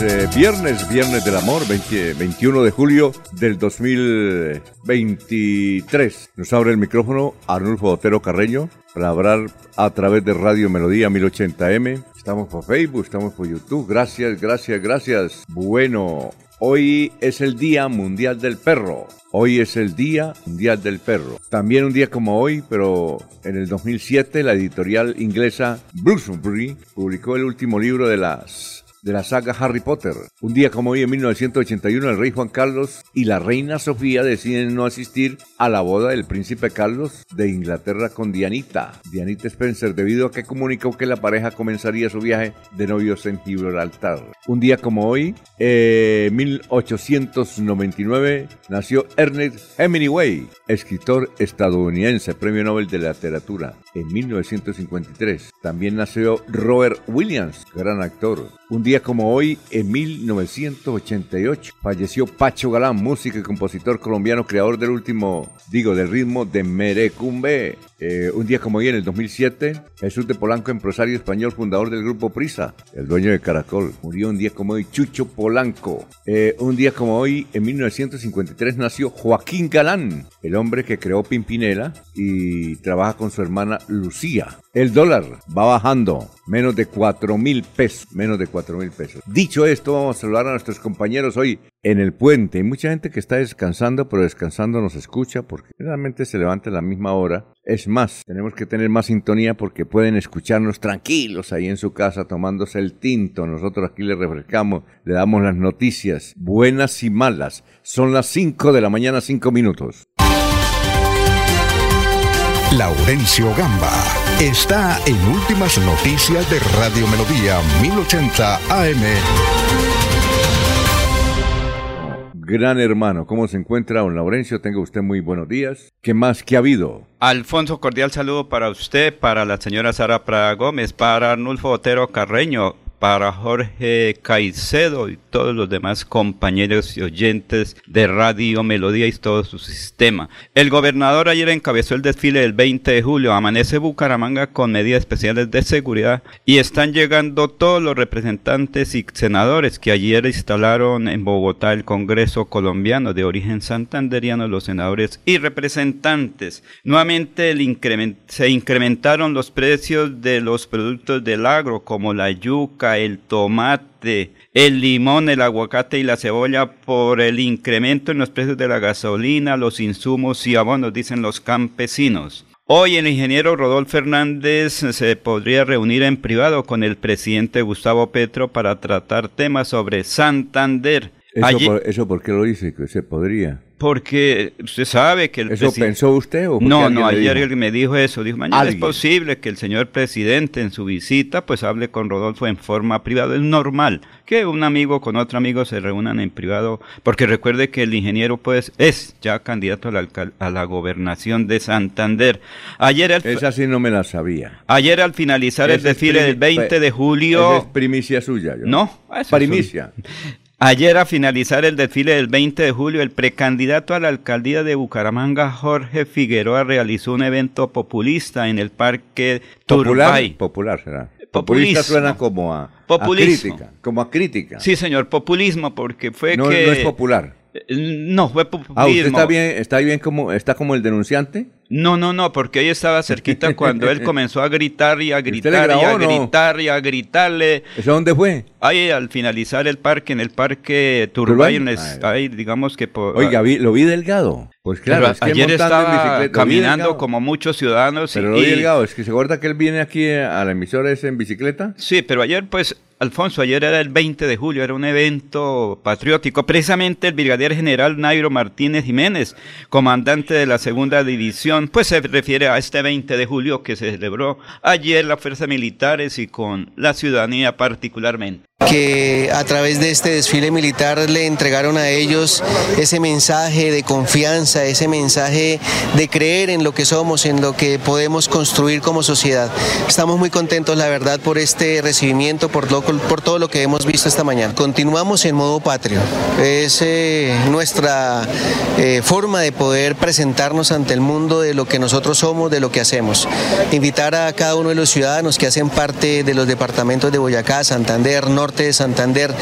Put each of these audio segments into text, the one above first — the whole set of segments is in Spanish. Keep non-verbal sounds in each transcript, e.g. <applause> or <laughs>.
eh, viernes, viernes del amor, 20 21 de julio del 2023. Nos abre el micrófono Arnulfo Otero Carreño para hablar a través de Radio Melodía 1080M. Estamos por Facebook, estamos por YouTube. Gracias, gracias, gracias. Bueno, hoy es el Día Mundial del Perro. Hoy es el Día Mundial del Perro. También un día como hoy, pero en el 2007, la editorial inglesa Bloomsbury publicó el último libro de las de la saga Harry Potter. Un día como hoy, en 1981, el rey Juan Carlos y la reina Sofía deciden no asistir a la boda del príncipe Carlos de Inglaterra con Dianita, Dianita Spencer, debido a que comunicó que la pareja comenzaría su viaje de novios en Gibraltar. Un día como hoy, en 1899, nació Ernest Hemingway, escritor estadounidense, premio Nobel de Literatura. En 1953 también nació Robert Williams, gran actor. Un día como hoy, en 1988, falleció Pacho Galán, músico y compositor colombiano, creador del último, digo, del ritmo de Merecumbe. Eh, un día como hoy, en el 2007, Jesús de Polanco, empresario español, fundador del grupo Prisa, el dueño de Caracol. Murió un día como hoy Chucho Polanco. Eh, un día como hoy, en 1953, nació Joaquín Galán, el hombre que creó Pimpinela y trabaja con su hermana Lucía. El dólar va bajando, menos de 4 mil pesos, menos de 4 mil pesos. Dicho esto, vamos a saludar a nuestros compañeros hoy en el puente. Hay mucha gente que está descansando, pero descansando nos escucha porque realmente se levanta a la misma hora. Es más, tenemos que tener más sintonía porque pueden escucharnos tranquilos ahí en su casa tomándose el tinto. Nosotros aquí le refrescamos, le damos las noticias buenas y malas. Son las 5 de la mañana, 5 minutos. Laurencio Gamba está en Últimas Noticias de Radio Melodía 1080 AM. Gran hermano, ¿cómo se encuentra don Laurencio? Tenga usted muy buenos días. ¿Qué más que ha habido? Alfonso, cordial saludo para usted, para la señora Sara Prada Gómez, para Arnulfo Otero Carreño, para Jorge Caicedo y todos los demás compañeros y oyentes de Radio Melodía y todo su sistema. El gobernador ayer encabezó el desfile del 20 de julio. Amanece Bucaramanga con medidas especiales de seguridad y están llegando todos los representantes y senadores que ayer instalaron en Bogotá el Congreso colombiano de origen santanderiano, los senadores y representantes. Nuevamente se incrementaron los precios de los productos del agro como la yuca, el tomate, el limón, el aguacate y la cebolla por el incremento en los precios de la gasolina, los insumos y abonos, dicen los campesinos. Hoy el ingeniero Rodolfo Fernández se podría reunir en privado con el presidente Gustavo Petro para tratar temas sobre Santander. ¿Eso, por, ¿eso por qué lo dice? Que se podría. Porque usted sabe que el ¿Eso pensó usted o No, no, ayer él me dijo eso. Dijo, mañana es posible que el señor presidente en su visita pues hable con Rodolfo en forma privada. Es normal que un amigo con otro amigo se reúnan en privado, porque recuerde que el ingeniero pues es ya candidato a la, a la gobernación de Santander. Ayer Esa sí no me la sabía. Ayer al finalizar el desfile del 20 de julio... es primicia suya. No, primicia. Ayer a finalizar el desfile del 20 de julio, el precandidato a la alcaldía de Bucaramanga, Jorge Figueroa, realizó un evento populista en el Parque Turbay. Popular será. Populista suena como a, crítica, como a crítica. Sí, señor, populismo, porque fue que... No es popular. No, fue populismo. Ah, ¿usted está bien, está bien como, está como el denunciante? No, no, no, porque ahí estaba cerquita <laughs> cuando él comenzó a gritar y a gritar y a gritar y a gritarle. ¿Eso dónde fue? Ahí al finalizar el parque, en el parque Turbay, ahí digamos que... Por, Oiga, lo vi delgado. Pues claro, es que ayer estaba caminando como muchos ciudadanos. Pero lo vi delgado, es que se acuerda que él viene aquí a la emisora ese en bicicleta. Sí, pero ayer pues Alfonso, ayer era el 20 de julio, era un evento patriótico. Precisamente el brigadier general Nairo Martínez Jiménez, comandante de la segunda división, pues se refiere a este 20 de julio que se celebró ayer las fuerzas militares y con la ciudadanía particularmente que a través de este desfile militar le entregaron a ellos ese mensaje de confianza, ese mensaje de creer en lo que somos, en lo que podemos construir como sociedad. Estamos muy contentos, la verdad, por este recibimiento, por, por todo lo que hemos visto esta mañana. Continuamos en modo patrio. Es eh, nuestra eh, forma de poder presentarnos ante el mundo de lo que nosotros somos, de lo que hacemos. Invitar a cada uno de los ciudadanos que hacen parte de los departamentos de Boyacá, Santander, Norte, de Santander,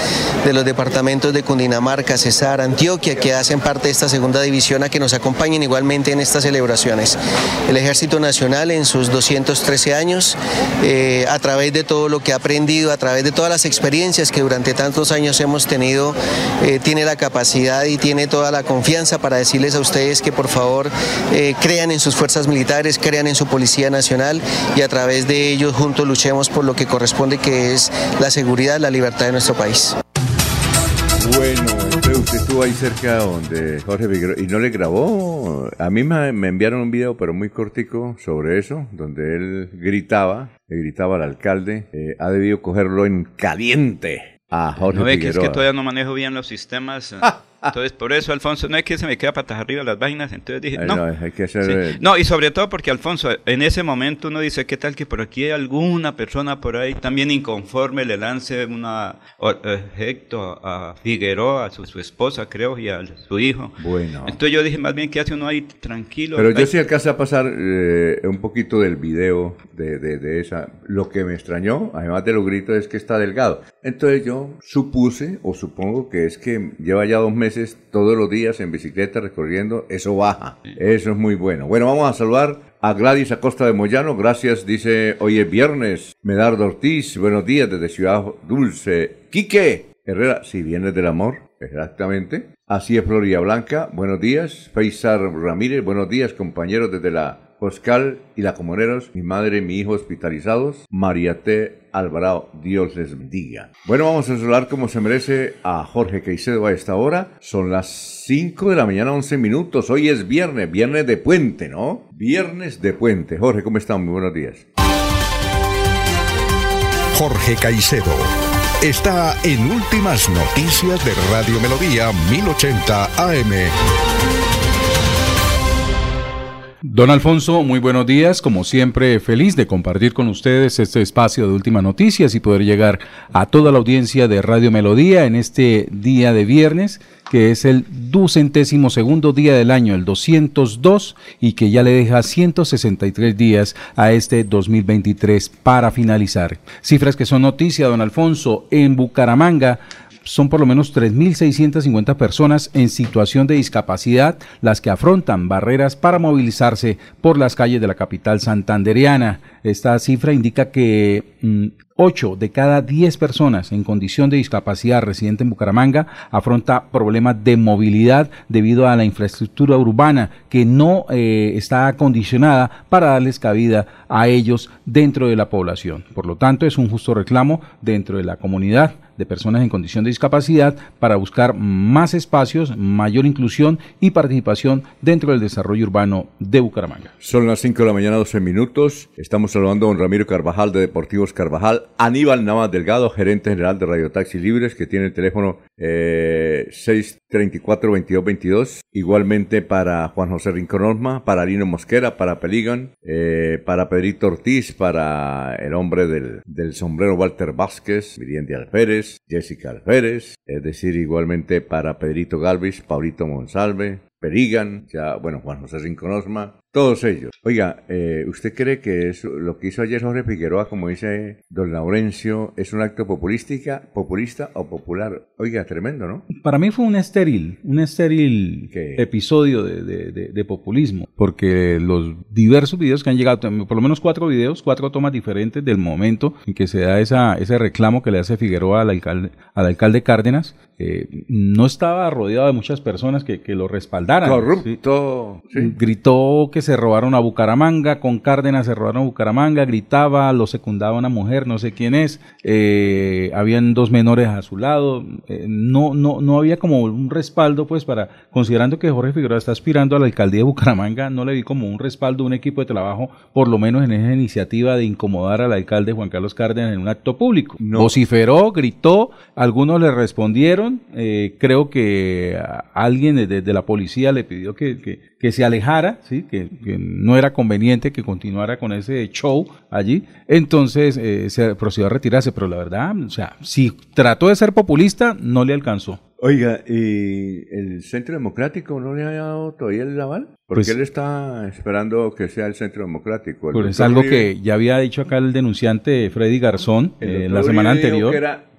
de los departamentos de Cundinamarca, Cesar, Antioquia, que hacen parte de esta segunda división a que nos acompañen igualmente en estas celebraciones. El Ejército Nacional en sus 213 años, eh, a través de todo lo que ha aprendido, a través de todas las experiencias que durante tantos años hemos tenido, eh, tiene la capacidad y tiene toda la confianza para decirles a ustedes que por favor eh, crean en sus fuerzas militares, crean en su Policía Nacional y a través de ellos juntos luchemos por lo que corresponde que es la seguridad, la libertad de nuestro país. Bueno, entonces usted estuvo ahí cerca donde Jorge Figueroa y no le grabó. A mí me, enviaron un video, pero muy cortico, sobre eso, donde él gritaba, le gritaba al alcalde. Eh, ha debido cogerlo en caliente a Jorge no ve que es que todavía no manejo bien los sistemas. <laughs> Entonces, por eso, Alfonso, no es que se me queda patas arriba las vainas. Entonces dije, no. No, hay que hacer... no, y sobre todo porque, Alfonso, en ese momento uno dice, ¿qué tal que por aquí hay alguna persona por ahí también inconforme le lance un objeto a Figueroa, a su, esposa, creo, y a su hijo? Bueno. Entonces yo dije, más bien, ¿qué hace uno ahí tranquilo? Pero yo sí alcancé a pasar eh, un poquito del video de, de, de esa. Lo que me extrañó, además de los gritos, es que está delgado. Entonces yo supuse, o supongo que es que lleva ya dos meses todos los días en bicicleta recorriendo, eso baja. Eso es muy bueno. Bueno, vamos a saludar a Gladys Acosta de Moyano. Gracias, dice, hoy es viernes. Medardo Ortiz, buenos días desde Ciudad Dulce. Quique Herrera, si vienes del amor, exactamente. Así es Floria Blanca, buenos días. Faisar Ramírez, buenos días, compañeros desde la Oscar y la Comoneros, mi madre y mi hijo hospitalizados, María T. Alvarado, Dios les bendiga. Bueno, vamos a saludar como se merece a Jorge Caicedo a esta hora. Son las 5 de la mañana, 11 minutos. Hoy es viernes, viernes de puente, ¿no? Viernes de puente. Jorge, ¿cómo están? Muy buenos días. Jorge Caicedo está en Últimas Noticias de Radio Melodía 1080 AM. Don Alfonso, muy buenos días. Como siempre, feliz de compartir con ustedes este espacio de últimas noticias y poder llegar a toda la audiencia de Radio Melodía en este día de viernes, que es el ducentésimo segundo día del año, el 202, y que ya le deja 163 días a este 2023 para finalizar. Cifras que son noticia, don Alfonso, en Bucaramanga son por lo menos 3.650 personas en situación de discapacidad las que afrontan barreras para movilizarse por las calles de la capital santanderiana. Esta cifra indica que 8 mm, de cada 10 personas en condición de discapacidad residente en Bucaramanga afronta problemas de movilidad debido a la infraestructura urbana que no eh, está acondicionada para darles cabida a ellos dentro de la población. Por lo tanto, es un justo reclamo dentro de la comunidad de personas en condición de discapacidad para buscar más espacios, mayor inclusión y participación dentro del desarrollo urbano de Bucaramanga. Son las 5 de la mañana, 12 minutos. Estamos saludando a don Ramiro Carvajal de Deportivos Carvajal, Aníbal Navas Delgado, gerente general de Radio Taxi Libres, que tiene el teléfono eh, 634-2222. Igualmente para Juan José Rincón para Lino Mosquera, para Peligan, eh, para Pedrito Ortiz, para el hombre del, del sombrero Walter Vázquez, Miriam Alférez, Jessica Alférez, es decir, igualmente para Pedrito Galvis, Paulito Monsalve, Perigan, ya, bueno, Juan José Rinconosma, todos ellos. Oiga, eh, ¿usted cree que es lo que hizo ayer Jorge Figueroa, como dice don Laurencio, es un acto populística, populista o popular? Oiga, tremendo, ¿no? Para mí fue un estéril, un estéril episodio de, populismo, porque los diversos videos que han llegado, por lo menos cuatro videos, cuatro tomas diferentes del momento en que se da esa, ese reclamo que le hace Figueroa al alcalde, al alcalde Cárdenas, eh, no estaba rodeado de muchas personas que, lo respaldaran. Corrupto. Gritó que se robaron a Bucaramanga, con Cárdenas se robaron a Bucaramanga, gritaba, lo secundaba una mujer, no sé quién es, eh, habían dos menores a su lado, eh, no, no, no había como un respaldo, pues, para, considerando que Jorge Figueroa está aspirando a la alcaldía de Bucaramanga, no le vi como un respaldo, un equipo de trabajo, por lo menos en esa iniciativa de incomodar al alcalde Juan Carlos Cárdenas en un acto público. Vociferó, gritó, algunos le respondieron, eh, creo que alguien desde la policía le pidió que, que, se alejara, ¿sí? Que, no era conveniente que continuara con ese show allí. Entonces eh, se procedió a retirarse, pero la verdad, o sea, si trató de ser populista, no le alcanzó. Oiga, ¿y el Centro Democrático no le ha dado todavía el aval? Porque él está esperando que sea el centro democrático. pues es algo que ya había dicho acá el denunciante Freddy Garzón eh, la semana anterior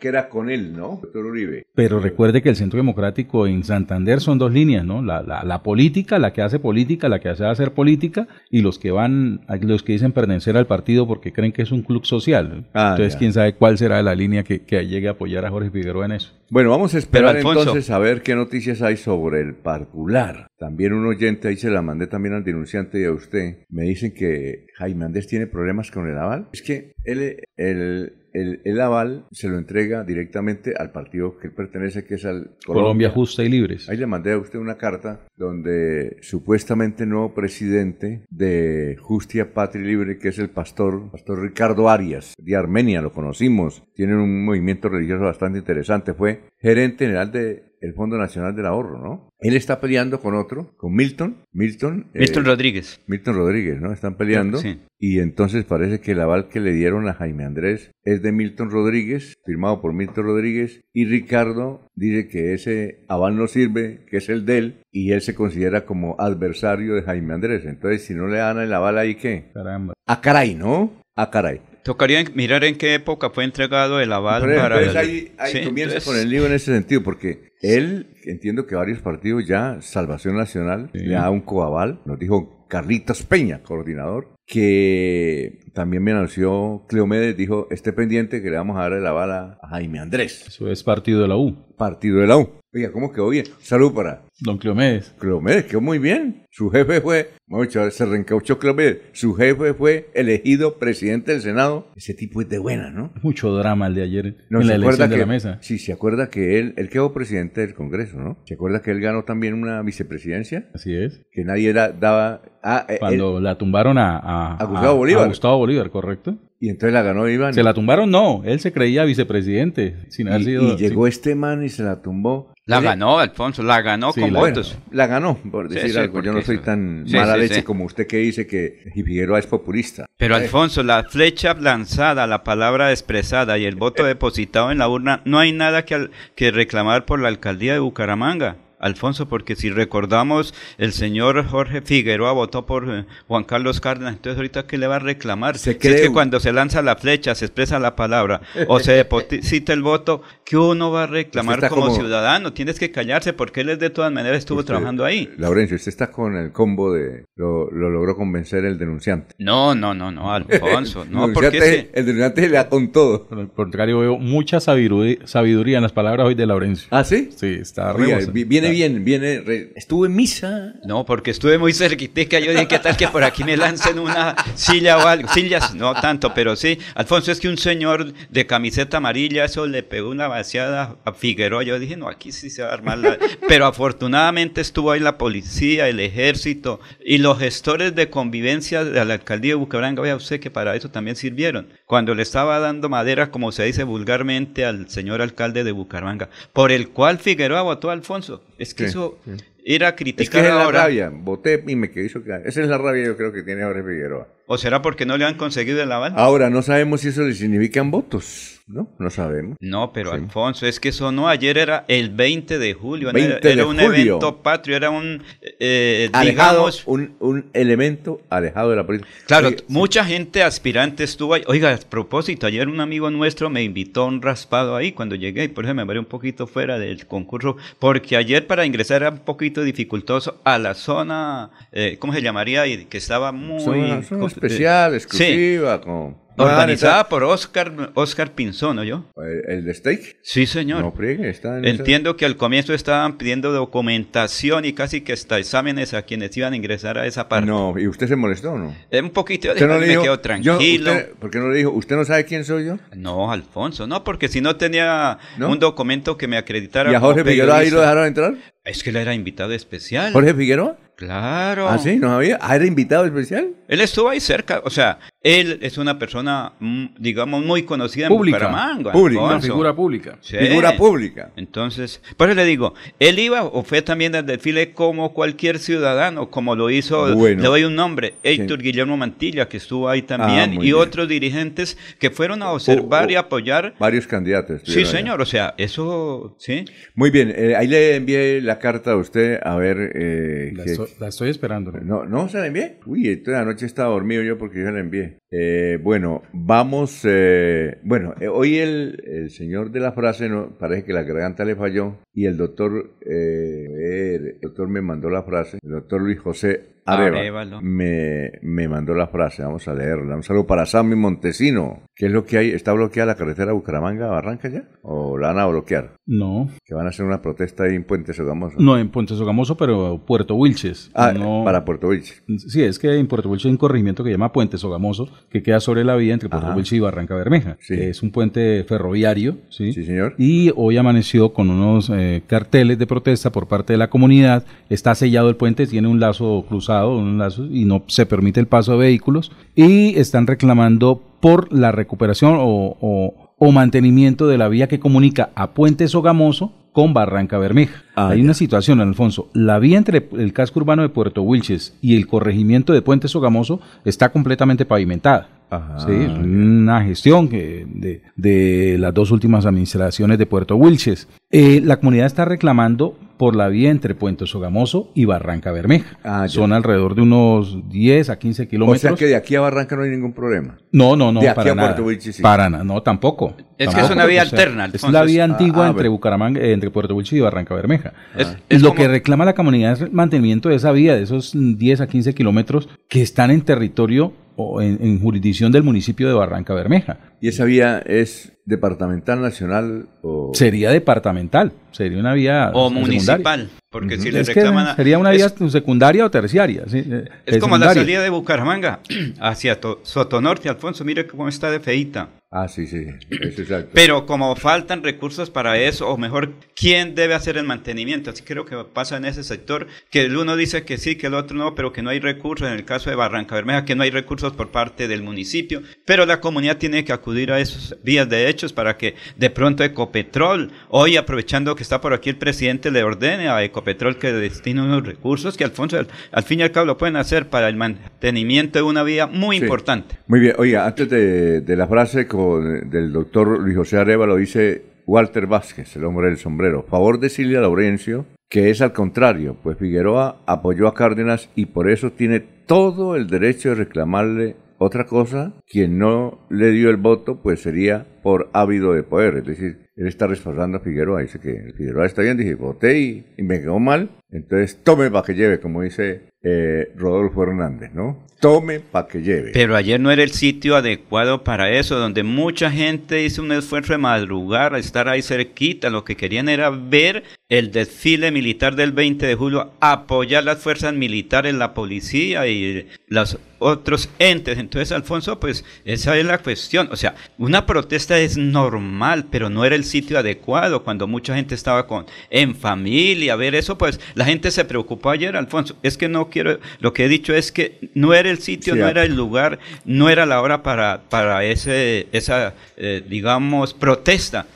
que era con él, ¿no? Doctor Uribe. Pero recuerde que el Centro Democrático en Santander son dos líneas, ¿no? La, la, política, la que hace política, la que hace hacer política, y los que van, los que dicen pertenecer al partido porque creen que es un club social. Ah, entonces, quién sabe cuál será la línea que, que, llegue a apoyar a Jorge Figueroa en eso. Bueno, vamos a esperar entonces a ver qué noticias hay sobre el particular. También un oyente, ahí se la mandé también al denunciante y a usted, me dicen que Jaime Andrés tiene problemas con el aval. Es que él, el, el, aval se lo entrega directamente al partido que él pertenece, que es al Colombia, Justa y Libres. Ahí le mandé a usted una carta donde supuestamente el nuevo presidente de Justia Patria Libre, que es el pastor, pastor Ricardo Arias, de Armenia, lo conocimos, tiene un movimiento religioso bastante interesante, fue gerente general de el Fondo Nacional del Ahorro, ¿no? Él está peleando con otro, con Milton. Milton. Milton eh, Rodríguez. Milton Rodríguez, ¿no? Están peleando. Sí. Y entonces parece que el aval que le dieron a Jaime Andrés es de Milton Rodríguez, firmado por Milton Rodríguez. Y Ricardo dice que ese aval no sirve, que es el de él. Y él se considera como adversario de Jaime Andrés. Entonces, si no le dan el aval ahí, ¿qué? Caramba. A caray, ¿no? A caray. Tocaría mirar en qué época fue entregado el aval para... Pues ahí, comienza con el libro en ese sentido, porque él, entiendo que varios partidos ya, Salvación Nacional, le da un coaval, nos dijo Carlitos Peña, coordinador, que también me anunció Cleomedes, dijo, esté pendiente que le vamos a dar el aval a Jaime Andrés. Eso es partido de la U. Partido de la U. Oiga, ¿cómo quedó bien? Salud para Don Cleomedes. Cleomedes quedó muy bien. Su jefe fue, mucho, se reencauchó Cleomedes. Su jefe fue elegido presidente del Senado. Ese tipo es de buena, ¿no? Mucho drama el de ayer no, en la elección de la mesa. Sí, se acuerda que él, él quedó presidente del Congreso, ¿no? ¿Se acuerda que él ganó también una vicepresidencia? Así es. Que nadie daba... Ah, eh, Cuando la tumbaron a, a, Gustavo Bolívar. A Gustavo Bolívar, correcto. Y entonces la ganó Iván. ¿Se la tumbaron? No, él se creía vicepresidente, sin haber sido... Y llegó este man y se la tumbó. La ganó, Alfonso, la ganó con votos. la ganó, por decir algo. Yo no soy tan mala leche como usted que dice que Figueroa es populista. Pero Alfonso, la flecha lanzada, la palabra expresada y el voto depositado en la urna, no hay nada que, que reclamar por la alcaldía de Bucaramanga. Alfonso, porque si recordamos, el señor Jorge Figueroa votó por eh, Juan Carlos Cárdenas, entonces ahorita ¿qué le va a reclamar? Se es que cuando se lanza la flecha, se expresa la palabra o se deposita el voto, ¿qué uno va a reclamar como, ciudadano? Tienes que callarse porque él de todas maneras estuvo trabajando ahí. Laurencio, usted está con el combo de lo, logró convencer el denunciante. No, no, no, no, Alfonso, <laughs> no, porque el denunciante le da con todo. Por el contrario, veo mucha sabiduría, en las palabras hoy de Laurencio. ¿Ah, sí? Sí, está Viene bien, viene. estuve en misa. No, porque estuve muy cerquita. Yo dije, ¿qué tal que por aquí me lancen una silla o algo? Sillas, no tanto, pero sí. Alfonso, es que un señor de camiseta amarilla, eso le pegó una vaciada a Figueroa. Yo dije, no, aquí sí se va a armar la. <laughs> Pero afortunadamente estuvo ahí la policía, el ejército y los gestores de convivencia de la alcaldía de Bucaramanga. Vea usted que para eso también sirvieron. Cuando le estaba dando madera, como se dice vulgarmente, al señor alcalde de Bucaramanga, por el cual Figueroa votó a Alfonso. Es que eso ir a criticar es que es la rabia. Voté y me quedé Esa es la rabia yo creo que tiene ahora Figueroa. ¿O será porque no le han conseguido el aval? Ahora, no sabemos si eso le significan votos, ¿no? No sabemos. No, pero Alfonso, es que eso no, ayer era el 20 de julio, era, un evento patrio, era un, eh, digamos... Un, un, elemento alejado de la política. Claro, mucha gente aspirante estuvo ahí. Oiga, a propósito, ayer un amigo nuestro me invitó a un raspado ahí cuando llegué, y por eso me paré un poquito fuera del concurso, porque ayer para ingresar era un poquito dificultoso a la zona, eh, ¿cómo se llamaría? Que estaba muy especial, exclusiva, con Organizada por Oscar, Oscar Pinzón, ¿no yo? ¿El, de Steak? Sí, señor. No está Entiendo que al comienzo estaban pidiendo documentación y casi que hasta exámenes a quienes iban a ingresar a esa parte. No, ¿y usted se molestó o no? un poquito, no me quedo tranquilo. ¿Por qué no le dijo, usted no sabe quién soy yo? No, Alfonso, no, porque si no tenía un documento que me acreditara. ¿Y a Jorge Figueroa ahí lo dejaron entrar? Es que él era invitado especial. ¿Jorge Figueroa? Claro. ¿Ah, sí? ¿No había? ¿Ah, era invitado especial? Él estuvo ahí cerca, o sea, él es una persona, mm, digamos, muy conocida Pública. en Bucaramanga. Pública. Una figura pública. Sí. Figura pública. Entonces, por eso le digo, él iba o fue también al desfile como cualquier ciudadano, como lo hizo, Bueno. le doy un nombre, Héctor Guillermo Mantilla, que estuvo ahí también, Ah, y bien. otros dirigentes que fueron a observar O- o- y apoyar. Varios candidatos. Sí, allá. señor, o sea, eso, sí. Muy bien, eh, ahí le envié la carta a usted a ver. eh, La que- estoy, la estoy esperando. No, no se la envié. Uy, entonces anoche estaba dormido yo porque yo la envié. Eh, bueno, vamos. eh, bueno, eh, hoy el, el señor de la frase no parece que la garganta le falló y el doctor, eh, el doctor me mandó la frase. El doctor Luis José Arevalo, Arévalo. Me, me mandó la frase. Vamos a leerla. Un saludo para Sammy Montesino. ¿Qué es lo que hay? ¿Está bloqueada la carretera Bucaramanga a Barranca ya? ¿O la van a bloquear? No, Que van a hacer una protesta ahí en Puente Sogamoso. no en Puente Sogamoso, pero Puerto Wilches. Ah, no, para Puerto Vilches. Sí, es que en Puerto Wilches hay un corregimiento que se llama Puente Sogamoso, que queda sobre la vía entre Puerto Ajá. Wilches y Barranca Bermeja. Sí. que Es un puente ferroviario, ¿sí? Sí, señor. Y hoy amaneció con unos eh, carteles de protesta por parte de la comunidad. Está sellado el puente, tiene un lazo cruzado, lazo, y no se permite el paso de vehículos. Y están reclamando por la recuperación o, o- o mantenimiento de la vía que comunica a Puente Sogamoso con Barranca Bermeja. Ah, Hay ya. una situación, Alfonso. La vía entre el casco urbano de Puerto Wilches y el corregimiento de Puente Sogamoso está completamente pavimentada. Ajá. Sí, una gestión que de, de las dos últimas administraciones de Puerto Wilches. Eh, la comunidad está reclamando por la vía entre Puente Sogamoso y Barranca Bermeja. Ah. Son alrededor de unos 10 a 15 O kilómetros. sea que de aquí a Barranca no hay ningún problema. No, no, no, de aquí para a nada. Puerto Wilches, sí. Para nada, no, tampoco. Es que es una vía o alterna, Es Alfonso. la vía antigua Ah, entre. Bucaramanga, eh, entre Puerto Wilches y Barranca Bermeja. Es- es Lo como- que reclama la comunidad es el mantenimiento de esa vía, de esos mm, 10 a 15 kilómetros que están en territorio o en, en jurisdicción del municipio de Barranca Bermeja. ¿Y esa vía es departamental, nacional o...? Sería departamental, sería una vía O secundaria. municipal, porque si le Es que reclaman... a- sería una es- vía secundaria o terciaria. sí, eh, Es eh, como la salida de Bucaramanga <clears throat> hacia To- Sotonorte, Alfonso, mire cómo está de feita. Ah, sí, sí, es exacto. Pero como faltan recursos para eso, o mejor, ¿quién debe hacer el mantenimiento? Así creo que pasa en ese sector, que el uno dice que sí, que el otro no, pero que no hay recursos. En el caso de Barranca Bermeja, que no hay recursos por parte del municipio, pero la comunidad tiene que acudir a esos vías de hechos para que de pronto Ecopetrol, hoy aprovechando que está por aquí el presidente, le ordene a Ecopetrol que destine unos recursos que Alfonso, al, al fin y al cabo lo pueden hacer para el mantenimiento de una vía muy Sí. importante. Muy bien, oiga, antes de, de la frase con- del doctor Luis José Arevalo dice Walter Vázquez, el hombre del sombrero. Favor decirle a Laurencio que es al contrario, pues Figueroa apoyó a Cárdenas y por eso tiene todo el derecho de reclamarle otra cosa. Quien no le dio el voto, pues sería por ávido de poder. Es decir, él está respaldando a Figueroa. Dice que Figueroa está bien. Dije, voté y, y me quedó mal. Entonces, tome para que lleve, como dice eh, Rodolfo Hernández, ¿no? Tome para que lleve. Pero ayer no era el sitio adecuado para eso, donde mucha gente hizo un esfuerzo de madrugar, estar ahí cerquita. Lo que querían era ver el desfile militar del 20 de julio, apoyar las fuerzas militares, la policía y los otros entes. Entonces, Alfonso, pues esa es la cuestión. O sea, una protesta es normal, pero no era el sitio adecuado cuando mucha gente estaba con en familia. A ver eso, pues la gente se preocupó ayer, Alfonso. Es que no quiero, lo que he dicho es que no era el sitio, Sí, no era el lugar, no era la hora para, para ese, esa, eh, digamos, protesta.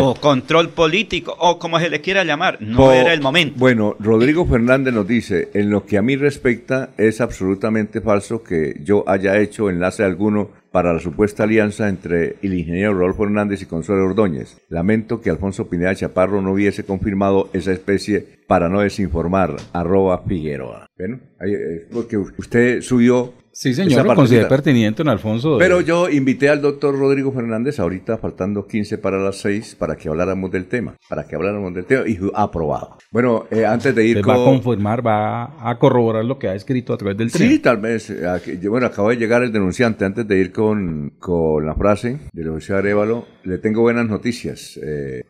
O control político, o como se le quiera llamar, no Po- era el momento. Bueno, Rodrigo Fernández nos dice, en lo que a mí respecta, es absolutamente falso que yo haya hecho enlace alguno para la supuesta alianza entre el ingeniero Rodolfo Hernández y Consuelo Ordóñez. Lamento que Alfonso Pineda Chaparro no hubiese confirmado esa especie para no desinformar, arroba Figueroa. Bueno, es porque usted subió... Sí, señor, lo consideré pertinente, don Alfonso. de- Pero yo invité al doctor Rodrigo Fernández ahorita, faltando 15 para las 6, para que habláramos del tema, para que habláramos del tema, y aprobado. Bueno, eh, antes de ir Usted va a con... confirmar, va a corroborar lo que ha escrito a través del tren. Sí, tal vez. eh, aquí- Bueno, acaba de llegar el denunciante. Antes de ir con, con la frase de José Arevalo, le tengo buenas noticias. Eh,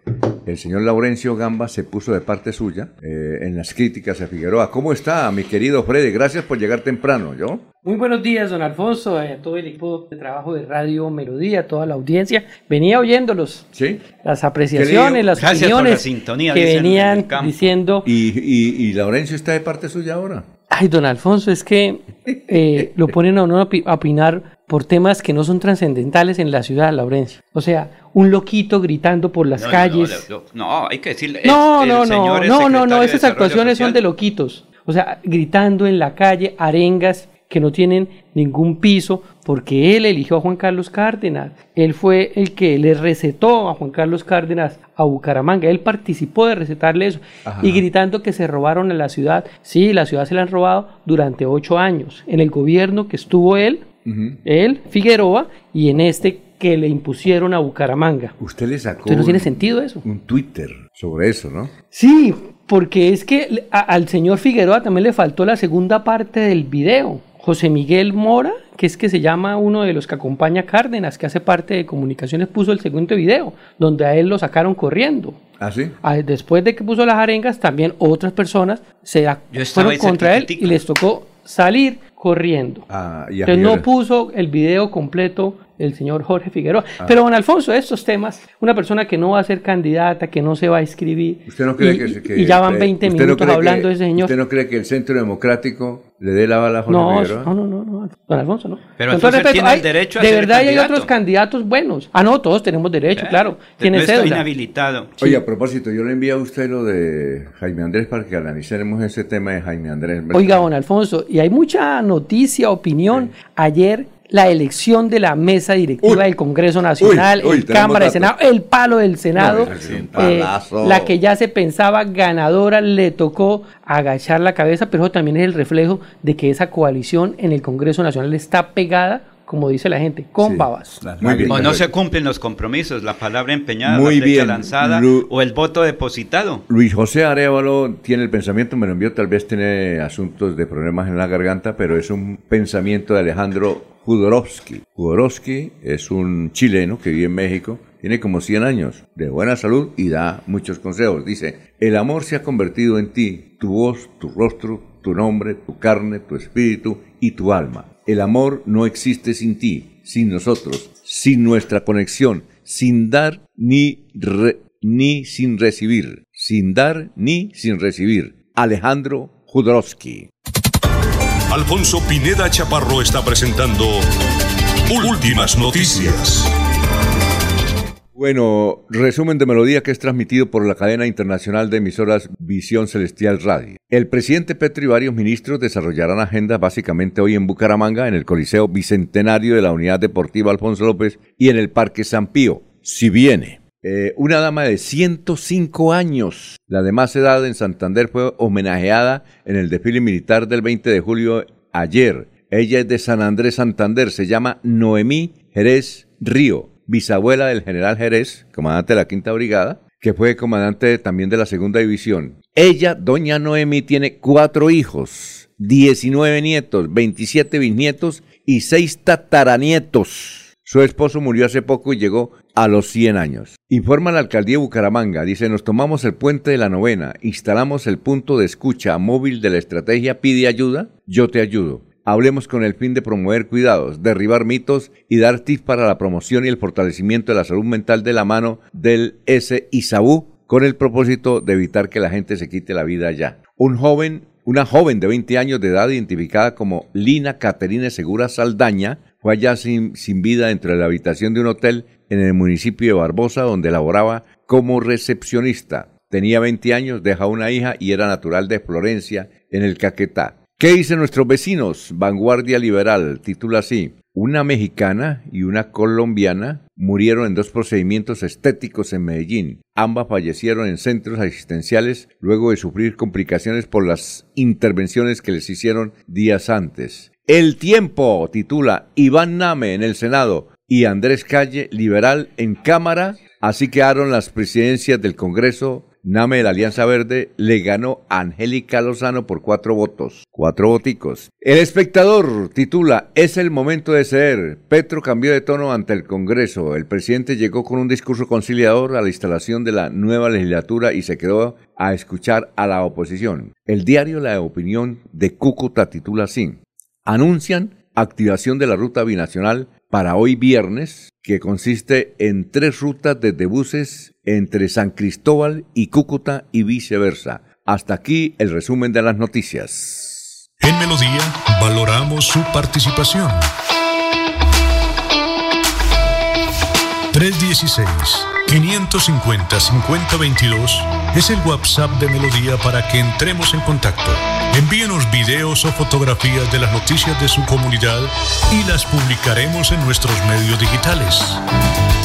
el señor Laurencio Gamba se puso de parte suya eh, en las críticas a Figueroa. ¿Cómo está, mi querido Freddy? Gracias por llegar temprano, ¿yo? Muy buenos días, don Alfonso, a todo el equipo de trabajo de Radio Melodía, a toda la audiencia. Venía oyéndolos, ¿Sí? las apreciaciones, las Gracias por la opiniones sintonía, que venían diciendo. ¿Y, y, y Laurencio está de parte suya ahora? Ay, don Alfonso, es que eh, lo ponen a uno a opinar por temas que no son trascendentales en la ciudad, Laurencio. O sea, un loquito gritando por las calles. No, hay que decirle. No, no, no, no, no, no, esas actuaciones son de loquitos. O sea, gritando en la calle, arengas que no tienen ningún piso, porque él eligió a Juan Carlos Cárdenas. Él fue el que le recetó a Juan Carlos Cárdenas a Bucaramanga. Él participó de recetarle eso. Y gritando que se robaron a la ciudad. Sí, la ciudad se la han robado durante ocho años. En el gobierno que estuvo él, él, Figueroa, y en este que le impusieron a Bucaramanga. Usted le sacó. Entonces no tiene sentido eso. Un Twitter sobre eso, ¿no? Sí, porque es que al señor Figueroa también le faltó la segunda parte del video. José Miguel Mora, que es que se llama uno de los que acompaña a Cárdenas, que hace parte de comunicaciones, puso el segundo video, donde a él lo sacaron corriendo. ¿Ah, sí? Después de que puso las arengas, también otras personas se fueron contra él y les tocó salir corriendo. Ah, Entonces no puso el video completo el señor Jorge Figueroa. Ah. Pero don Alfonso, estos temas, una persona que no va a ser candidata, que no se va a escribir, ¿Usted no cree y, que, y ya van 20 minutos hablando de ese señor. ¿Usted no cree que el Centro Democrático le dé la bala a Jorge no, Figueroa? No, no, no, no, don Alfonso, no. Pero entonces tiene el derecho a De verdad hay otros candidatos buenos. Ah, no, todos tenemos derecho, claro. Tiene no está inhabilitado. Oye, a propósito, yo le envío a usted lo de Jaime Andrés para que analicemos ese tema de Jaime Andrés. Oiga, don Alfonso, y hay mucha noticia, opinión. Ayer la elección de la mesa directiva del Congreso Nacional, el Cámara de Senado, el palo del Senado, eh, la que ya se pensaba ganadora le tocó agachar la cabeza, pero también es el reflejo de que esa coalición en el Congreso Nacional está pegada como dice la gente, con babas. o no se cumplen los compromisos, la palabra empeñada, la flecha lanzada o el voto depositado. Luis José Arevalo tiene el pensamiento, me lo envió, tal vez tiene asuntos de problemas en la garganta, pero es un pensamiento de Alejandro Jodorowsky. Jodorowsky es un chileno que vive en México, tiene como 100 años, de buena salud y da muchos consejos. Dice, el amor se ha convertido en ti, tu voz, tu rostro, tu nombre, tu carne, tu espíritu y tu alma. El amor no existe sin ti, sin nosotros, sin nuestra conexión, sin dar ni, ni sin recibir, sin dar ni sin recibir. Alejandro Jodorowsky. Alfonso Pineda Chaparro está presentando Últimas Noticias. Bueno, resumen de melodía que es transmitido por la cadena internacional de emisoras Visión Celestial Radio. El presidente Petro y varios ministros desarrollarán agendas básicamente hoy en Bucaramanga, en el Coliseo Bicentenario de la Unidad Deportiva Alfonso López y en el Parque San Pío. Si viene. Eh, una dama de 105 años, la de más edad en Santander, fue homenajeada en el desfile militar del 20 de julio ayer. Ella es de San Andrés Santander, se llama Noemí Jerez Río, bisabuela del general Jerez, comandante de la Quinta Brigada, que fue comandante también de la Segunda División. Ella, doña Noemí, tiene cuatro hijos, 19 nietos, 27 bisnietos y seis tataranietos. Su esposo murió hace poco y llegó a los 100 años. Informa la alcaldía de Bucaramanga, dice, nos tomamos el puente de la novena, instalamos el punto de escucha móvil de la estrategia Pide ayuda, yo te ayudo. Hablemos con el fin de promover cuidados, derribar mitos y dar tips para la promoción y el fortalecimiento de la salud mental de la mano del S.I.S.A.U. con el propósito de evitar que la gente se quite la vida ya. Un joven, una joven de 20 años de edad identificada como Lina Caterina Segura Saldaña, fue allá sin, sin vida dentro de la habitación de un hotel en el municipio de Barbosa, donde laboraba como recepcionista. Tenía 20 años, deja una hija y era natural de Florencia, en el Caquetá. ¿Qué dicen nuestros vecinos? Vanguardia Liberal titula así. Una mexicana y una colombiana murieron en dos procedimientos estéticos en Medellín. Ambas fallecieron en centros asistenciales luego de sufrir complicaciones por las intervenciones que les hicieron días antes. El tiempo titula Iván Name en el Senado y Andrés Calle liberal en Cámara. Así quedaron las presidencias del Congreso. Name de la Alianza Verde le ganó a Angélica Lozano por cuatro votos, cuatro voticos. El espectador titula Es el momento de ser. Petro cambió de tono ante el Congreso. El presidente llegó con un discurso conciliador a la instalación de la nueva legislatura y se quedó a escuchar a la oposición. El diario La Opinión de Cúcuta titula así anuncian activación de la ruta binacional para hoy viernes, que consiste en tres rutas desde buses entre San Cristóbal y Cúcuta y viceversa. Hasta aquí el resumen de las noticias. En Melodía valoramos su participación. 316-550-5022 es el WhatsApp de Melodía para que entremos en contacto. Envíenos videos o fotografías de las noticias de su comunidad y las publicaremos en nuestros medios digitales.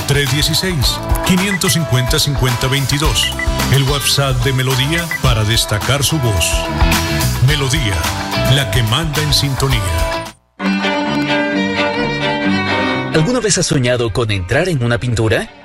316-550-5022. El WhatsApp de Melodía para destacar su voz. Melodía, la que manda en sintonía. ¿Alguna vez has soñado con entrar en una pintura?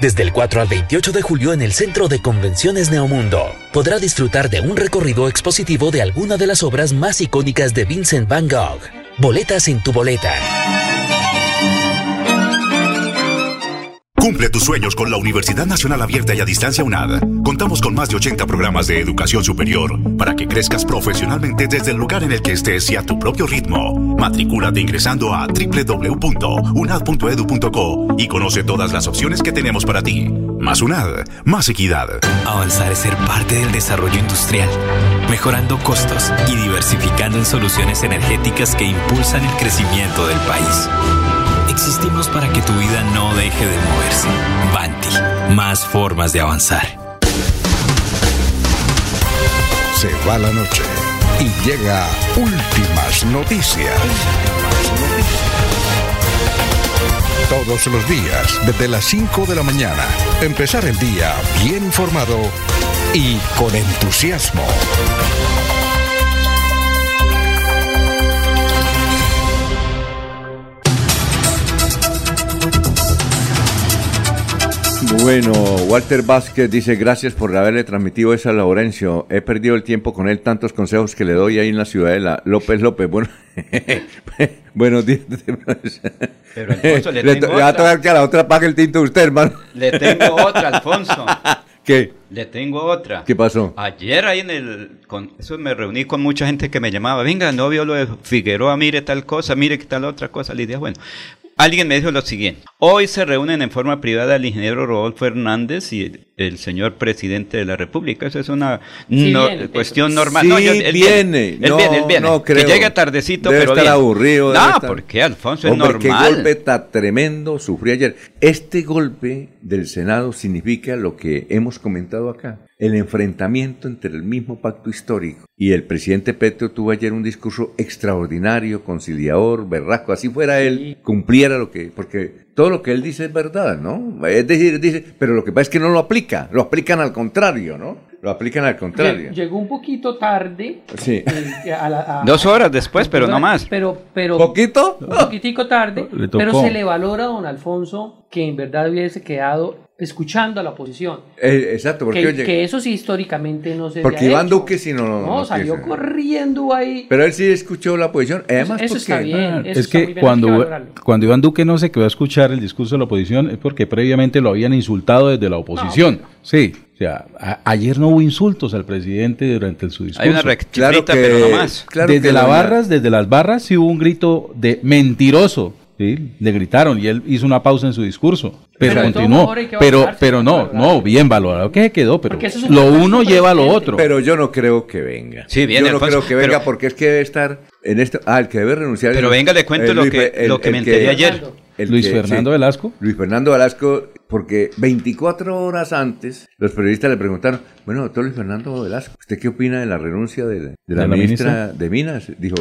Desde el 4 al 28 de julio en el Centro de Convenciones Neomundo, podrá disfrutar de un recorrido expositivo de alguna de las obras más icónicas de Vincent Van Gogh. Boletas en tu boleta. Cumple tus sueños con la Universidad Nacional Abierta y a Distancia UNAD. Contamos con más de 80 programas de educación superior para que crezcas profesionalmente desde el lugar en el que estés y a tu propio ritmo. Matricúlate ingresando a www.unad.edu.co y conoce todas las opciones que tenemos para ti. Más UNAD, más equidad. Avanzar es ser parte del desarrollo industrial, mejorando costos y diversificando en soluciones energéticas que impulsan el crecimiento del país. Existimos para que tu vida no deje de moverse. Banti, más formas de avanzar. Se va la noche y llega últimas noticias. Todos los días, desde las 5 de la mañana, empezar el día bien informado y con entusiasmo. Bueno, Walter Vázquez dice gracias por haberle transmitido eso a Laurencio. He perdido el tiempo con él, tantos consejos que le doy ahí en la ciudadela. López López, bueno, <laughs> buenos días. Pero Alfonso, le tengo va a tocar que a la otra pague el tinto usted, hermano. Le tengo otra, Alfonso. <laughs> ¿Qué? Le tengo otra. ¿Qué pasó? Ayer ahí en el... Con, eso me reuní con mucha gente que me llamaba. Venga, no vio lo de Figueroa, mire tal cosa, mire qué tal otra cosa. Le dije, bueno, Alguien me dijo lo siguiente. Hoy se reúnen en forma privada el ingeniero Rodolfo Hernández y el, señor presidente de la República. Eso es una cuestión normal. Sí, no, él viene. Él no, viene, él viene. No creo. Que llegue tardecito, debe pero estar aburrido. No, porque Alfonso Hombre, es normal. qué golpe tan tremendo sufrió ayer. Este golpe del Senado significa lo que hemos comentado acá. El enfrentamiento entre el mismo pacto histórico y el presidente Petro tuvo ayer un discurso extraordinario, conciliador, berrasco, así fuera él, cumpliera lo que, porque todo lo que él dice es verdad, ¿no? Es decir, dice, pero lo que pasa es que no lo aplica, lo aplican al contrario, ¿no? Lo aplican al contrario. Llegó un poquito tarde. Sí. eh, a la- a- Dos horas después, pero no más. Pero, pero, ¿Poquito? un poquitico tarde, pero se le valora a don Alfonso que en verdad hubiese quedado escuchando a la oposición. Eh, exacto, porque Que, oye, que eso sí históricamente no se Porque Iván hecho. Duque sí no- No, no salió corriendo ahí. pero él sí escuchó la posición. Además, eso porque está bien. Eso es que bien, cuando, cuando Iván Duque no se quedó a escuchar el discurso de la oposición es porque previamente lo habían insultado desde la oposición. Sí, o sea, a- ayer no hubo insultos al presidente durante su discurso. Hay una rectifita, Claro que, pero no más. claro desde que las doña- barras, desde las barras sí hubo un grito de mentiroso. ¿Sí? Le gritaron y él hizo una pausa en su discurso. Pero, continuó. Pero, pero no, no, bien valorado que quedó, pero es lo uno lleva a lo otro. Pero yo no creo que venga. Sí, viene, Yo no Alfonso, creo que venga pero- porque es que debe estar en esto. Ah, el que debe renunciar. Pero venga, le cuento lo que- lo que me enteré ayer. el Luis que- Fernando sí, Velasco. Luis Fernando Velasco, porque 24 horas antes los periodistas le preguntaron, bueno, doctor Luis Fernando Velasco, ¿usted qué opina de la renuncia de, de la, ¿De la ministra, de Minas? Dijo,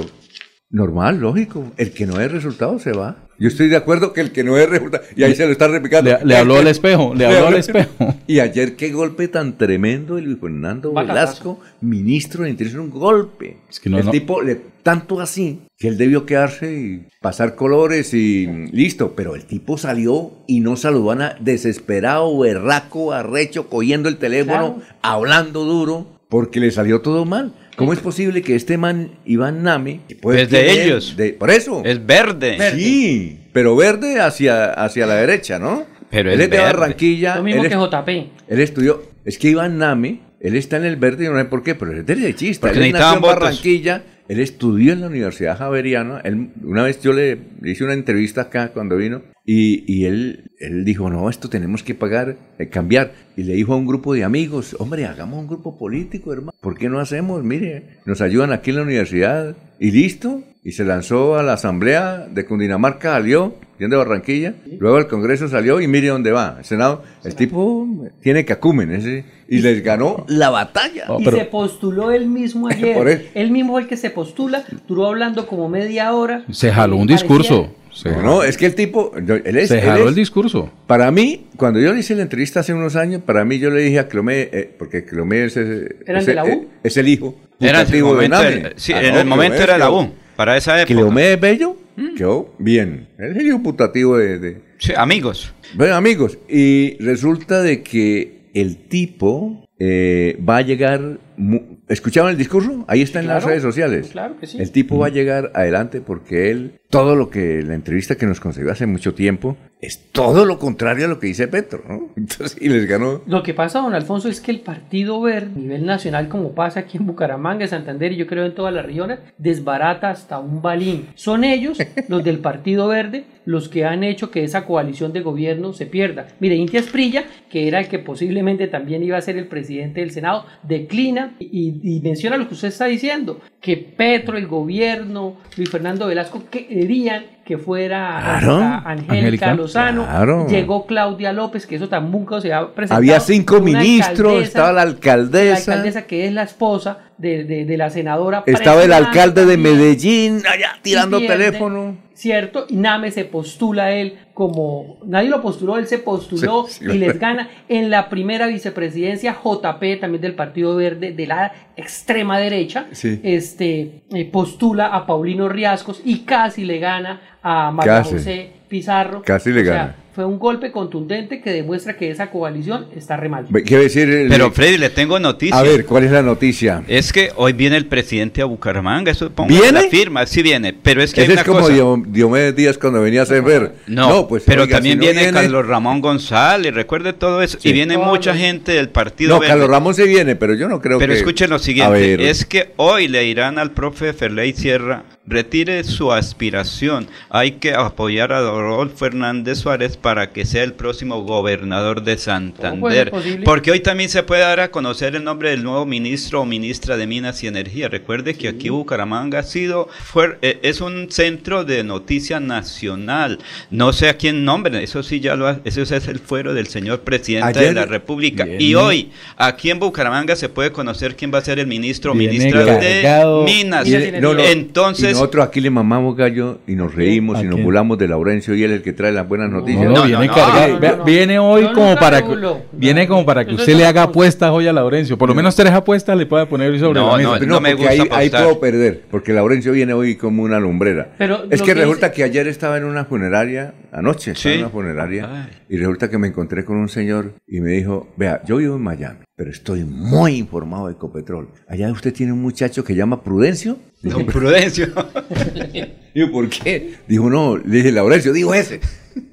normal, lógico, el que no es resultado se va. Yo estoy de acuerdo que el que no es resultado, y ahí se lo está replicando. Le, le habló al espejo, le <laughs> habló al espejo. <laughs> Y ayer qué golpe tan tremendo de Luis Fernando. Velasco, ministro de Interior, un golpe. Es que no, el no. tipo, le, tanto así, que él debió quedarse y pasar colores y listo, pero el tipo salió y no saludó a nadie, desesperado, berraco, arrecho, cogiendo el teléfono, Claro. hablando duro, porque le salió todo mal. ¿Cómo es posible que este man, Iván Name, que puede Es de tener- ellos. de- por eso. Es verde. Sí, pero verde hacia, hacia la derecha, ¿no? Pero él es es de verde. Barranquilla. Lo mismo él que JP. Él estudió, es que Iván Name, él está en el verde, y no sé por qué, pero es derechista. Porque Él nació en votos. Barranquilla, él estudió en la Universidad Javeriana. Él, una vez yo le, hice una entrevista acá cuando vino y, y él, él dijo, no, esto tenemos que pagar, eh, cambiar. Y le dijo a un grupo de amigos, hombre, hagamos un grupo político, hermano. ¿Por qué no hacemos? Mire, nos ayudan aquí en la universidad y listo. Y se lanzó a la asamblea de Cundinamarca, salió, bien de Barranquilla. Luego al Congreso salió y mire dónde va. El Senado, el tipo tiene cacumen ese, y les ganó la batalla. Y pero- se postuló él mismo <laughs> ayer. Él mismo fue el que se postula, duró hablando como media hora. Se jaló un discurso. Se, No, no, es que el tipo, él es, se él jaló es- el discurso. Para mí, cuando yo le hice la entrevista hace unos años, para mí yo le dije a Clomé, eh, porque Clomé es, eh, ¿Eran es- de es el hijo Era el de momento, Name. sí, Ah, en no, el momento era la U, para esa época. Clomé es bello, Mm. quedó bien. Él es el hijo putativo de, de- Sí, amigos. Bueno, amigos, y resulta de que el tipo eh, va a llegar... mu- ¿Escuchaban el discurso? Ahí está en las redes sociales. claro que sí. El tipo va a llegar adelante porque él, todo lo que la entrevista que nos concedió hace mucho tiempo, es todo lo contrario a lo que dice Petro, ¿no? <laughs> Entonces, y les ganó. Lo que pasa, don Alfonso, es que el Partido Verde, a nivel nacional, como pasa aquí en Bucaramanga, en Santander y yo creo en todas las regiones, desbarata hasta un balín. Son ellos, <laughs> los del Partido Verde, los que han hecho que esa coalición de gobierno se pierda. Mire, Inti Esprilla, que era el que posiblemente también iba a ser el presidente del Senado, declina y, y menciona lo que usted está diciendo, que Petro, el gobierno, Luis Fernando Velasco querían que fuera Claro. Angélica Angélica. Lozano, Claro. llegó Claudia López, que eso tampoco se ha presentado. Había cinco ministros, alcaldesa, estaba la La alcaldesa, alcaldesa que es la esposa de, de- de la senadora. estaba el alcalde de Medellín allá tirando pierde, teléfono. Cierto, y Name se postula él como. Nadie lo postuló, él se postuló Sí, sí, y les gana. En la primera vicepresidencia, JP, también del Partido Verde, de la extrema derecha, Sí. este, eh, postula a Paulino Riascos y casi le gana a María. José Pizarro. Casi le O sea, gana. Fue un golpe contundente que demuestra que esa coalición está re mal. Ve- Quiero decir, el- Pero Freddy, le tengo noticia. a ver, ¿cuál es la noticia? Es que hoy viene el presidente a Bucaramanga, eso pongo ¿Viene? la firma, sí viene, pero es que hay Ese una es como cosa. Diomedes Díaz cuando venía a hacer ver. No, pues pero oiga, también si no viene, Carlos Ramón González, recuerde todo eso, Sí. y viene mucha gente del Partido No, Verde. Carlos Ramón se viene, pero yo no creo Pero que. escuchen lo A siguiente, ver, es que hoy le dirán al profe Ferley Sierra, retire su aspiración, hay que apoyar a Rodolfo Hernández Suárez para que sea el próximo gobernador de Santander, porque hoy también se puede dar a conocer el nombre del nuevo ministro o ministra de Minas y Energía. Recuerde que aquí Bucaramanga ha sido, fue, eh, es un centro de noticia nacional, no sé a quién nombre, eso sí ya lo ha, eso es el fuero del señor presidente Ayer- de la República. Bien. Y hoy, aquí en Bucaramanga se puede conocer quién va a ser el ministro o ministra cargado. de Minas. Mire, no, no, Entonces, y nosotros aquí le mamamos gallo y nos reímos ¿A y nos burlamos de Laurencio y él es el que trae las buenas noticias. No, No, viene no, cargado. Viene hoy como para que, viene como para que usted le haga apuestas hoy a Laurencio. Por lo menos tres apuestas le puede poner hoy sobre No, la mesa. no, me porque gusta ahí, puedo perder, porque Laurencio viene hoy como una lumbrera. Pero es que que resulta dice- que ayer estaba en una funeraria, anoche estaba Sí. en una funeraria, Ay. y resulta que me encontré con un señor y me dijo, vea, yo vivo en Miami, pero estoy muy informado de Ecopetrol. Allá usted tiene un muchacho que llama Prudencio. don Prudencio. <laughs> Digo, ¿por qué? Dijo, no, le dije, Laurencio, digo ese.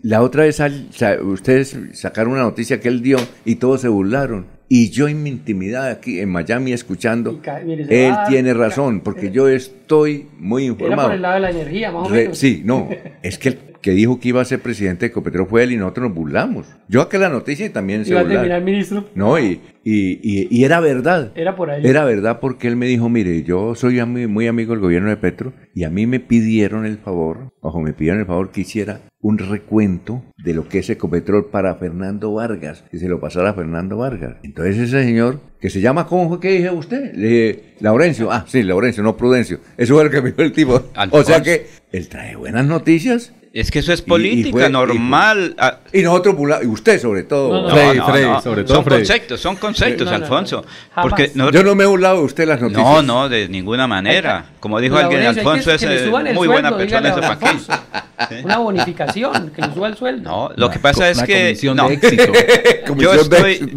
La otra vez ustedes sacaron una noticia que él dio y todos se burlaron. Y yo en mi intimidad aquí en Miami escuchando, mire, él va a- tiene razón, porque yo estoy muy Era informado. por el lado de la energía, más o Re- menos. sí, no, <laughs> es que que dijo que iba a ser presidente de Ecopetrol fue él y nosotros nos burlamos. Yo acá la noticia y también se Iba a terminar ministro. No, y, y, y- y era verdad. Era por ahí. Era verdad porque él me dijo, mire, yo soy ami- muy amigo del gobierno de Petro y a mí me pidieron el favor, ojo, me pidieron el favor que hiciera un recuento de lo que es Ecopetrol para Fernando Vargas, y se lo pasara a Fernando Vargas. Entonces ese señor, que se llama, ¿cómo fue que dije usted? Le dije, Laurencio, ah, sí, Laurencio, no Prudencio. Eso fue lo que me dijo el tipo. O sea que él trae buenas noticias Es que eso es y política fue- y fue- normal. Ah, y nosotros, y usted sobre todo. No, no, Freddy, Freddy, sobre todo son conceptos, son conceptos, No, no, no. Alfonso. Porque nosotros- Yo no me he burlado de usted las noticias. no, no, de ninguna manera. Como dijo alguien, Alfonso es eh, muy sueldo, buena persona. dígale ¿Eso a para Alfonso. qué? ¿Sí? Una bonificación, que le suba el sueldo. No, lo Una que pasa co- es una que comisión no. de éxito. <laughs> yo estoy,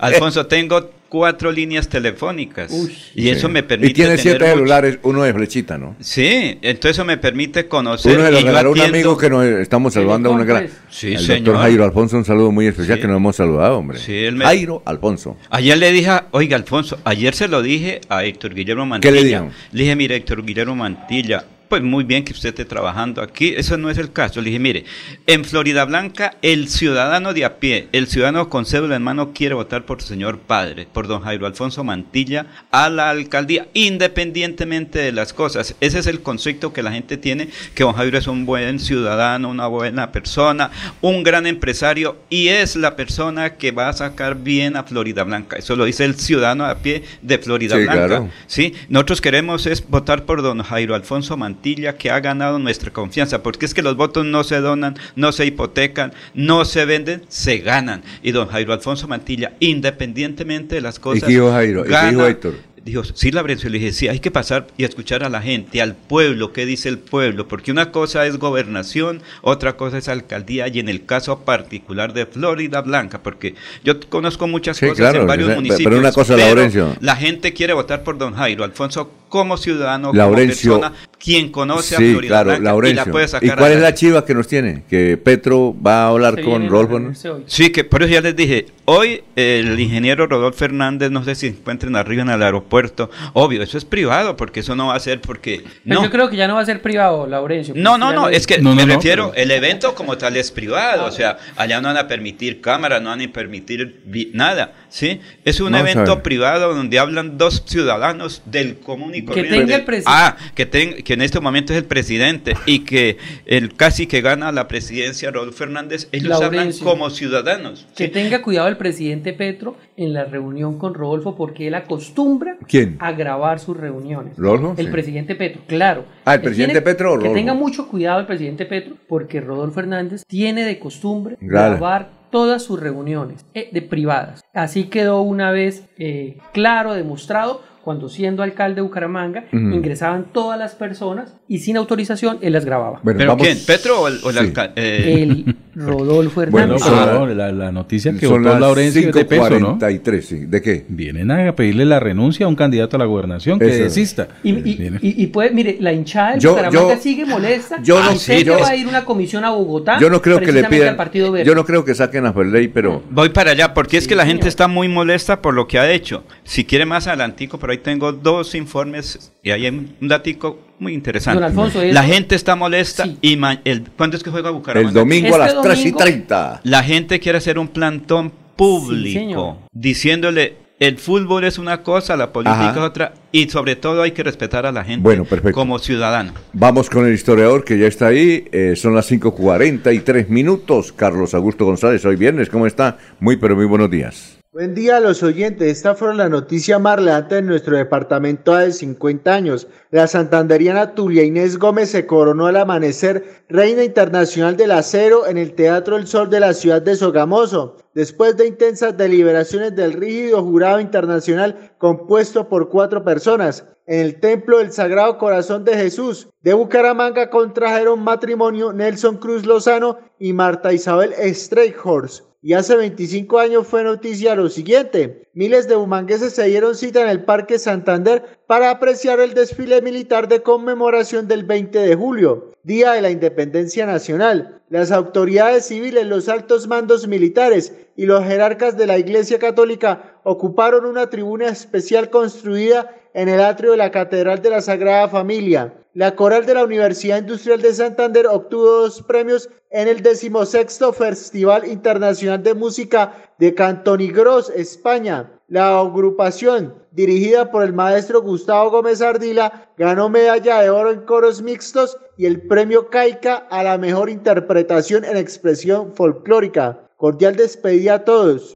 Alfonso, tengo cuatro líneas telefónicas. y eso me permite. Y tiene siete celulares, uno de flechita, ¿no? Sí, entonces eso me permite conocer. Uno de los un amigo que nos estamos saludando. Una gran... Sí, el señor. doctor Jairo Alfonso, un saludo muy especial que nos hemos saludado, hombre. Sí, él me... Jairo Alfonso. Ayer le dije, oiga, Alfonso, ayer se lo dije a Héctor Guillermo Mantilla. ¿Qué le dijo? Le dije, mire, Héctor Guillermo Mantilla, pues muy bien que usted esté trabajando aquí, eso no es el caso. Le dije, mire, en Florida Blanca el ciudadano de a pie, el ciudadano con cédula en mano quiere votar por su señor padre, por don Jairo Alfonso Mantilla, a la alcaldía, independientemente de las cosas. Ese es el concepto que la gente tiene, que don Jairo es un buen ciudadano, una buena persona, un gran empresario y es la persona que va a sacar bien a Florida Blanca. Eso lo dice el ciudadano a pie de Florida Sí, Blanca. claro. ¿sí? Nosotros queremos es votar por don Jairo Alfonso Mantilla que ha ganado nuestra confianza, porque es que los votos no se donan, no se hipotecan, no se venden, se ganan. Y don Jairo Alfonso Mantilla, independientemente de las ¿Y cosas, Jairo? ¿Y qué gana. Héctor? Dijo, sí, Labrencio, le dije, sí, hay que pasar y escuchar a la gente, al pueblo, qué dice el pueblo, porque una cosa es gobernación, otra cosa es alcaldía, y en el caso particular de Florida Blanca, porque yo conozco muchas Sí, cosas claro, en varios pero municipios. una cosa, pero Laurencio. La gente quiere votar por don Jairo Alfonso como ciudadano, Laurencio, como persona, quien conoce a Florida claro, Blanca y Laurencio. la puede sacar ¿Y cuál es la chiva que nos tiene? Que Petro va a hablar Se con Rolfo. Sí, que por eso ya les dije, hoy el ingeniero Rodolfo Fernández, no sé si se encuentren arriba en el aeropuerto, obvio, eso es privado, porque eso no va a ser porque... Pero No, yo creo que ya no va a ser privado, Laurencio. no, no, no, es que No, me no, no, refiero, pero- el evento como tal es privado, o sea, allá no van a permitir cámaras, no van a permitir nada, ¿sí? Es un evento privado donde hablan dos ciudadanos del común y Que corriente. tenga el presi- Ah, que, ten- que en este momento es el presidente y que el casi que gana la presidencia Rodolfo Fernández, ellos hablan como ciudadanos. Que ¿sí? tenga cuidado el presidente Petro en la reunión con Rodolfo porque él acostumbra ¿Quién? a grabar sus reuniones. ¿Rodolfo? El Sí. presidente Petro, claro. Ah, ¿el presidente Petro o Que Rodolfo? tenga mucho cuidado el presidente Petro porque Rodolfo Hernández tiene de costumbre Claro. grabar todas sus reuniones eh, de privadas. Así quedó una vez eh, claro, demostrado, cuando siendo alcalde de Bucaramanga, ingresaban todas las personas y sin autorización él las grababa. Bueno, ¿Pero vamos- quién? ¿Petro o el, o el Sí. alca- eh, El <laughs> Rodolfo Hernández. Bueno, pero no, la, la noticia que Son votó Laurencio de peso, ¿no? 5.43, sí. ¿De qué? Vienen a pedirle la renuncia a un candidato a la gobernación que Eso. desista. Y, y, Vienen. y- y puede, mire, la hinchada de Yo- Bucaramanga yo- sigue molesta. yo no sé, que va a ir una comisión a Bogotá. Yo no creo que le pidan. al Partido Verde. Yo no creo que saquen a Ferley, pero. Voy para allá, porque es que la gente señor. está muy molesta por lo que ha hecho. Si quiere más adelantico, por ahí tengo dos informes y hay un datico muy interesante. Don Alfonso, eso- la gente está molesta Sí. y ma- el, ¿cuándo es que juega Bucaramanga? El domingo a Este las 3 y domingo- 30. La gente quiere hacer un plantón público, diciéndole el fútbol es una cosa, la política Ajá. es otra, y sobre todo hay que respetar a la gente Bueno, perfecto. como ciudadano. Vamos con el historiador que ya está ahí. eh, son las 5.43 minutos. Carlos Augusto González, hoy viernes, ¿cómo está? Muy, pero muy buenos días. Buen día a los oyentes. Esta fue la noticia más relevante de nuestro departamento de 50 años. La santanderiana Tulia Inés Gómez se coronó al amanecer Reina Internacional del Acero en el Teatro El Sol de la ciudad de Sogamoso. Después de intensas deliberaciones del rígido jurado internacional compuesto por cuatro personas, en el Templo del Sagrado Corazón de Jesús de Bucaramanga contrajeron matrimonio Nelson Cruz Lozano y Marta Isabel Streichhorst. Y hace 25 años fue noticia lo siguiente. Miles de bumangueses se dieron cita en el Parque Santander para apreciar el desfile militar de conmemoración del 20 de julio, Día de la Independencia Nacional. Las autoridades civiles, los altos mandos militares y los jerarcas de la Iglesia Católica ocuparon una tribuna especial construida en el atrio de la Catedral de la Sagrada Familia. La coral de la Universidad Industrial de Santander obtuvo dos premios en el decimosexto Festival Internacional de Música de Cantonigros, España. La agrupación, dirigida por el maestro Gustavo Gómez Ardila, ganó medalla de oro en coros mixtos y el premio Caica a la mejor interpretación en expresión folclórica. Cordial despedida a todos.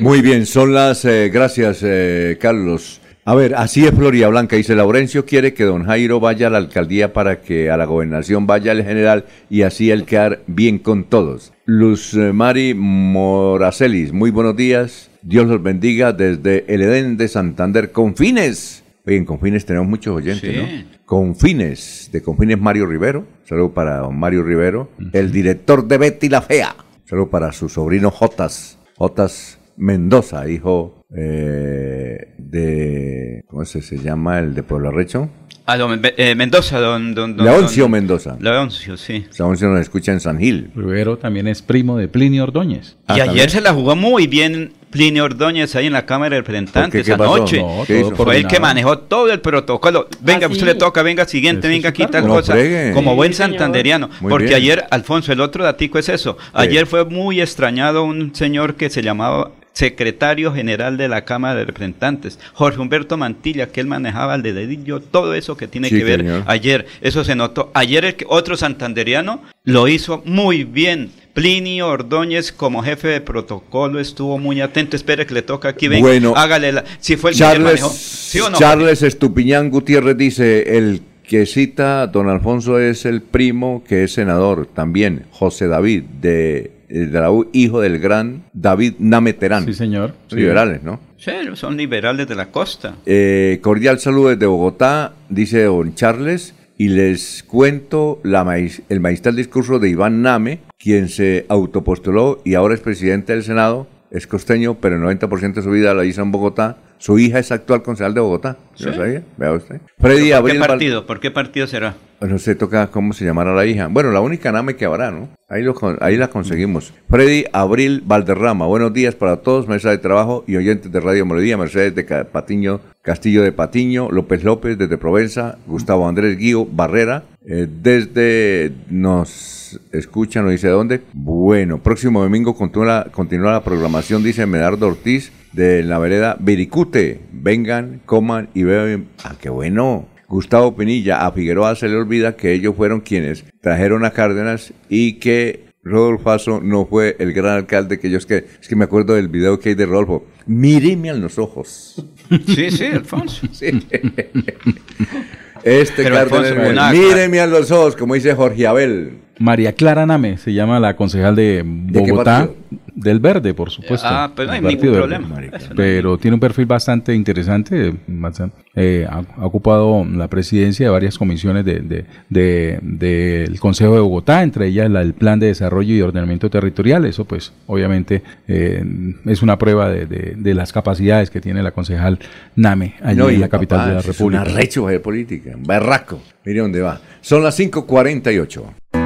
Muy bien, son las. eh, gracias, eh, Carlos. A ver, así es Floria Blanca. Dice Laurencio quiere que don Jairo vaya a la alcaldía para que a la gobernación vaya el general y así él quedar bien con todos. Luz eh, Mari Moracelis, muy buenos días. Dios los bendiga desde el Edén de Santander. Confines. Oye, en Confines tenemos muchos oyentes, Sí. ¿no? Confines, de Confines Mario Rivero. Saludo para don Mario Rivero. El director de Betty la Fea. Saludo para su sobrino Jotas. Jotas Mendoza, hijo eh, de, ¿cómo se, se llama? El de Pueblo Recho. Ah, don, eh, Mendoza, don, don, Leoncio Mendoza. Leoncio, sí. Leoncio nos escucha en San Gil. Rivero también es primo de Plinio Ordóñez. y ah, ayer se la jugó muy bien Plinio Ordóñez ahí en la Cámara de Representantes anoche. Fue el que manejó todo el protocolo. Venga, usted le toca, venga, siguiente, venga, aquí tal cosa. Como buen santanderiano. porque ayer, Alfonso, el otro datico es eso. Ayer fue muy extrañado un señor que se llamaba secretario general de la Cámara de Representantes, Jorge Humberto Mantilla, que él manejaba el dedillo, todo eso que tiene que ver ayer, eso se notó. Ayer el otro santanderiano lo hizo muy bien. Plinio Ordóñez como jefe de protocolo estuvo muy atento. Espere que le toca aquí. Venga, bueno, hágale la. Si fue el Charles, ¿sí o no? Charles Estupiñán Gutiérrez dice: el que cita don Alfonso es el primo que es senador también, José David, de de la hijo del gran David Nameterán. Sí, señor. Liberales, ¿no? Sí, son liberales de la costa. Eh, cordial saludo desde Bogotá, dice don Charles, y les cuento la el magistral discurso de Iván Name, quien se autopostuló y ahora es presidente del Senado, es costeño, pero el 90% de su vida la hizo en Bogotá. Su hija es actual concejal de Bogotá. ¿Lo sabía? Vea usted. Freddy ¿Por qué partido? ¿Por qué partido será? No sé, toca cómo se llamará la hija. Bueno, la única Name que habrá, ¿no? Ahí, lo, ahí la conseguimos. Freddy Abril Valderrama, buenos días para todos, mesa de trabajo y oyentes de Radio Melodía, Mercedes de Patiño, Castillo de Patiño, López López desde Provenza, Gustavo Andrés Guío Barrera, eh, desde nos escuchan, no dice dónde. Bueno, próximo domingo continúa, continúa la programación, dice Medardo Ortiz, de la vereda Viricute. Vengan, coman y beban. Ah, qué bueno. Gustavo Pinilla, a Figueroa se le olvida que ellos fueron quienes trajeron a Cárdenas y que Rodolfo no fue el gran alcalde que ellos que es que me acuerdo del video que hay de Rodolfo. Míreme a los ojos. Sí, sí, Alfonso. <laughs> Este Cárdenas, míreme a los ojos, como dice Jorge Abel. María Clara Name se llama la concejal de Bogotá. del Verde, por supuesto. Ah, pero no hay ningún problema. pero tiene un perfil bastante interesante. Eh, ha, ocupado la presidencia de varias comisiones del de, Consejo de Bogotá, entre ellas la, el Plan de Desarrollo y Ordenamiento Territorial. Eso, pues, obviamente, eh, es una prueba de, las capacidades que tiene la concejal Name allí en la capital de la República. Es una recho de política, un barraco. Mire dónde va. Son las 5.48.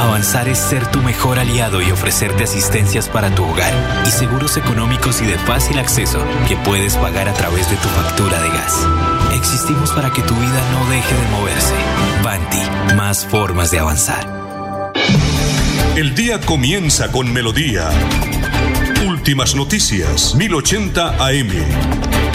Avanzar es ser tu mejor aliado y ofrecerte asistencias para tu hogar y seguros económicos y de fácil acceso que puedes pagar a través de tu factura de gas. Existimos para que tu vida no deje de moverse. Banti, más formas de avanzar. El día comienza con melodía. Últimas noticias, 1080 AM.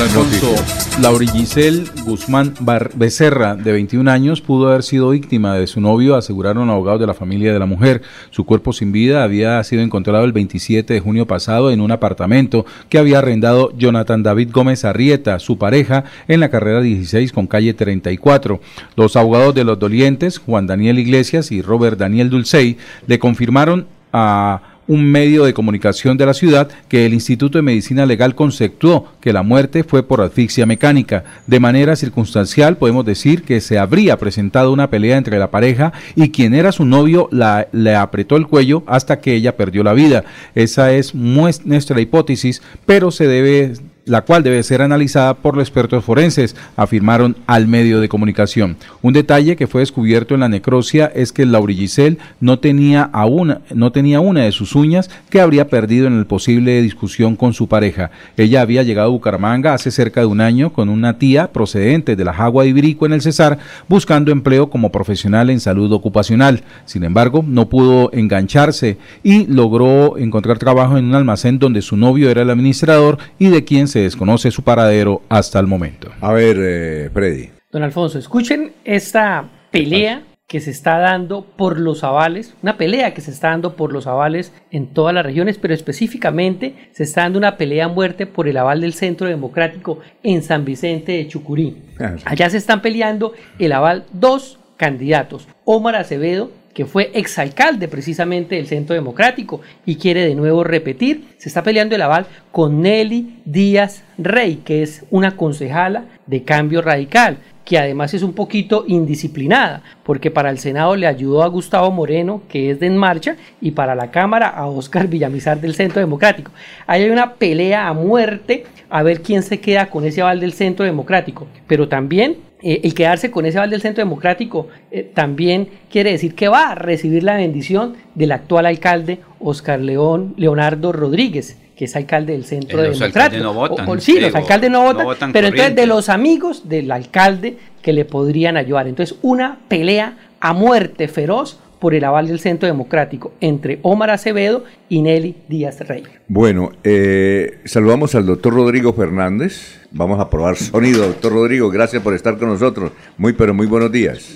Alfonso, Lauri Giselle Guzmán Becerra, de 21 años, pudo haber sido víctima de su novio, aseguraron abogados de la familia de la mujer. Su cuerpo sin vida había sido encontrado el 27 de junio pasado en un apartamento que había arrendado Jonathan David Gómez Arrieta, su pareja, en la carrera 16 con calle 34. Los abogados de los dolientes, Juan Daniel Iglesias y Robert Daniel Dulcey, le confirmaron a un medio de comunicación de la ciudad que el Instituto de Medicina Legal conceptuó que la muerte fue por asfixia mecánica. De manera circunstancial podemos decir que se habría presentado una pelea entre la pareja y quien era su novio la, le apretó el cuello hasta que ella perdió la vida. Esa es nuestra hipótesis, pero se debe la cual debe ser analizada por los expertos forenses, afirmaron al medio de comunicación. Un detalle que fue descubierto en la necrosia es que Laura Giselle no tenía, una, no tenía una de sus uñas que habría perdido en el posible discusión con su pareja. Ella había llegado a Bucaramanga hace cerca de un año con una tía procedente de la Jagua de Ibirico en el Cesar, buscando empleo como profesional en salud ocupacional. Sin embargo, no pudo engancharse y logró encontrar trabajo en un almacén donde su novio era el administrador y de quien se desconoce su paradero hasta el momento. A ver, eh, Freddy. Don Alfonso, escuchen esta pelea que se está dando por los avales, una pelea que se está dando por los avales en todas las regiones, pero específicamente se está dando una pelea a muerte por el aval del Centro Democrático en San Vicente de Chucurí. Ah, Allá se están peleando el aval dos candidatos, Omar Acevedo que fue exalcalde precisamente del Centro Democrático y quiere de nuevo repetir, se está peleando el aval con Nelly Díaz Rey, que es una concejala de cambio radical que además es un poquito indisciplinada, porque para el Senado le ayudó a Gustavo Moreno, que es de En Marcha, y para la Cámara a Oscar Villamizar del Centro Democrático. Ahí hay una pelea a muerte a ver quién se queda con ese aval del Centro Democrático, pero también eh, el quedarse con ese aval del Centro Democrático eh, también quiere decir que va a recibir la bendición del actual alcalde Oscar León, Leonardo Rodríguez, que es alcalde del Centro Democrático. No votan, sí, los alcaldes no votan, pero entonces de los amigos del alcalde que le podrían ayudar. Entonces, una pelea a muerte feroz por el aval del Centro Democrático entre Omar Acevedo y Nelly Díaz Rey. Bueno, eh, saludamos al doctor Rodrigo Fernández. Vamos a probar sonido, doctor Rodrigo. Gracias por estar con nosotros. Muy, pero muy buenos días.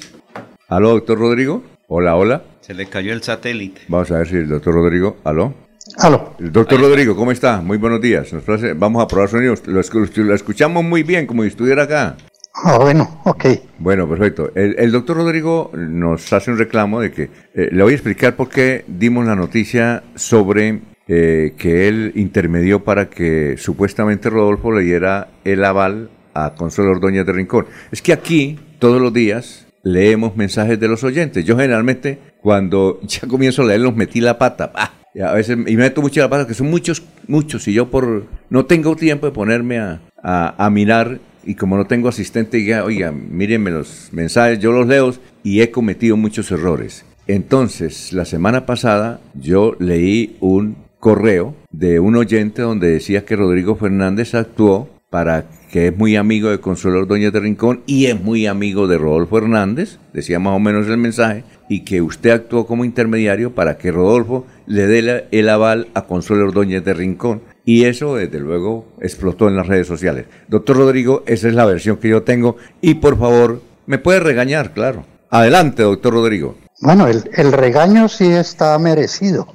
¿Aló, doctor Rodrigo? Hola, hola. Se le cayó el satélite. Vamos a ver si el doctor Rodrigo. ¿Aló? Aló. El doctor Rodrigo, ¿cómo está? Muy buenos días. vamos a probar sonido. Lo, lo escuchamos muy bien, como si estuviera acá. Ah, bueno, ok. Bueno, perfecto. El, doctor Rodrigo nos hace un reclamo de que eh, le voy a explicar por qué dimos la noticia sobre eh, que él intermedió para que supuestamente Rodolfo le diera el aval a Consuelo Ordóñez de Rincón. Es que aquí, todos los días, leemos mensajes de los oyentes. Yo generalmente, cuando <laughs> ya comienzo a leerlos, metí la pata. a veces, y me meto mucho la pata, que son muchos, muchos, y yo por no tengo tiempo de ponerme a, a mirar y como no tengo asistente, diga, oiga, mírenme los mensajes, yo los leo y he cometido muchos errores. Entonces, la semana pasada yo leí un correo de un oyente donde decía que Rodrigo Fernández actuó para que es muy amigo de Consuelo Ordóñez de Rincón y es muy amigo de Rodolfo Hernández, decía más o menos el mensaje, y que usted actuó como intermediario para que Rodolfo le dé el aval a Consuelo Ordóñez de Rincón. Y eso, desde luego, explotó en las redes sociales. Doctor Rodrigo, esa es la versión que yo tengo. Y por favor, me puede regañar, claro. Adelante, doctor Rodrigo. Bueno, el, regaño sí está merecido,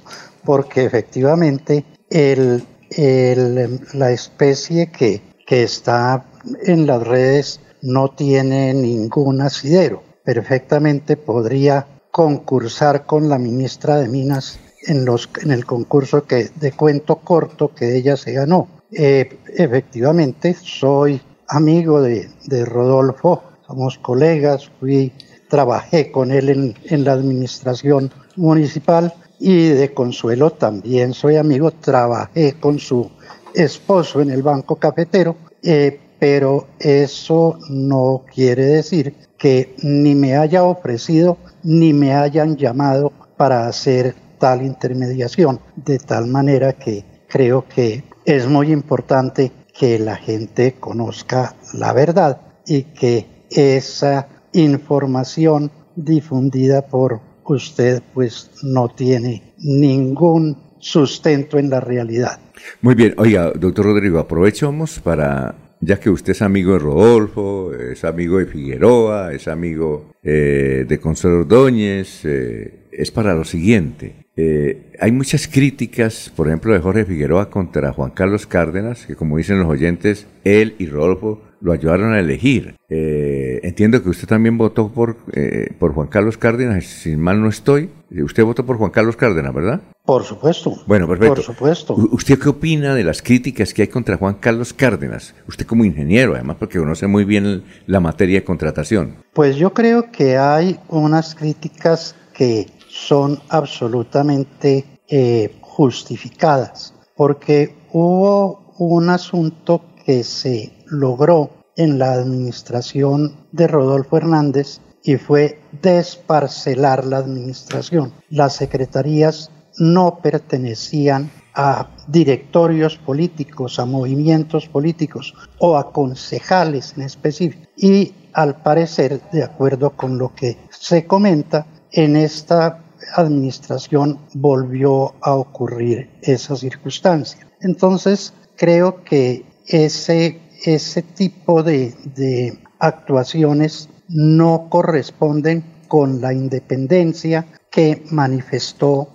porque efectivamente la especie que, que está en las redes no tiene ningún asidero. Perfectamente podría concursar con la ministra de Minas en, los, en el concurso que, de cuento corto que ella se ganó. Eh, efectivamente, soy amigo de, de, Rodolfo, somos colegas, fui, trabajé con él en, en, la administración municipal y de Consuelo también soy amigo, trabajé con su esposo en el banco cafetero, eh, pero eso no quiere decir que ni me haya ofrecido ni me hayan llamado para hacer tal intermediación, de tal manera que creo que es muy importante que la gente conozca la verdad y que esa información difundida por usted pues no tiene ningún sustento en la realidad. Muy bien, oiga, doctor Rodrigo, aprovechamos para, ya que usted es amigo de Rodolfo, es amigo de Figueroa, es amigo eh, de Consuelo Ordóñez, eh, es para lo siguiente. Eh, hay muchas críticas, por ejemplo, de Jorge Figueroa contra Juan Carlos Cárdenas, que como dicen los oyentes, él y Rodolfo lo ayudaron a elegir. Eh, entiendo que usted también votó por, eh, por Juan Carlos Cárdenas, si mal no estoy. Usted votó por Juan Carlos Cárdenas, ¿verdad? Por supuesto. Bueno, perfecto. Por supuesto. ¿Usted qué opina de las críticas que hay contra Juan Carlos Cárdenas? Usted como ingeniero, además, porque conoce muy bien la materia de contratación. Pues yo creo que hay unas críticas que son absolutamente eh, justificadas, porque hubo un asunto que se logró en la administración de Rodolfo Hernández y fue desparcelar la administración. Las secretarías no pertenecían a directorios políticos, a movimientos políticos o a concejales en específico. Y al parecer, de acuerdo con lo que se comenta, en esta administración volvió a ocurrir esa circunstancia. Entonces, creo que ese, ese tipo de, de actuaciones no corresponden con la independencia que manifestó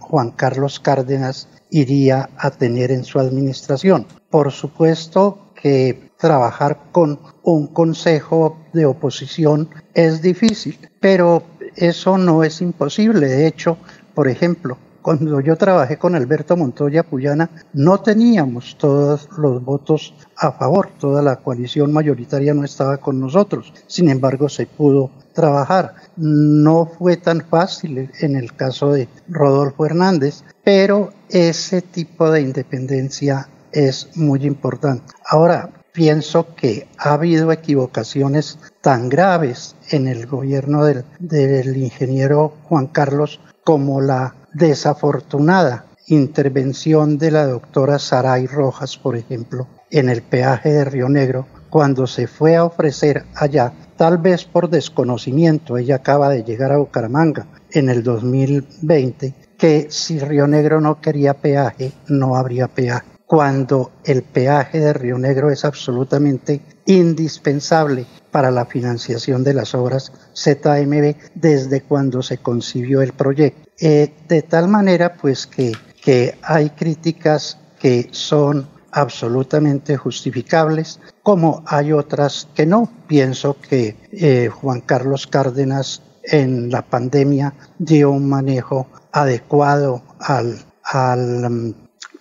Juan Carlos Cárdenas iría a tener en su administración. Por supuesto que trabajar con un consejo de oposición es difícil, pero eso no es imposible. De hecho, por ejemplo, cuando yo trabajé con Alberto Montoya Puyana, no teníamos todos los votos a favor, toda la coalición mayoritaria no estaba con nosotros, sin embargo se pudo trabajar. No fue tan fácil en el caso de Rodolfo Hernández, pero ese tipo de independencia es muy importante. Ahora, pienso que ha habido equivocaciones tan graves en el gobierno del, ingeniero Juan Carlos como la desafortunada intervención de la doctora Saray Rojas, por ejemplo, en el peaje de Río Negro, cuando se fue a ofrecer allá, tal vez por desconocimiento, ella acaba de llegar a Bucaramanga en el 2020, que si Río Negro no quería peaje, no habría peaje, cuando el peaje de Río Negro es absolutamente indispensable para la financiación de las obras ZMB desde cuando se concibió el proyecto. Eh, de tal manera pues que, que hay críticas que son absolutamente justificables, como hay otras que no. Pienso que eh, Juan Carlos Cárdenas en la pandemia dio un manejo adecuado al, al, mm,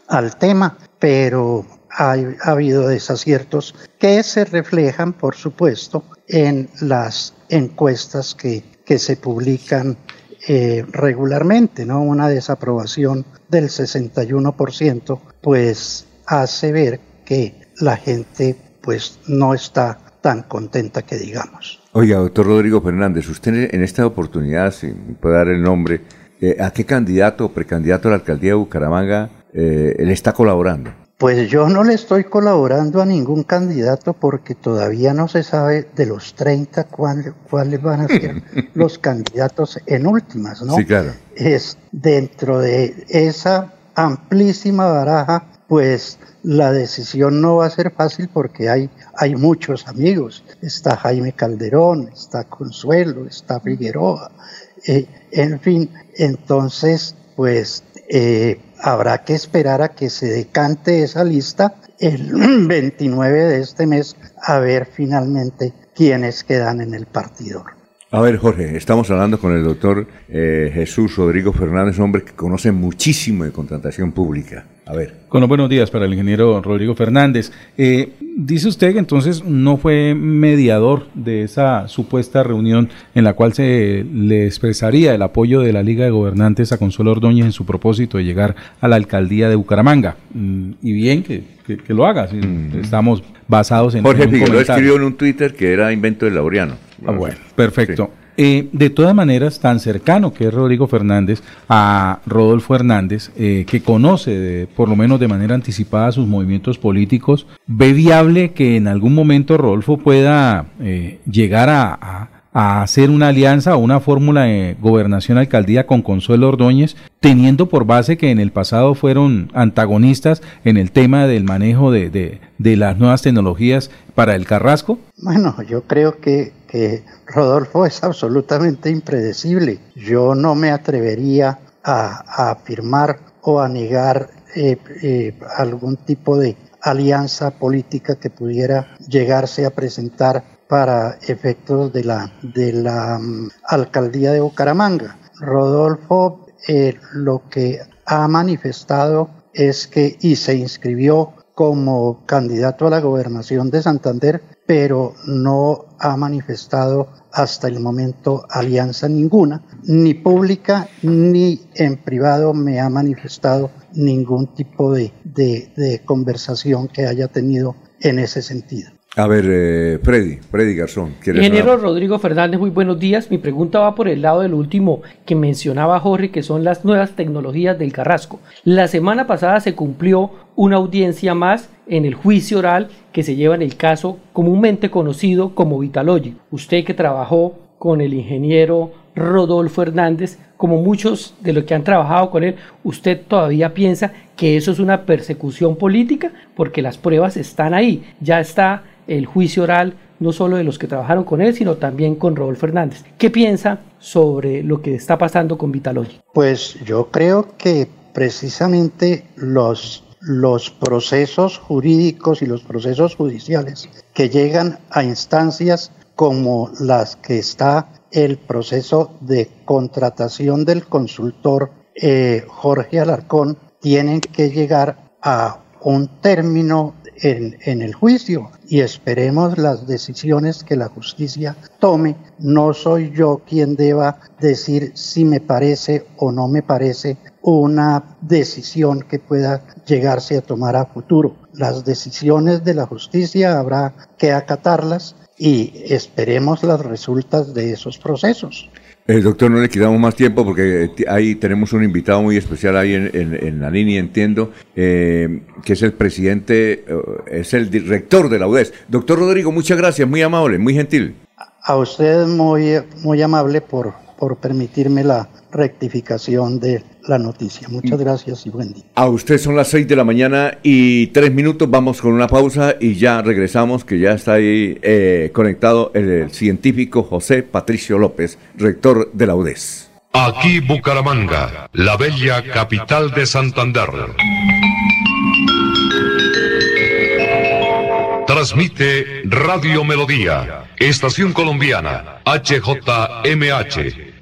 al tema, pero ha, ha, habido desaciertos que se reflejan, por supuesto, en las encuestas que, que se publican eh, regularmente, ¿no? Una desaprobación del 61%, pues hace ver que la gente pues no está tan contenta que digamos. Oiga, doctor Rodrigo Fernández, usted en esta oportunidad, si puede dar el nombre, eh, ¿a qué candidato o precandidato a la alcaldía de Bucaramanga eh, le está colaborando? Pues yo no le estoy colaborando a ningún candidato porque todavía no se sabe de los 30 cuáles, van a ser <laughs> los candidatos en últimas, ¿no? Sí, claro. Es dentro de esa amplísima baraja, pues la decisión no va a ser fácil porque hay, hay muchos amigos. Está Jaime Calderón, está Consuelo, está Figueroa, eh, en fin, entonces, pues eh, habrá que esperar a que se decante esa lista el <clears throat> 29 de este mes a ver finalmente quiénes quedan en el partidor. A ver, Jorge, estamos hablando con el doctor eh, Jesús Rodrigo Fernández, hombre que conoce muchísimo de contratación pública. A ver. Con los buenos días para el ingeniero Rodrigo Fernández. Eh, dice usted que entonces no fue mediador de esa supuesta reunión en la cual se le expresaría el apoyo de la Liga de Gobernantes a Consuelo Ordóñez en su propósito de llegar a la alcaldía de Bucaramanga. Mm, y bien que, que, lo haga, estamos basados en... Jorge Figueroa escribió en un Twitter que era invento de Laureano. Ah, bueno, perfecto. Eh, de todas maneras, tan cercano que es Rodrigo Fernández a Rodolfo Hernández, eh, que conoce por lo menos de manera anticipada sus movimientos políticos, ve viable que en algún momento Rodolfo pueda eh, llegar a, hacer una alianza o una fórmula de gobernación-alcaldía con Consuelo Ordóñez, teniendo por base que en el pasado fueron antagonistas en el tema del manejo de, de las nuevas tecnologías para el Carrasco? Bueno, yo creo que Rodolfo es absolutamente impredecible. Yo no me atrevería a, afirmar o a negar eh, eh, algún tipo de alianza política que pudiera llegarse a presentar para efectos de la, de la um, alcaldía de Bucaramanga. Rodolfo eh, lo que ha manifestado es que y se inscribió como candidato a la gobernación de Santander, pero no ha manifestado hasta el momento alianza ninguna, ni pública ni en privado me ha manifestado ningún tipo de, de conversación que haya tenido en ese sentido. A ver, eh, Freddy, Freddy Garzón. Ingeniero Rodrigo Fernández, muy buenos días. Mi pregunta va por el lado del último que mencionaba Jorge, que son las nuevas tecnologías del Carrasco. La semana pasada se cumplió una audiencia más en el juicio oral que se lleva en el caso comúnmente conocido como Vitalogic. Usted que trabajó con el ingeniero Rodolfo Hernández, como muchos de los que han trabajado con él, ¿usted todavía piensa que eso es una persecución política? Porque las pruebas están ahí, ya está el juicio oral no solo de los que trabajaron con él, sino también con Rodolfo Fernández. ¿Qué piensa sobre lo que está pasando con Vitalogy? Pues yo creo que precisamente los, los procesos jurídicos y los procesos judiciales que llegan a instancias como las que está el proceso de contratación del consultor eh, Jorge Alarcón tienen que llegar a un término en, el juicio y esperemos las decisiones que la justicia tome. No soy yo quien deba decir si me parece o no me parece una decisión que pueda llegarse a tomar a futuro. Las decisiones de la justicia habrá que acatarlas y esperemos las resultas de esos procesos. Eh, doctor, no le quitamos más tiempo porque eh, ahí tenemos un invitado muy especial ahí en, la línea, entiendo, eh, que es el presidente, es el director de la UDES. Doctor Rodrigo, muchas gracias, muy amable, muy gentil. A usted muy, muy amable por, por permitirme la rectificación de la noticia. Muchas gracias y buen día. A usted son las 6 de la mañana y tres minutos. Vamos con una pausa y ya regresamos, que ya está ahí eh, conectado el, científico José Patricio López, rector de la UDES. Aquí Bucaramanga, la bella capital de Santander. Transmite Radio Melodía, Estación Colombiana, HJMH.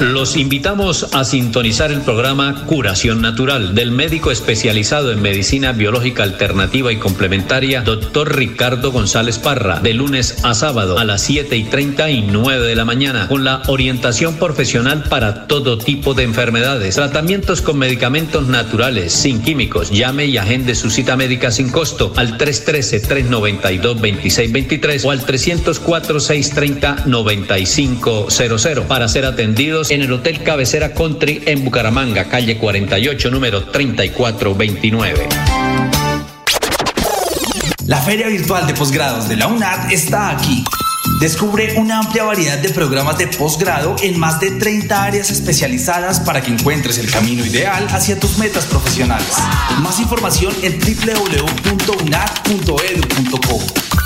Los invitamos a sintonizar el programa Curación Natural del médico especializado en medicina biológica alternativa y complementaria, doctor Ricardo González Parra, de lunes a sábado a las 7 y 30 y 9 de la mañana, con la orientación profesional para todo tipo de enfermedades, tratamientos con medicamentos naturales, sin químicos. Llame y agende su cita médica sin costo al 313-392-2623 o al 304-630-9500 para ser atendidos en el Hotel Cabecera Country en Bucaramanga, calle 48, número 3429. La Feria Virtual de Posgrados de la UNAD está aquí. Descubre una amplia variedad de programas de posgrado en más de 30 áreas especializadas para que encuentres el camino ideal hacia tus metas profesionales. Más información en www.unad.edu.co.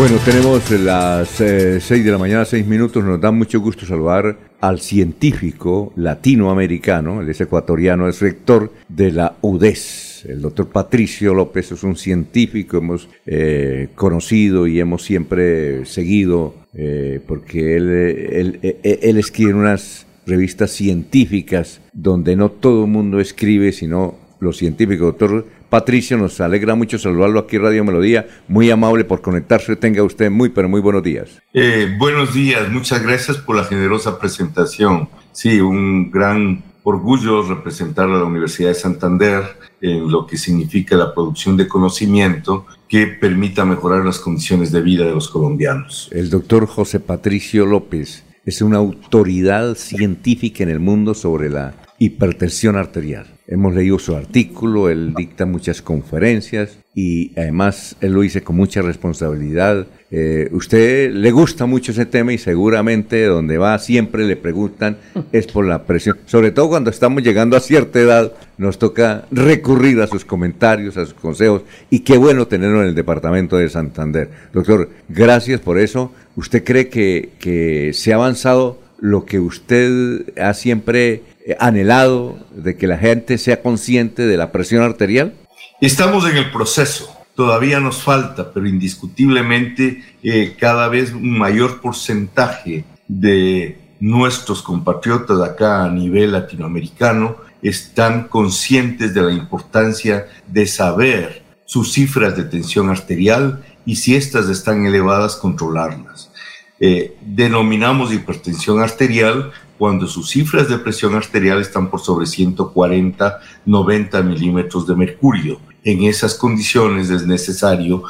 Bueno, tenemos las 6 eh, de la mañana, 6 minutos. Nos da mucho gusto saludar al científico latinoamericano, él es ecuatoriano, es rector de la UDES. El doctor Patricio López es un científico, hemos eh, conocido y hemos siempre seguido, eh, porque él, él, él escribe en unas revistas científicas donde no todo el mundo escribe, sino los científicos. Doctor Patricio, nos alegra mucho saludarlo aquí Radio Melodía, muy amable por conectarse, tenga usted muy, pero muy buenos días. Eh, buenos días, muchas gracias por la generosa presentación. Sí, un gran orgullo representar a la Universidad de Santander en lo que significa la producción de conocimiento que permita mejorar las condiciones de vida de los colombianos. El doctor José Patricio López es una autoridad científica en el mundo sobre la hipertensión arterial. Hemos leído su artículo, él dicta muchas conferencias y además él lo dice con mucha responsabilidad. Eh, usted le gusta mucho ese tema y seguramente donde va siempre le preguntan es por la presión. Sobre todo cuando estamos llegando a cierta edad nos toca recurrir a sus comentarios, a sus consejos y qué bueno tenerlo en el departamento de Santander. Doctor, gracias por eso. ¿Usted cree que, se ha avanzado lo que usted ha siempre anhelado de que la gente sea consciente de la presión arterial? Estamos en el proceso. Todavía nos falta, pero indiscutiblemente eh, cada vez un mayor porcentaje de nuestros compatriotas acá a nivel latinoamericano están conscientes de la importancia de saber sus cifras de tensión arterial y si éstas están elevadas, controlarlas. Eh, denominamos hipertensión arterial cuando sus cifras de presión arterial están por sobre 140, 90 milímetros de mercurio. En esas condiciones es necesario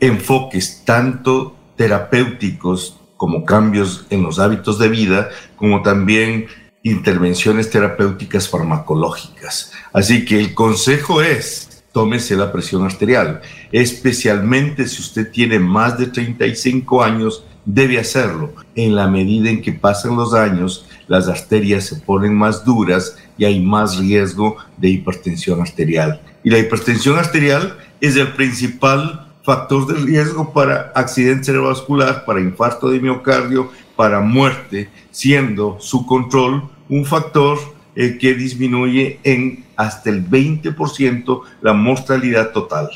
enfoques tanto terapéuticos como cambios en los hábitos de vida, como también intervenciones terapéuticas farmacológicas. Así que el consejo es, tómese la presión arterial, especialmente si usted tiene más de 35 años, debe hacerlo. En la medida en que pasan los años, las arterias se ponen más duras y hay más riesgo de hipertensión arterial. Y la hipertensión arterial es el principal factor de riesgo para accidente cerebrovascular, para infarto de miocardio, para muerte, siendo su control un factor eh, que disminuye en hasta el 20% la mortalidad total.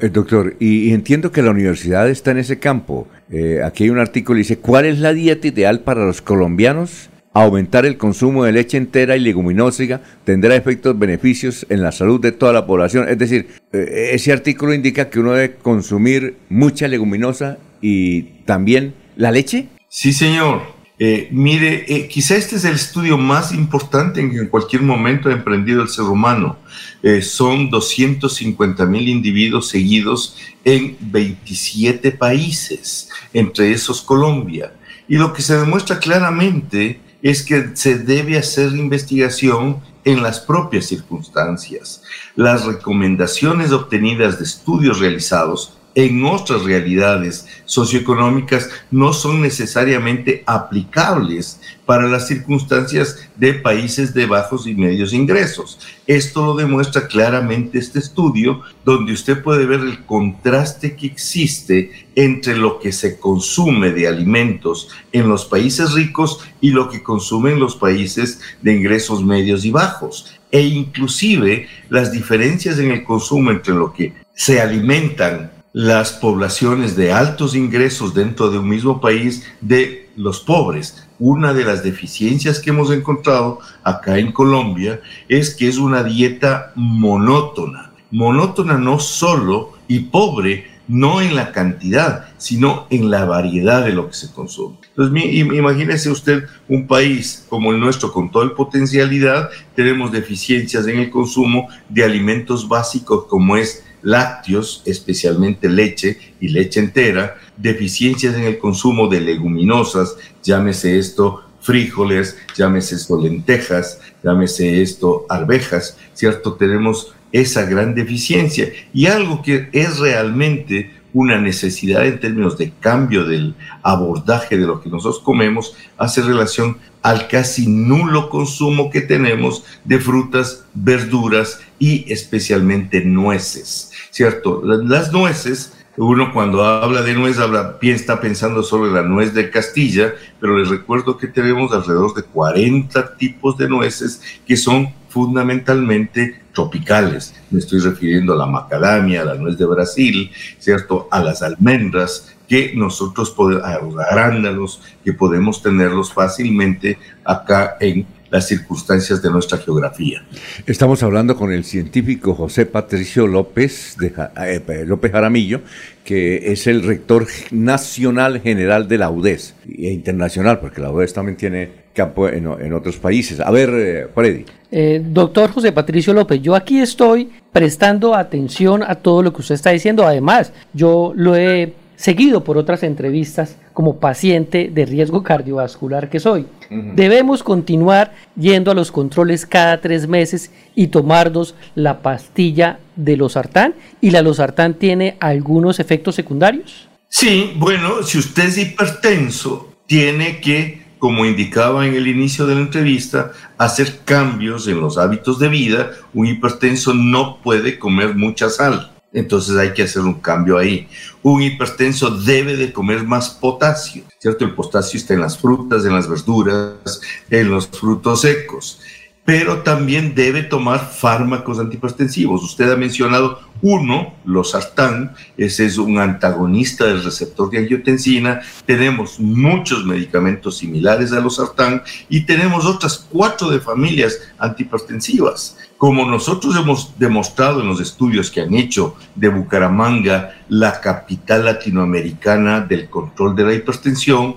Eh, doctor, y, entiendo que la universidad está en ese campo. Eh, aquí hay un artículo que dice, ¿cuál es la dieta ideal para los colombianos? Aumentar el consumo de leche entera y leguminosa tendrá efectos beneficios en la salud de toda la población. Es decir, eh, ese artículo indica que uno debe consumir mucha leguminosa y también la leche. Sí, señor. Eh, mire, eh, quizá este es el estudio más importante en que en cualquier momento ha emprendido el ser humano. Eh, son 250 mil individuos seguidos en 27 países, entre esos Colombia. Y lo que se demuestra claramente es que se debe hacer investigación en las propias circunstancias. Las recomendaciones obtenidas de estudios realizados en otras realidades socioeconómicas no son necesariamente aplicables para las circunstancias de países de bajos y medios ingresos. Esto lo demuestra claramente este estudio, donde usted puede ver el contraste que existe entre lo que se consume de alimentos en los países ricos y lo que consumen los países de ingresos medios y bajos e inclusive las diferencias en el consumo entre lo que se alimentan las poblaciones de altos ingresos dentro de un mismo país de los pobres. Una de las deficiencias que hemos encontrado acá en Colombia es que es una dieta monótona. Monótona no solo y pobre, no en la cantidad, sino en la variedad de lo que se consume. Entonces, imagínese usted un país como el nuestro, con toda el potencialidad, tenemos deficiencias en el consumo de alimentos básicos como es lácteos, especialmente leche y leche entera, deficiencias en el consumo de leguminosas, llámese esto frijoles, llámese esto lentejas, llámese esto arvejas, ¿cierto? Tenemos esa gran deficiencia y algo que es realmente una necesidad en términos de cambio del abordaje de lo que nosotros comemos hace relación al casi nulo consumo que tenemos de frutas, verduras y especialmente nueces. ¿cierto? Las nueces, uno cuando habla de nuez habla, está pensando solo en la nuez de Castilla, pero les recuerdo que tenemos alrededor de 40 tipos de nueces que son fundamentalmente tropicales. Me estoy refiriendo a la macadamia, a la nuez de Brasil, ¿cierto? A las almendras, que nosotros podemos, a los arándanos, que podemos tenerlos fácilmente acá en las circunstancias de nuestra geografía. Estamos hablando con el científico José Patricio López, de, eh, López Jaramillo, que es el rector nacional general de la UDES e internacional, porque la UDES también tiene campo en, otros países. A ver, eh, Freddy. Eh, doctor José Patricio López, yo aquí estoy prestando atención a todo lo que usted está diciendo. Además, yo lo he seguido por otras entrevistas como paciente de riesgo cardiovascular que soy. Debemos continuar yendo a los controles cada tres meses y tomarnos la pastilla de losartán. ¿Y la losartán tiene algunos efectos secundarios? Sí, bueno, si usted es hipertenso, tiene que, como indicaba en el inicio de la entrevista, hacer cambios en los hábitos de vida. Un hipertenso no puede comer mucha sal entonces hay que hacer un cambio ahí. Un hipertenso debe de comer más potasio, ¿cierto? El potasio está en las frutas, en las verduras, en los frutos secos, pero también debe tomar fármacos antihipertensivos. Usted ha mencionado uno, los sartán, ese es un antagonista del receptor de angiotensina. Tenemos muchos medicamentos similares a los sartán y tenemos otras cuatro de familias antihipertensivas. Como nosotros hemos demostrado en los estudios que han hecho de Bucaramanga, la capital latinoamericana del control de la hipertensión,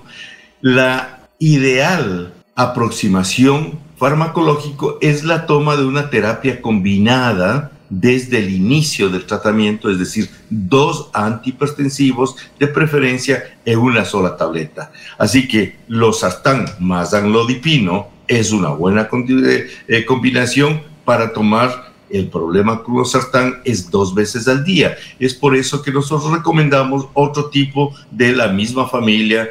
la ideal aproximación farmacológico es la toma de una terapia combinada desde el inicio del tratamiento, es decir, dos antihipertensivos de preferencia en una sola tableta. Así que los sartán más anlodipino es una buena eh, combinación para tomar el problema sartán es dos veces al día. Es por eso que nosotros recomendamos otro tipo de la misma familia,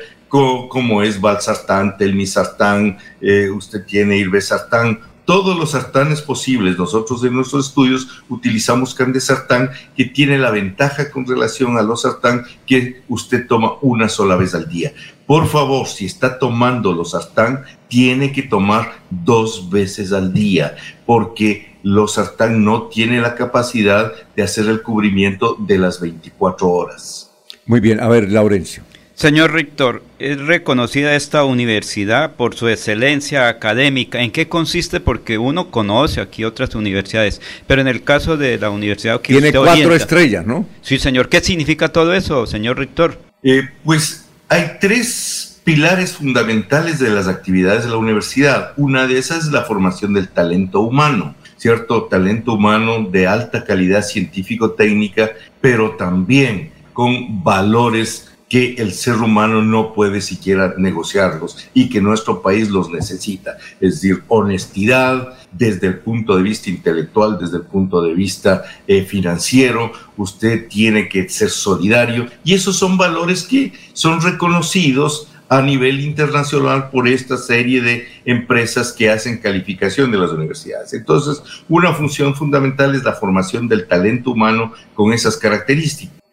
como, es valsartán, telmisartán, eh, usted tiene irbesartán, todos los sartanes posibles. Nosotros en nuestros estudios utilizamos candesartán que tiene la ventaja con relación a los sartán que usted toma una sola vez al día. Por favor, si está tomando los sartán, tiene que tomar dos veces al día, porque los sartán no tiene la capacidad de hacer el cubrimiento de las 24 horas. Muy bien, a ver, Laurencio. Señor Rector, ¿es reconocida esta universidad por su excelencia académica? ¿En qué consiste? Porque uno conoce aquí otras universidades, pero en el caso de la universidad que Tiene cuatro estrellas, ¿no? Sí, señor. ¿Qué significa todo eso, señor Rector? Eh, pues hay tres pilares fundamentales de las actividades de la universidad. Una de esas es la formación del talento humano, ¿cierto? Talento humano de alta calidad científico-técnica, pero también con valores que el ser humano no puede siquiera negociarlos y que nuestro país los necesita. Es decir, honestidad desde el punto de vista intelectual, desde el punto de vista eh, financiero, usted tiene que ser solidario y esos son valores que son reconocidos a nivel internacional por esta serie de empresas que hacen calificación de las universidades. Entonces, una función fundamental es la formación del talento humano con esas características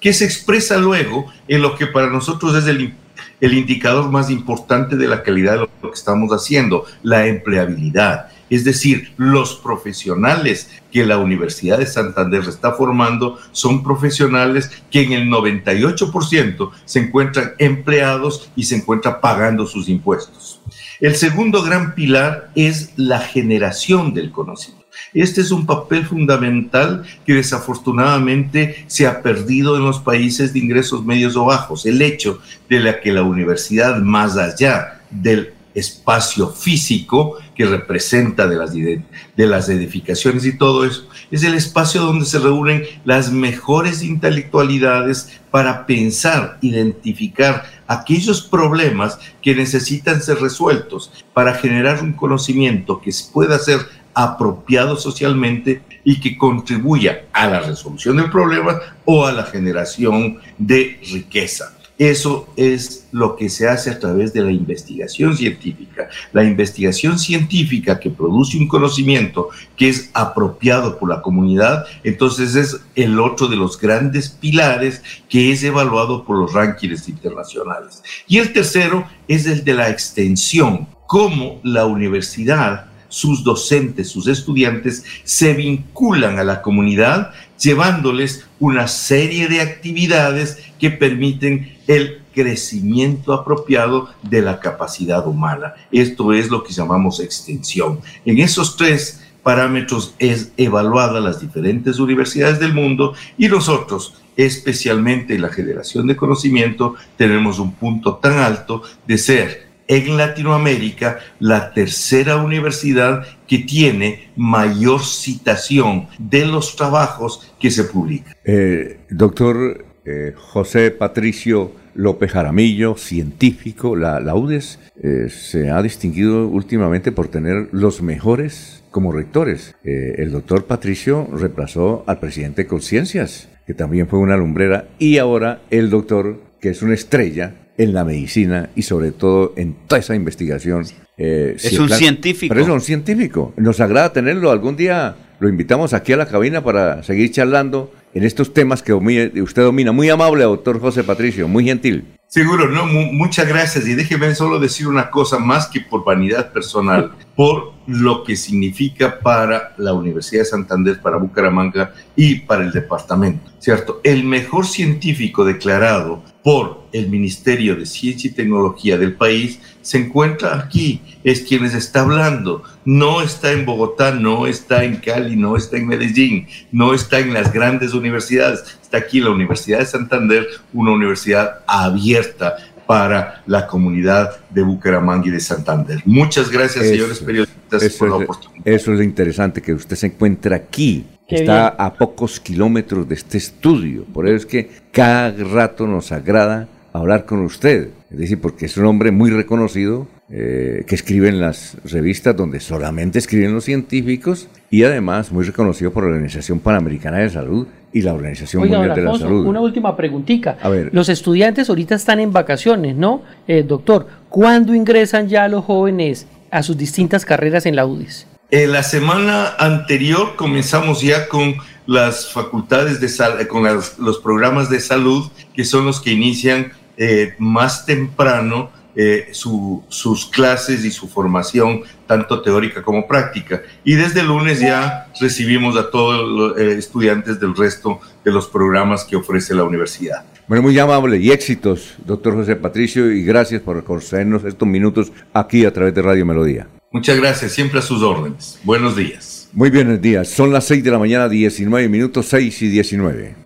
que se expresa luego en lo que para nosotros es el, indicador más importante de la calidad de lo que estamos haciendo, la empleabilidad. Es decir, los profesionales que la Universidad de Santander está formando son profesionales que en el 98% se encuentran empleados y se encuentran pagando sus impuestos. El segundo gran pilar es la generación del conocimiento. Este es un papel fundamental que desafortunadamente se ha perdido en los países de ingresos medios o bajos. El hecho de que la universidad, más allá del espacio físico que representa de las, de las edificaciones y todo eso, es el espacio donde se reúnen las mejores intelectualidades para pensar, identificar aquellos problemas que necesitan ser resueltos, para generar un conocimiento que pueda ser apropiado socialmente y que contribuya a la resolución del problema o a la generación de riqueza. Eso es lo que se hace a través de la investigación científica. La investigación científica que produce un conocimiento que es apropiado por la comunidad, entonces es el otro de los grandes pilares que es evaluado por los rankings internacionales. Y el tercero es el de la extensión, cómo la universidad sus docentes, sus estudiantes se vinculan a la comunidad llevándoles una serie de actividades que permiten el crecimiento apropiado de la capacidad humana. Esto es lo que llamamos extensión. En esos tres parámetros es evaluada las diferentes universidades del mundo y nosotros, especialmente en la generación de conocimiento, tenemos un punto tan alto de ser en Latinoamérica la tercera universidad que tiene mayor citación de los trabajos que se publican. Eh, doctor eh, José Patricio López Jaramillo, científico, la, UDES eh, se ha distinguido últimamente por tener los mejores como rectores. El doctor Patricio reemplazó al presidente de Conciencias, que también fue una lumbrera, y ahora el doctor, que es una estrella en la medicina y sobre todo en toda esa investigación. Eh, es un científico. Pero es un científico. Nos agrada tenerlo. Algún día lo invitamos aquí a la cabina para seguir charlando en estos temas que usted domina. Muy amable, doctor José Patricio, muy gentil. Seguro, no, muchas gracias. Y déjeme solo decir una cosa más que por vanidad personal, <laughs> por lo que significa para la Universidad de Santander, para Bucaramanga y para el departamento, ¿cierto? El mejor científico declarado por el Ministerio de Ciencia y Tecnología del país se encuentra aquí, es quien les está hablando. No está en Bogotá, no está en Cali, no está en Medellín, no está en las grandes universidades, está aquí la Universidad de Santander, una universidad abierta para la comunidad de Bucaramanga y de Santander. Muchas gracias, señores periodistas, por la oportunidad. Eso es interesante, que usted se encuentra aquí, está a pocos kilómetros de este estudio. Por eso es que cada rato nos agrada hablar con usted. Es decir, porque es un hombre muy reconocido, eh, que escribe en las revistas donde solamente escriben los científicos y además muy reconocido por la Organización Panamericana de Salud y la Organización Mundial de la Salud. Una última preguntita. A ver. Los estudiantes ahorita están en vacaciones, ¿no? Eh, doctor, ¿cuándo ingresan ya los jóvenes a sus distintas carreras en la UDIS? En la semana anterior comenzamos ya con las facultades de salud, con los programas de salud, que son los que inician eh, más temprano eh, sus clases y su formación, tanto teórica como práctica. Y desde el lunes ya recibimos a todos los eh, estudiantes del resto de los programas que ofrece la universidad. Bueno, muy amable y éxitos, doctor José Patricio, y gracias por concedernos estos minutos aquí a través de Radio Melodía. Muchas gracias, siempre a sus órdenes. Buenos días. Muy buenos días, son las 6 de la mañana, 19 minutos, 6 y 19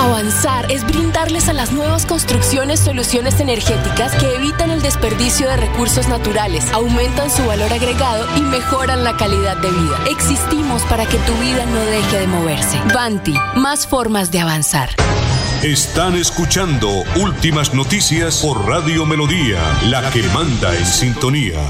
Avanzar es brindarles a las nuevas construcciones soluciones energéticas que evitan el desperdicio de recursos naturales, aumentan su valor agregado y mejoran la calidad de vida. Existimos para que tu vida no deje de moverse. Banti, más formas de avanzar. Están escuchando Últimas Noticias por Radio Melodía, la que manda en sintonía.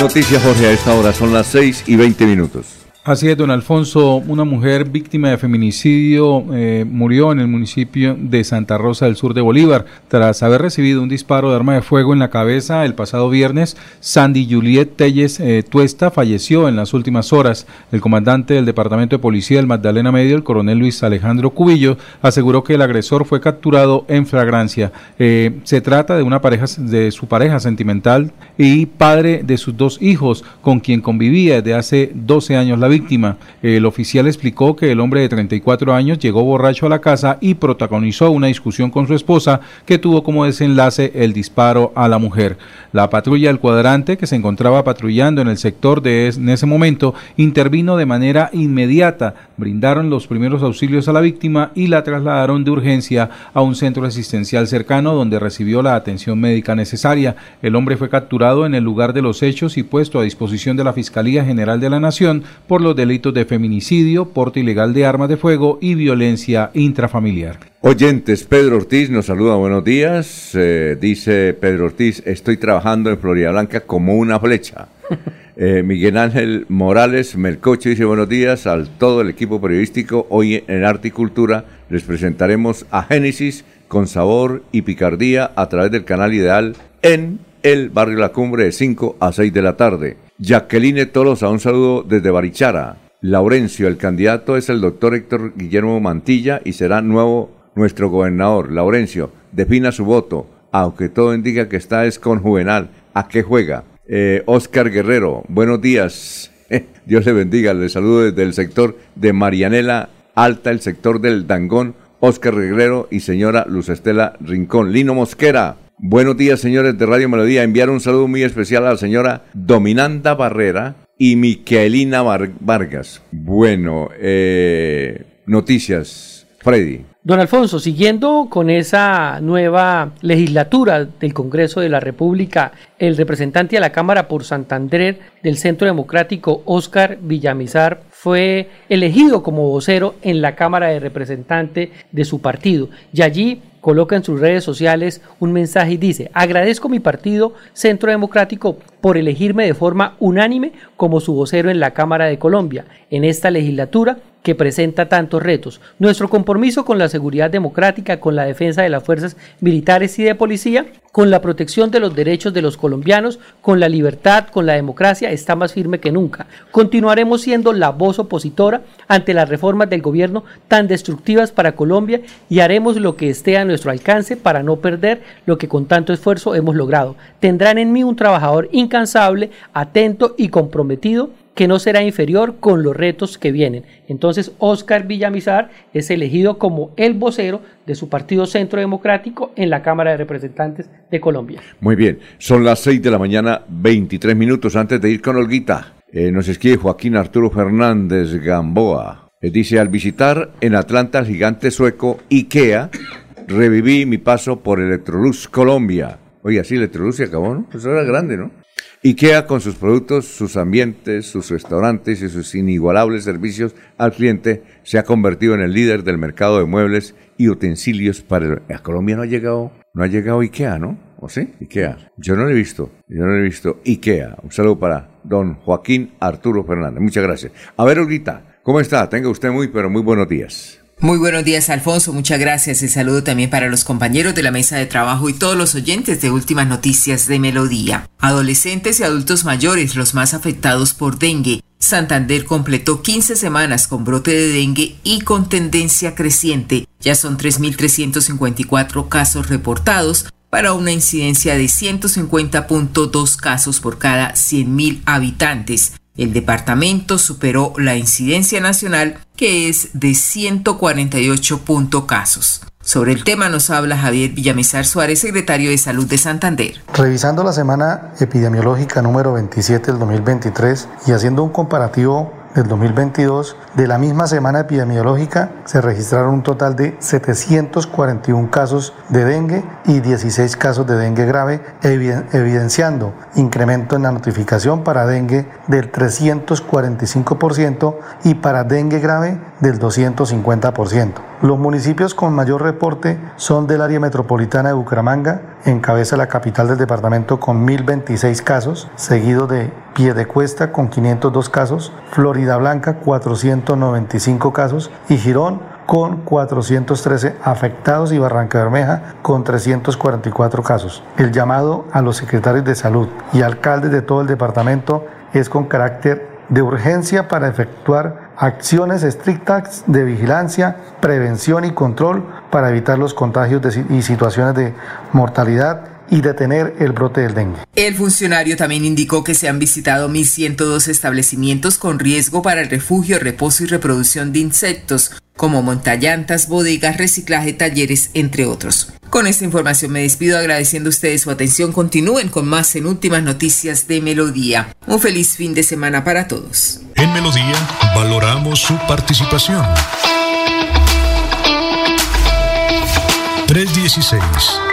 Noticias Jorge a esta hora, son las 6 y 20 minutos. Así es, don Alfonso, una mujer víctima de feminicidio eh, murió en el municipio de Santa Rosa del Sur de Bolívar tras haber recibido un disparo de arma de fuego en la cabeza el pasado viernes. Sandy Juliet Telles eh, Tuesta falleció en las últimas horas. El comandante del Departamento de Policía del Magdalena Medio, el coronel Luis Alejandro Cubillo, aseguró que el agresor fue capturado en flagrancia. Eh, se trata de una pareja de su pareja sentimental y padre de sus dos hijos, con quien convivía desde hace 12 años la víctima. El oficial explicó que el hombre de 34 años llegó borracho a la casa y protagonizó una discusión con su esposa que tuvo como desenlace el disparo a la mujer. La patrulla del cuadrante que se encontraba patrullando en el sector de en ese momento intervino de manera inmediata, brindaron los primeros auxilios a la víctima y la trasladaron de urgencia a un centro asistencial cercano donde recibió la atención médica necesaria. El hombre fue capturado en el lugar de los hechos y puesto a disposición de la Fiscalía General de la Nación por los delitos de feminicidio, porte ilegal de armas de fuego y violencia intrafamiliar. Oyentes, Pedro Ortiz nos saluda, buenos días. Eh, dice Pedro Ortiz, estoy trabajando en Florida Blanca como una flecha. <laughs> Eh, Miguel Ángel Morales Melcoche dice buenos días al todo el equipo periodístico. Hoy en Arte y Cultura les presentaremos a Génesis con sabor y picardía a través del canal ideal en el barrio La Cumbre de 5 a 6 de la tarde. Jacqueline Tolosa, un saludo desde Barichara. Laurencio, el candidato es el doctor Héctor Guillermo Mantilla y será nuevo nuestro gobernador. Laurencio, defina su voto, aunque todo indica que está es con Juvenal. ¿A qué juega? Eh, Oscar Guerrero, buenos días. <laughs> Dios le bendiga. Le saludo desde el sector de Marianela Alta, el sector del Dangón. Oscar Guerrero y señora Luz Estela Rincón. Lino Mosquera, Buenos días, señores de Radio Melodía. Enviar un saludo muy especial a la señora Dominanda Barrera y Miquelina Vargas. Bueno, eh, noticias. Freddy. Don Alfonso, siguiendo con esa nueva legislatura del Congreso de la República, el representante a la Cámara por Santander del Centro Democrático, Óscar Villamizar, fue elegido como vocero en la Cámara de Representantes de su partido. Y allí coloca en sus redes sociales un mensaje y dice, agradezco a mi partido Centro Democrático por elegirme de forma unánime como su vocero en la Cámara de Colombia. En esta legislatura que presenta tantos retos. Nuestro compromiso con la seguridad democrática, con la defensa de las fuerzas militares y de policía, con la protección de los derechos de los colombianos, con la libertad, con la democracia, está más firme que nunca. Continuaremos siendo la voz opositora ante las reformas del gobierno tan destructivas para Colombia y haremos lo que esté a nuestro alcance para no perder lo que con tanto esfuerzo hemos logrado. Tendrán en mí un trabajador incansable, atento y comprometido que no será inferior con los retos que vienen. Entonces, Oscar Villamizar es elegido como el vocero de su partido Centro Democrático en la Cámara de Representantes de Colombia. Muy bien, son las 6 de la mañana, 23 minutos antes de ir con Olguita. Eh, nos escribe Joaquín Arturo Fernández Gamboa. Eh, dice, al visitar en Atlanta el gigante sueco IKEA, reviví mi paso por Electrolux Colombia. Oye, así Electrolux se acabó, ¿no? Pues era grande, ¿no? IKEA con sus productos, sus ambientes, sus restaurantes y sus inigualables servicios al cliente se ha convertido en el líder del mercado de muebles y utensilios para el... A Colombia no ha llegado, no ha llegado IKEA, ¿no? ¿O sí? IKEA. Yo no lo he visto, yo no lo he visto. IKEA. Un saludo para don Joaquín Arturo Fernández. Muchas gracias. A ver, Olguita, ¿cómo está? Tenga usted muy, pero muy buenos días. Muy buenos días, Alfonso. Muchas gracias. El saludo también para los compañeros de la mesa de trabajo y todos los oyentes de Últimas Noticias de Melodía. Adolescentes y adultos mayores, los más afectados por dengue. Santander completó 15 semanas con brote de dengue y con tendencia creciente. Ya son 3.354 casos reportados para una incidencia de 150.2 casos por cada 100.000 habitantes. El departamento superó la incidencia nacional que es de 148 casos. Sobre el tema nos habla Javier Villamizar Suárez, secretario de Salud de Santander. Revisando la semana epidemiológica número 27 del 2023 y haciendo un comparativo del 2022, de la misma semana epidemiológica se registraron un total de 741 casos de dengue y 16 casos de dengue grave, evidenciando incremento en la notificación para dengue del 345% y para dengue grave del 250%. Los municipios con mayor reporte son del área metropolitana de Bucaramanga, encabeza la capital del departamento con 1026 casos, seguido de Piedecuesta con 502 casos, Florida Blanca 495 casos y Girón con 413 afectados y Barranca Bermeja con 344 casos. El llamado a los secretarios de salud y alcaldes de todo el departamento es con carácter de urgencia para efectuar acciones estrictas de vigilancia, prevención y control para evitar los contagios y situaciones de mortalidad y detener el brote del dengue. El funcionario también indicó que se han visitado 1.102 establecimientos con riesgo para el refugio, reposo y reproducción de insectos, como montallantas, bodegas, reciclaje, talleres, entre otros. Con esta información me despido agradeciendo a ustedes su atención. Continúen con más en Últimas Noticias de Melodía. Un feliz fin de semana para todos. En Melodía valoramos su participación. 316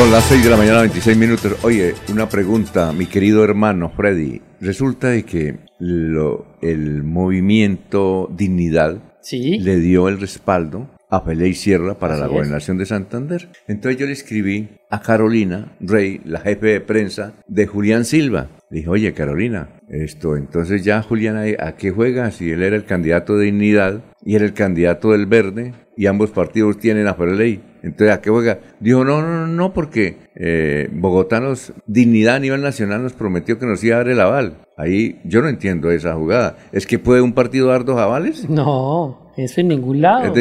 Son las 6 de la mañana, 26 minutos. Oye, una pregunta, mi querido hermano Freddy. Resulta de que lo, el movimiento Dignidad le dio el respaldo a Pelé Sierra para la gobernación de Santander. Entonces yo le escribí a Carolina Rey, la jefe de prensa de Julián Silva. Le dije, oye Carolina, esto, entonces ya Julián, ¿a qué juega? Si él era el candidato de Dignidad y era el candidato del Verde y ambos partidos tienen a Pelé entonces, ¿a qué juega? Dijo, no, no, no, porque eh, Bogotanos, Dignidad a nivel nacional nos prometió que nos iba a dar el aval. Ahí yo no entiendo esa jugada. ¿Es que puede un partido dar dos avales? No. Eso en ningún lado.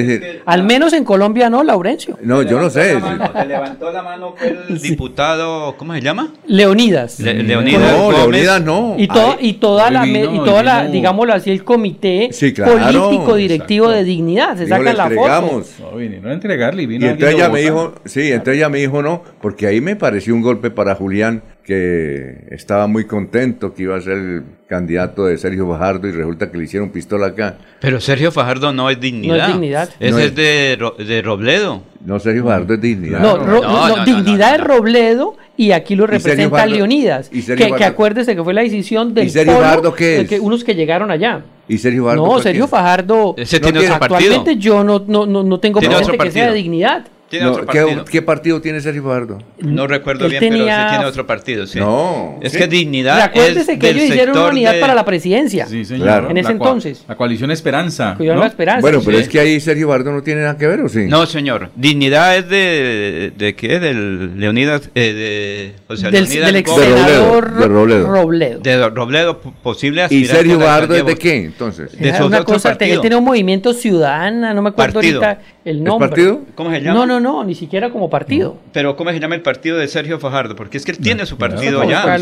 Al menos en Colombia no, Laurencio. No, yo no sé. Se levantó la mano el diputado, ¿cómo se llama? Leonidas. Leonidas. No, Leonidas no. Y, y toda la, y toda la digámoslo así, el comité político directivo de dignidad. Se sacan la foto. No, vinieron a entregarle y vino Y entonces ella me dijo, sí, entonces ella me dijo no, porque ahí me pareció un golpe para Julián que estaba muy contento que iba a ser el candidato de Sergio Fajardo y resulta que le hicieron pistola acá. Pero Sergio Fajardo no es dignidad. No es dignidad. Ese es, de, de, Robledo. No, Sergio Fajardo es dignidad. No, no, dignidad es Robledo y aquí lo representa Leonidas. que, que, acuérdese que fue la decisión del ¿Y Sergio Fajardo qué es? unos que llegaron allá. ¿Y Sergio Fajardo? No, Sergio Fajardo. Ese tiene otro actualmente yo no, no, no, tengo presente que sea de dignidad. ¿Qué, partido tiene Sergio Fajardo? No recuerdo bien, pero sí tiene otro partido. Sí. No. Es que dignidad. Acuérdese que ellos hicieron una unidad para la presidencia. Sí, señor. En ese entonces. La coalición Esperanza. ¿no? Esperanza. Bueno, pero es que ahí Sergio Fajardo no tiene nada que ver, ¿o sí? No, señor. Dignidad es de. ¿De qué? Del Leonidas. Eh, de, o sea, del, Leonidas del ex senador de Robledo. Robledo. De Robledo, posible ¿Y Sergio Fajardo es de qué, entonces? De una cosa, él tiene un movimiento ciudadana, no me acuerdo ahorita el nombre. ¿Es partido? ¿Cómo se llama? No, no, no, ni siquiera como partido. Pero ¿cómo se llama el partido de Sergio Fajardo? Porque es que él tiene su partido ya.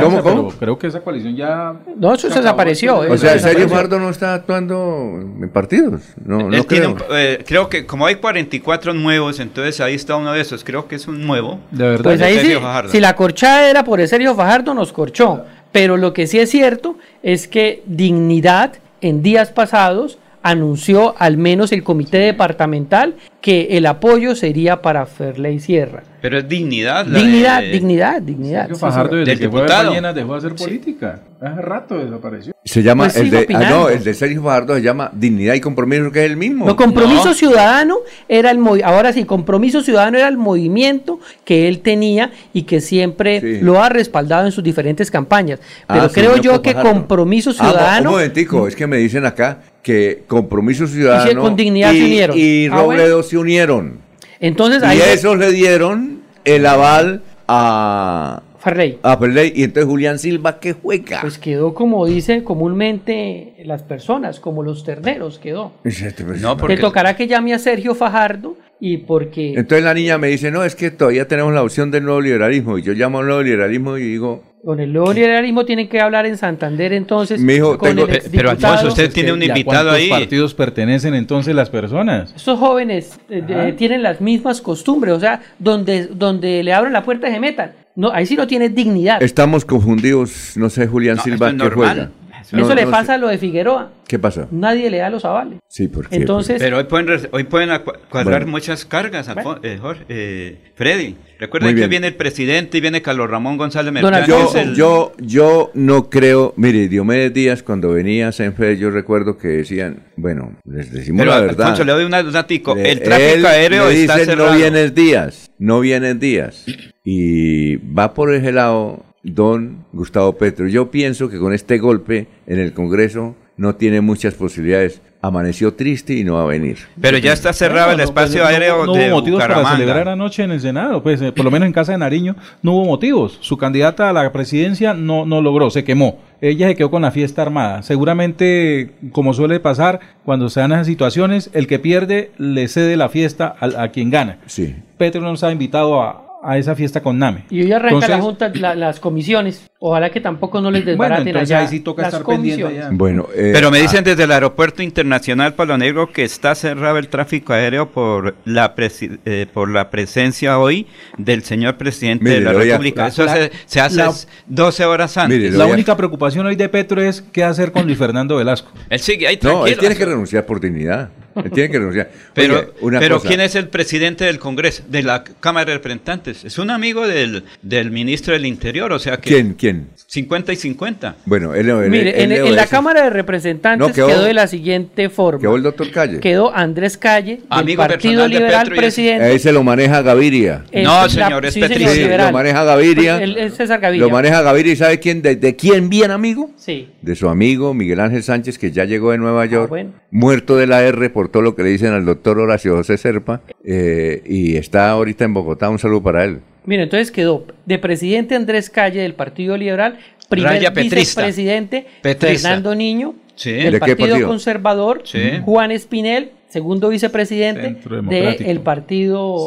¿Cómo, cómo? creo que esa coalición ya... No, eso se desapareció. O sea, Sergio Fajardo no está actuando en partidos. No, no creo. Eh, creo que como hay 44 nuevos, entonces ahí está uno de esos. Creo que es un nuevo. De verdad. Pues ahí sí, si la corchada era por Sergio Fajardo, nos corchó. Pero lo que sí es cierto es que Dignidad en días pasados anunció al menos el comité departamental que el apoyo sería para Ferley Sierra. Pero es dignidad. dignidad, dignidad, dignidad, Fajardo desde que diputado. fue de dejó de hacer política. Hace rato desapareció. Se llama, pues el de, ah, no, el de Sergio Fajardo se llama Dignidad y Compromiso, que es el mismo. No, Compromiso Ciudadano era el ahora sí, Compromiso Ciudadano era el movimiento que él tenía y que siempre lo ha respaldado en sus diferentes campañas. Pero ah, creo yo que Compromiso ah, Ciudadano. un momentico, es que me dicen acá que Compromiso Ciudadano y, con dignidad y, se unieron. y Robledo se unieron. Entonces, y esos le dieron el aval a Farley. A Farley. Y entonces Julián Silva, ¿qué juega? Pues quedó como dicen comúnmente las personas, como los terneros quedó. <laughs> No, porque... Te tocará que llame a Sergio Fajardo y porque... Entonces la niña me dice, no, es que todavía tenemos la opción del nuevo liberalismo. Y yo llamo al nuevo liberalismo y digo... Con el nuevo liberalismo tienen que hablar en Santander entonces. pero Alfonso, usted tiene un invitado ahí. ¿Cuántos partidos pertenecen entonces las personas? Estos jóvenes eh, tienen las mismas costumbres, o sea, donde, donde le abren la puerta se metan. No, ahí sí no tiene dignidad. Estamos confundidos, no sé, Julián Silva, ¿qué juega? Eso le pasa a lo de Figueroa. ¿Qué pasa? Nadie le da los avales. Sí, porque. Entonces. Pero hoy pueden, hoy pueden cuadrar muchas cargas, eh, Jorge, eh, Freddy. Recuerden que viene el presidente y viene Carlos Ramón González Mercado. Yo, yo, yo no creo. Mire, Diomedes Díaz, cuando venía a Senfe, yo recuerdo que decían, bueno, les decimos la verdad. Alfonso, le doy un datico. El tráfico aéreo está cerrado. No vienes días, no vienes días. Y va por ese lado don Gustavo Petro. Yo pienso que con este golpe en el Congreso no tiene muchas posibilidades. Amaneció triste y no va a venir. Pero ya está cerrado el espacio no, aéreo no, de hubo motivos para celebrar anoche en el Senado, pues eh, por lo menos en casa de Nariño no hubo motivos. Su candidata a la presidencia no, no logró, se quemó. Ella se quedó con la fiesta armada. Seguramente, como suele pasar, cuando se dan esas situaciones, el que pierde le cede la fiesta a, a quien gana. Sí. Petro nos ha invitado a, a esa fiesta con NAME. Y hoy arranca la Junta, las comisiones. Ojalá que tampoco no les desbaraten bueno, allá. Ahí sí toca estar pendiente allá. Bueno, eh, Pero me dicen desde el Aeropuerto Internacional Palo Negro que está cerrado el tráfico aéreo por la, eh, por la presencia hoy del señor presidente de la República. Eso se, hace 12 horas antes. la única preocupación hoy de Petro es qué hacer con Luis Fernando Velasco. Él sigue ahí tranquilo. No, él tiene que renunciar por dignidad. Tiene que renunciar. <laughs> Pero, pero ¿quién es el presidente del Congreso, de la Cámara de Representantes? Es un amigo del, del ministro del Interior, o sea que... ¿Quién? ¿Quién? 50 y 50. Bueno, él, Mire, en, la Cámara de Representantes quedó, de la siguiente forma. Quedó el doctor Calle. Quedó Andrés Calle, del Partido Liberal, presidente. Ahí se lo maneja Gaviria. no, señor, es Lo maneja Gaviria. El, César Gaviria. Lo maneja Gaviria y ¿sabe quién? De, de, quién bien amigo? Sí. De su amigo Miguel Ángel Sánchez, que ya llegó de Nueva ah, York, muerto de la R por todo lo que le dicen al doctor Horacio José Serpa, eh, y está ahorita en Bogotá. Un saludo para él. Mire, entonces quedó de presidente Andrés Calle del Partido Liberal, primer vicepresidente Fernando Niño del partido, Conservador, Juan Espinel, segundo vicepresidente del Partido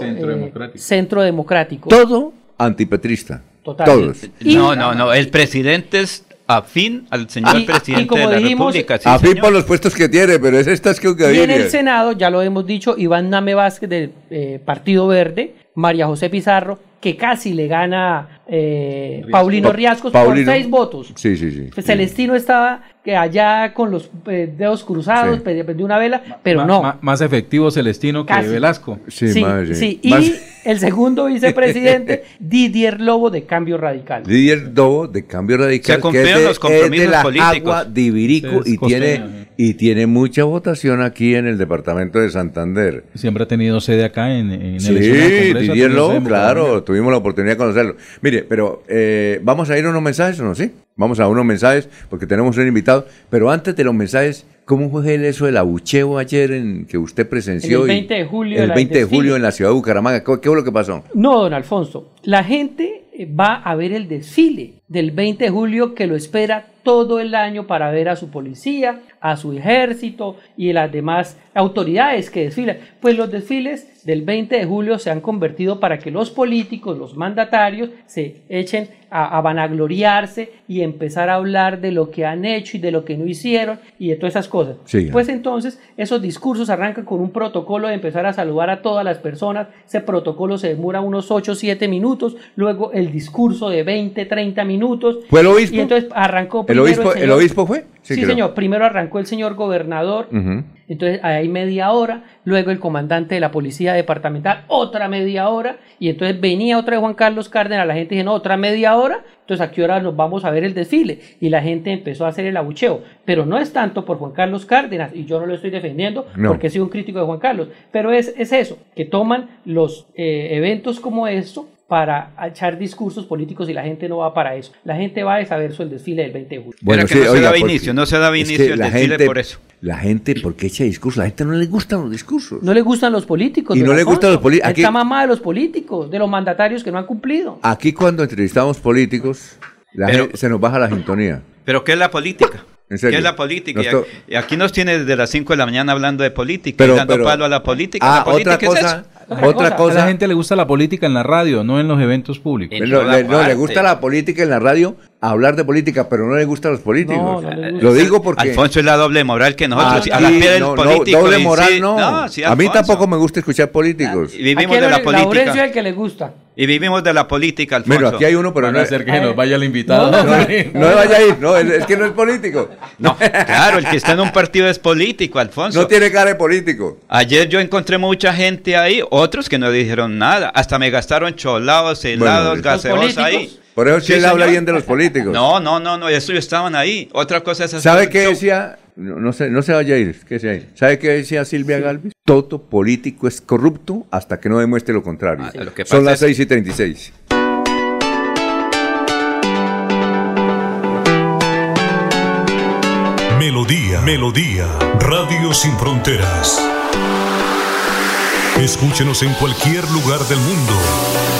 Centro Democrático. Todo antipetrista. Todos. no, no, no. El presidente es afín al señor presidente de la República. afín por los puestos que tiene, pero es estas que Y en el Senado, ya lo hemos dicho, Iván Name Vázquez del eh, Partido Verde, María José Pizarro, que casi le gana eh, Paulino Riascos por seis votos. Sí, sí, sí. Celestino estaba allá con los eh, dedos cruzados, sí. una vela, pero no. más efectivo Celestino que Velasco. Sí, sí, Y <laughs> el segundo vicepresidente, <laughs> Didier Lobo de Cambio Radical. Didier Lobo de Cambio Radical. Se que los compromisos la políticos. Agua de y tiene y tiene mucha votación aquí en el departamento de Santander. Siempre ha tenido sede acá en, en sí, el Lobo, claro, tuvimos la oportunidad de conocerlo. Mire, pero eh, vamos a ir a unos mensajes o no, sí. Vamos a unos mensajes porque tenemos un invitado, pero antes de los mensajes, ¿cómo fue eso del abucheo ayer en que usted presenció? El 20 de julio. El 20 de julio en la ciudad de Bucaramanga. ¿Qué, ¿Qué fue lo que pasó? No, don Alfonso. La gente va a ver el desfile del 20 de julio que lo espera todo el año para ver a su policía, a su ejército y las demás autoridades que desfilan. Pues los desfiles del 20 de julio se han convertido para que los políticos, los mandatarios, se echen a, vanagloriarse y empezar a hablar de lo que han hecho y de lo que no hicieron y de todas esas cosas. Pues entonces esos discursos arrancan con un protocolo de empezar a saludar a todas las personas. Ese protocolo se demora unos 8 o 7 minutos, luego el discurso de 20, 30 minutos. ¿Fue el obispo? Y entonces arrancó ¿El obispo, el, obispo fue? Sí, señor. Primero arrancó el señor gobernador, entonces hay media hora, luego el comandante de la policía departamental, otra media hora, y entonces venía otra de Juan Carlos Cárdenas, la gente dijo, otra media hora, entonces a qué hora nos vamos a ver el desfile, y la gente empezó a hacer el abucheo, pero no es tanto por Juan Carlos Cárdenas, y yo no lo estoy defendiendo porque he sido un crítico de Juan Carlos, pero es, es eso, que toman los eh, eventos como esto para echar discursos políticos y la gente no va para eso. La gente va a saber su el desfile del 20 de julio. Bueno, no se daba inicio, no se daba inicio el desfile por eso. La gente, ¿por qué echa discursos? La gente no le gustan los discursos. No le gustan los políticos. Y no le gustan los políticos. Está mamá de los políticos, de los mandatarios que no han cumplido. Aquí cuando entrevistamos políticos, se nos baja la sintonía. ¿Pero qué es la política? ¿Qué es la política? y aquí nos tiene desde las 5 de la mañana hablando de política, dando palo a la política. Ah, otra cosa, otra cosa. A la gente le gusta la política en la radio, no en los eventos públicos. No, le, gusta la política en la radio, hablar de política, pero no le gustan los políticos. Lo digo porque. Alfonso es la doble moral que nosotros. a la del político. doble moral no. a mí tampoco me gusta escuchar políticos. Y vivimos de la política. es el que le gusta. Y vivimos de la política, Alfonso. Bueno, aquí hay uno, pero no es. ser que nos vaya el invitado. <laughs> No, no, vaya a ir, no, es que no es político. No, claro, el que está en un partido es político, Alfonso. No tiene cara de político. Ayer yo encontré mucha gente ahí, otros que no dijeron nada. Hasta me gastaron cholados, helados, gaseos ahí. Por eso sí, él habla bien de los <laughs> políticos. No, no, no, no, eso estaban ahí. Otra cosa es ¿Sabe qué decía? No, se, no se vaya a ir, ¿qué ahí? ¿Sabe qué decía Silvia Galvis? Todo político es corrupto hasta que no demuestre lo contrario. Ah, Son las 6 y 36. Melodía, Melodía, Radio Sin Fronteras. Escúchenos en cualquier lugar del mundo.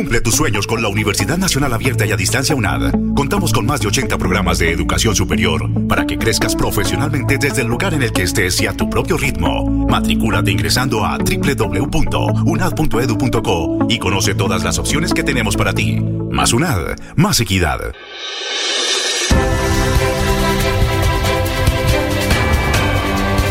Cumple tus sueños con la Universidad Nacional Abierta y a Distancia UNAD. Contamos con más de 80 programas de educación superior para que crezcas profesionalmente desde el lugar en el que estés y a tu propio ritmo. Matricúlate ingresando a www.unad.edu.co y conoce todas las opciones que tenemos para ti. Más UNAD, más equidad.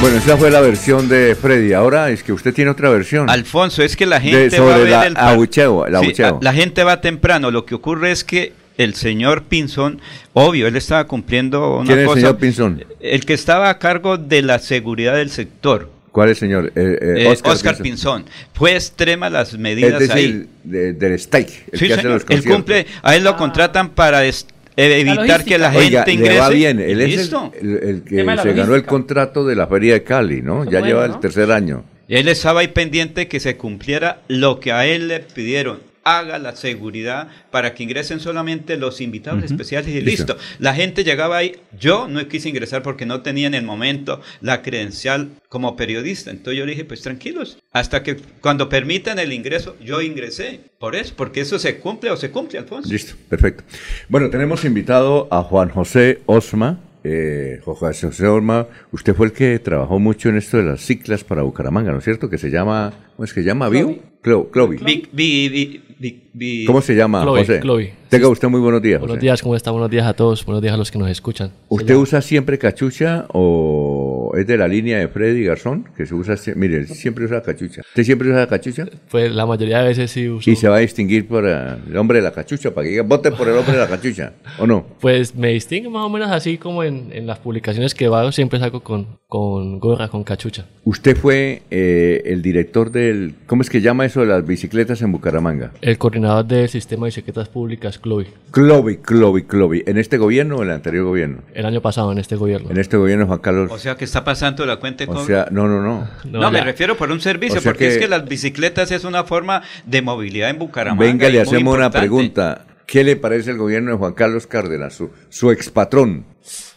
Bueno, esa fue la versión de Freddy. Ahora es que usted tiene otra versión. Alfonso, es que la gente va a ver la el abucheo, el abucheo. la gente va temprano. Lo que ocurre es que el señor Pinzón, obvio, él estaba cumpliendo una ¿Quién es el cosa. señor Pinzón? El que estaba a cargo de la seguridad del sector. ¿Cuál es, señor? Eh, eh, Eh, Oscar, Oscar, Pinzón. Pinzón. Fue extrema las medidas Es decir, ahí. de- del steak, el Sí, que hace señor, los él cumple, a él lo contratan para eh, evitar que la gente Oiga, ingrese. le va bien. Él es el, listo. el- el que se ganó el contrato de la Feria de Cali, ¿no? Ya bueno, lleva ¿no? el tercer año. Él estaba ahí pendiente que se cumpliera lo que a él le pidieron. Haga la seguridad para que ingresen solamente los invitados especiales y Listo. listo. La gente llegaba ahí. Yo no quise ingresar porque no tenía en el momento la credencial como periodista. Entonces yo le dije, pues tranquilos. Hasta que cuando permitan el ingreso, yo ingresé. Por eso, porque eso se cumple o se cumple, Alfonso. Listo, perfecto. Bueno, tenemos invitado a Juan José Osma. Eh, José José Osma, usted fue el que trabajó mucho en esto de las ciclas para Bucaramanga, ¿no es cierto? Que se llama, ¿cómo es que se llama? ¿Viu? Clo- Clovi. ¿Cómo se llama, Chloe, José? Chloe. Tenga usted muy buenos días, Buenos José. días, ¿cómo está? Buenos días a todos, buenos días a los que nos escuchan. ¿Usted usa siempre cachucha o es de la línea de Freddy Garzón? Que se usa, mire, siempre usa cachucha. ¿Usted siempre usa cachucha? Pues la mayoría de veces sí uso. Y se va a distinguir por eh, el hombre de la cachucha, para que digan, voten por el hombre de la cachucha, ¿o no? Pues me distingue más o menos así como en, en las publicaciones que hago, siempre saco con, con gorra, con cachucha. Usted fue eh, el director del, ¿cómo es que llama eso de las bicicletas en Bucaramanga? El coordinador del sistema de bicicletas públicas, Chloe, Clovi, Clovi, Clovi. ¿En este gobierno o en el anterior gobierno? el año pasado en este gobierno. En este gobierno, Juan Carlos. O sea, que está pasando la cuenta de O cobro. sea, no, no, no. No, me refiero por un servicio, O sea porque es que- las bicicletas es una forma de movilidad en Bucaramanga. Venga, le hacemos una pregunta. ¿Qué le parece el gobierno de Juan Carlos Cárdenas, su, su expatrón?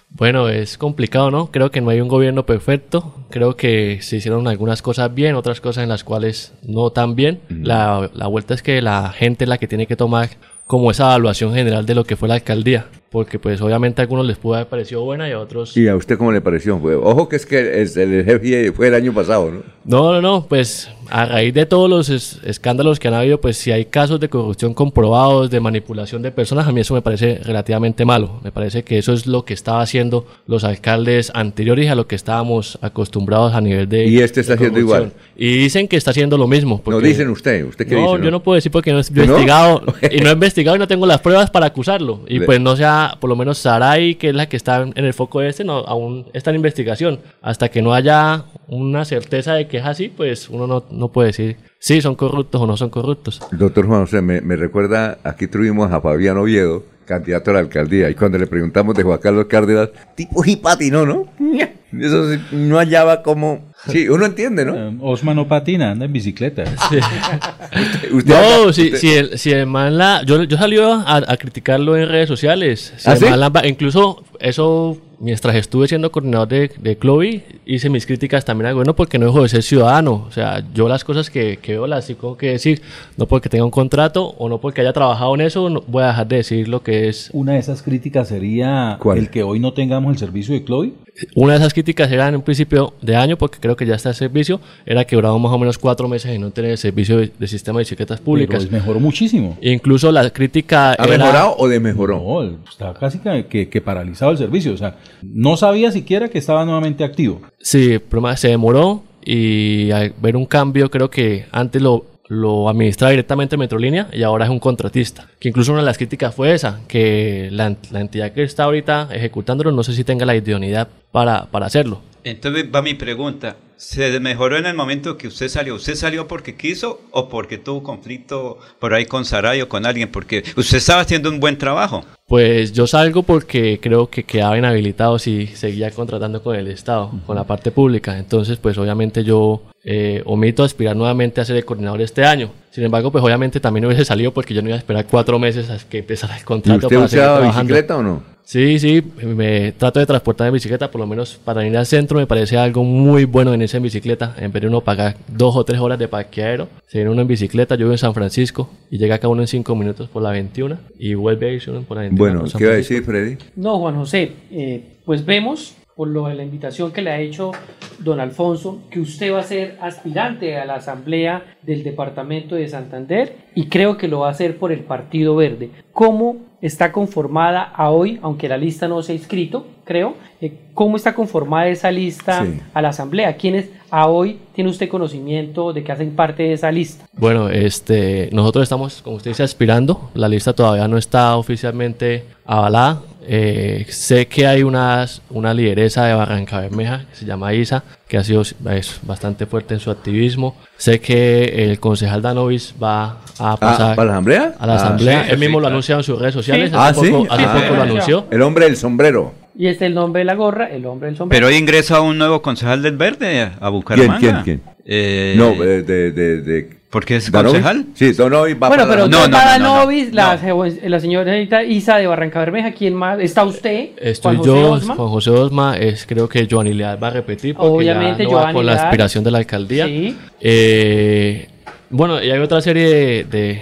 Bueno, es complicado, ¿no? Creo que no hay un gobierno perfecto. Creo que se hicieron algunas cosas bien, otras cosas en las cuales no tan bien. la, la vuelta es que la gente es la que tiene que tomar como esa evaluación general de lo que fue la alcaldía. Porque pues obviamente a algunos les pudo haber parecido buena y a otros... ¿Y a usted cómo le pareció? Fue- Ojo que es que es- el jefe fue el año pasado, ¿no? No, no, no, pues a raíz de todos los es- escándalos que han habido, pues si hay casos de corrupción comprobados, de manipulación de personas, a mí eso me parece relativamente malo. Me parece que eso es lo que estaban haciendo los alcaldes anteriores a lo que estábamos acostumbrados a nivel de... Y este está haciendo igual. Y dicen que está haciendo lo mismo. No dicen usted, ¿usted qué no, dice? yo no puedo decir porque no he ¿No? investigado <laughs> y no he investigado y no tengo las pruebas para acusarlo. Y pues no por lo menos Sarai, que es la que está en el foco de este, no, aún está en investigación. Hasta que no haya una certeza de que es así, pues uno no, no puede decir si son corruptos o no son corruptos. Doctor Juan José, me, me recuerda, aquí tuvimos a Fabián Oviedo, candidato a la alcaldía, y cuando le preguntamos de Juan Carlos Cárdenas, tipo hipatinó, ¿no? <laughs> Eso sí, no hallaba como... Sí, uno entiende, ¿no? Eh, Osma no patina, anda en bicicleta. <laughs> Usted no, anda- si, usted- si, el, si el man la... Yo, yo salí a, a criticarlo en redes sociales. Si ¿Ah, el sí? la- incluso eso, mientras estuve siendo coordinador de, de Chloe, hice mis críticas también al gobierno porque no dejo de ser ciudadano. O sea, yo las cosas que, que veo las tengo que decir. No porque tenga un contrato o no porque haya trabajado en eso, no voy a dejar de decir lo que es... Una de esas críticas sería el que hoy no tengamos el servicio de Chloe. Una de esas críticas era en un principio de año, porque creo que ya está el servicio, era que duraba más o menos cuatro meses en no tener el servicio de, de sistema de bicicletas públicas. Pero mejoró muchísimo. Incluso la crítica ¿Ha era- mejorado o desmejoró? No, está casi que, que- que paralizado el servicio. O sea, no sabía siquiera que estaba nuevamente activo. Sí, se demoró y al ver un cambio creo que antes lo, lo administra directamente Metrolínea y ahora es un contratista. Que incluso una de las críticas fue esa, que la, la entidad que está ahorita ejecutándolo no sé si tenga la idoneidad para, para hacerlo. Entonces va mi pregunta. ¿Se mejoró en el momento que usted salió? ¿Usted salió porque quiso o porque tuvo conflicto por ahí con Saray o con alguien? Porque usted estaba haciendo un buen trabajo. Pues yo salgo porque creo que quedaba inhabilitado si seguía contratando con el Estado, con la parte pública. Entonces, pues obviamente yo eh, omito aspirar nuevamente a ser el coordinador este año. Sin embargo, pues obviamente también hubiese salido porque yo no iba a esperar cuatro meses a que empezara el contrato. ¿Y usted usaba bicicleta o no? Sí, sí, me trato de transportar en bicicleta, por lo menos para ir al centro me parece algo muy bueno en esa en bicicleta, en vez de uno pagar dos o tres horas de parqueadero, se viene uno en bicicleta, yo vivo en San Francisco y llega acá uno en cinco minutos por la 21 y vuelve a irse uno por la 21. Bueno, ¿qué iba a decir Freddy? No, Juan José, eh, pues vemos por lo de la invitación que le ha hecho don Alfonso, que usted va a ser aspirante a la Asamblea del Departamento de Santander y creo que lo va a hacer por el Partido Verde. ¿Cómo está conformada a hoy, aunque la lista no se ha inscrito, creo, eh, cómo está conformada esa lista a la Asamblea? ¿Quiénes a hoy tiene usted conocimiento de que hacen parte de esa lista? Bueno, este, nosotros estamos, como usted dice, aspirando. La lista todavía no está oficialmente avalada. Eh, sé que hay una, una lideresa de Barranca Bermeja que se llama Isa, que ha sido es bastante fuerte en su activismo. Sé que el concejal Danovis va a pasar ¿A la asamblea? A la asamblea. Él mismo lo ha anunciado en sus redes sociales. Ah, hace poco, hace poco lo anunció. El hombre del sombrero. Y este es el nombre de la gorra, el hombre del sombrero. Pero hoy ingresa un nuevo concejal del Verde a Bucaramanga. ¿Quién, quién, quién? Eh, no, de, de, de, de ¿Porque es ¿Danovis? concejal? Sí, Donovis va Bueno, para pero la- no, no, Novis, la, la señorita Isa de Barranca Bermeja, ¿quién más? ¿Está usted? Estoy Juan José yo, Osma. Juan José Osma, es, creo que Giovanni Leal va a repetir porque Obviamente, ya no va con la aspiración de la alcaldía. Sí. Eh, bueno, y hay otra serie de,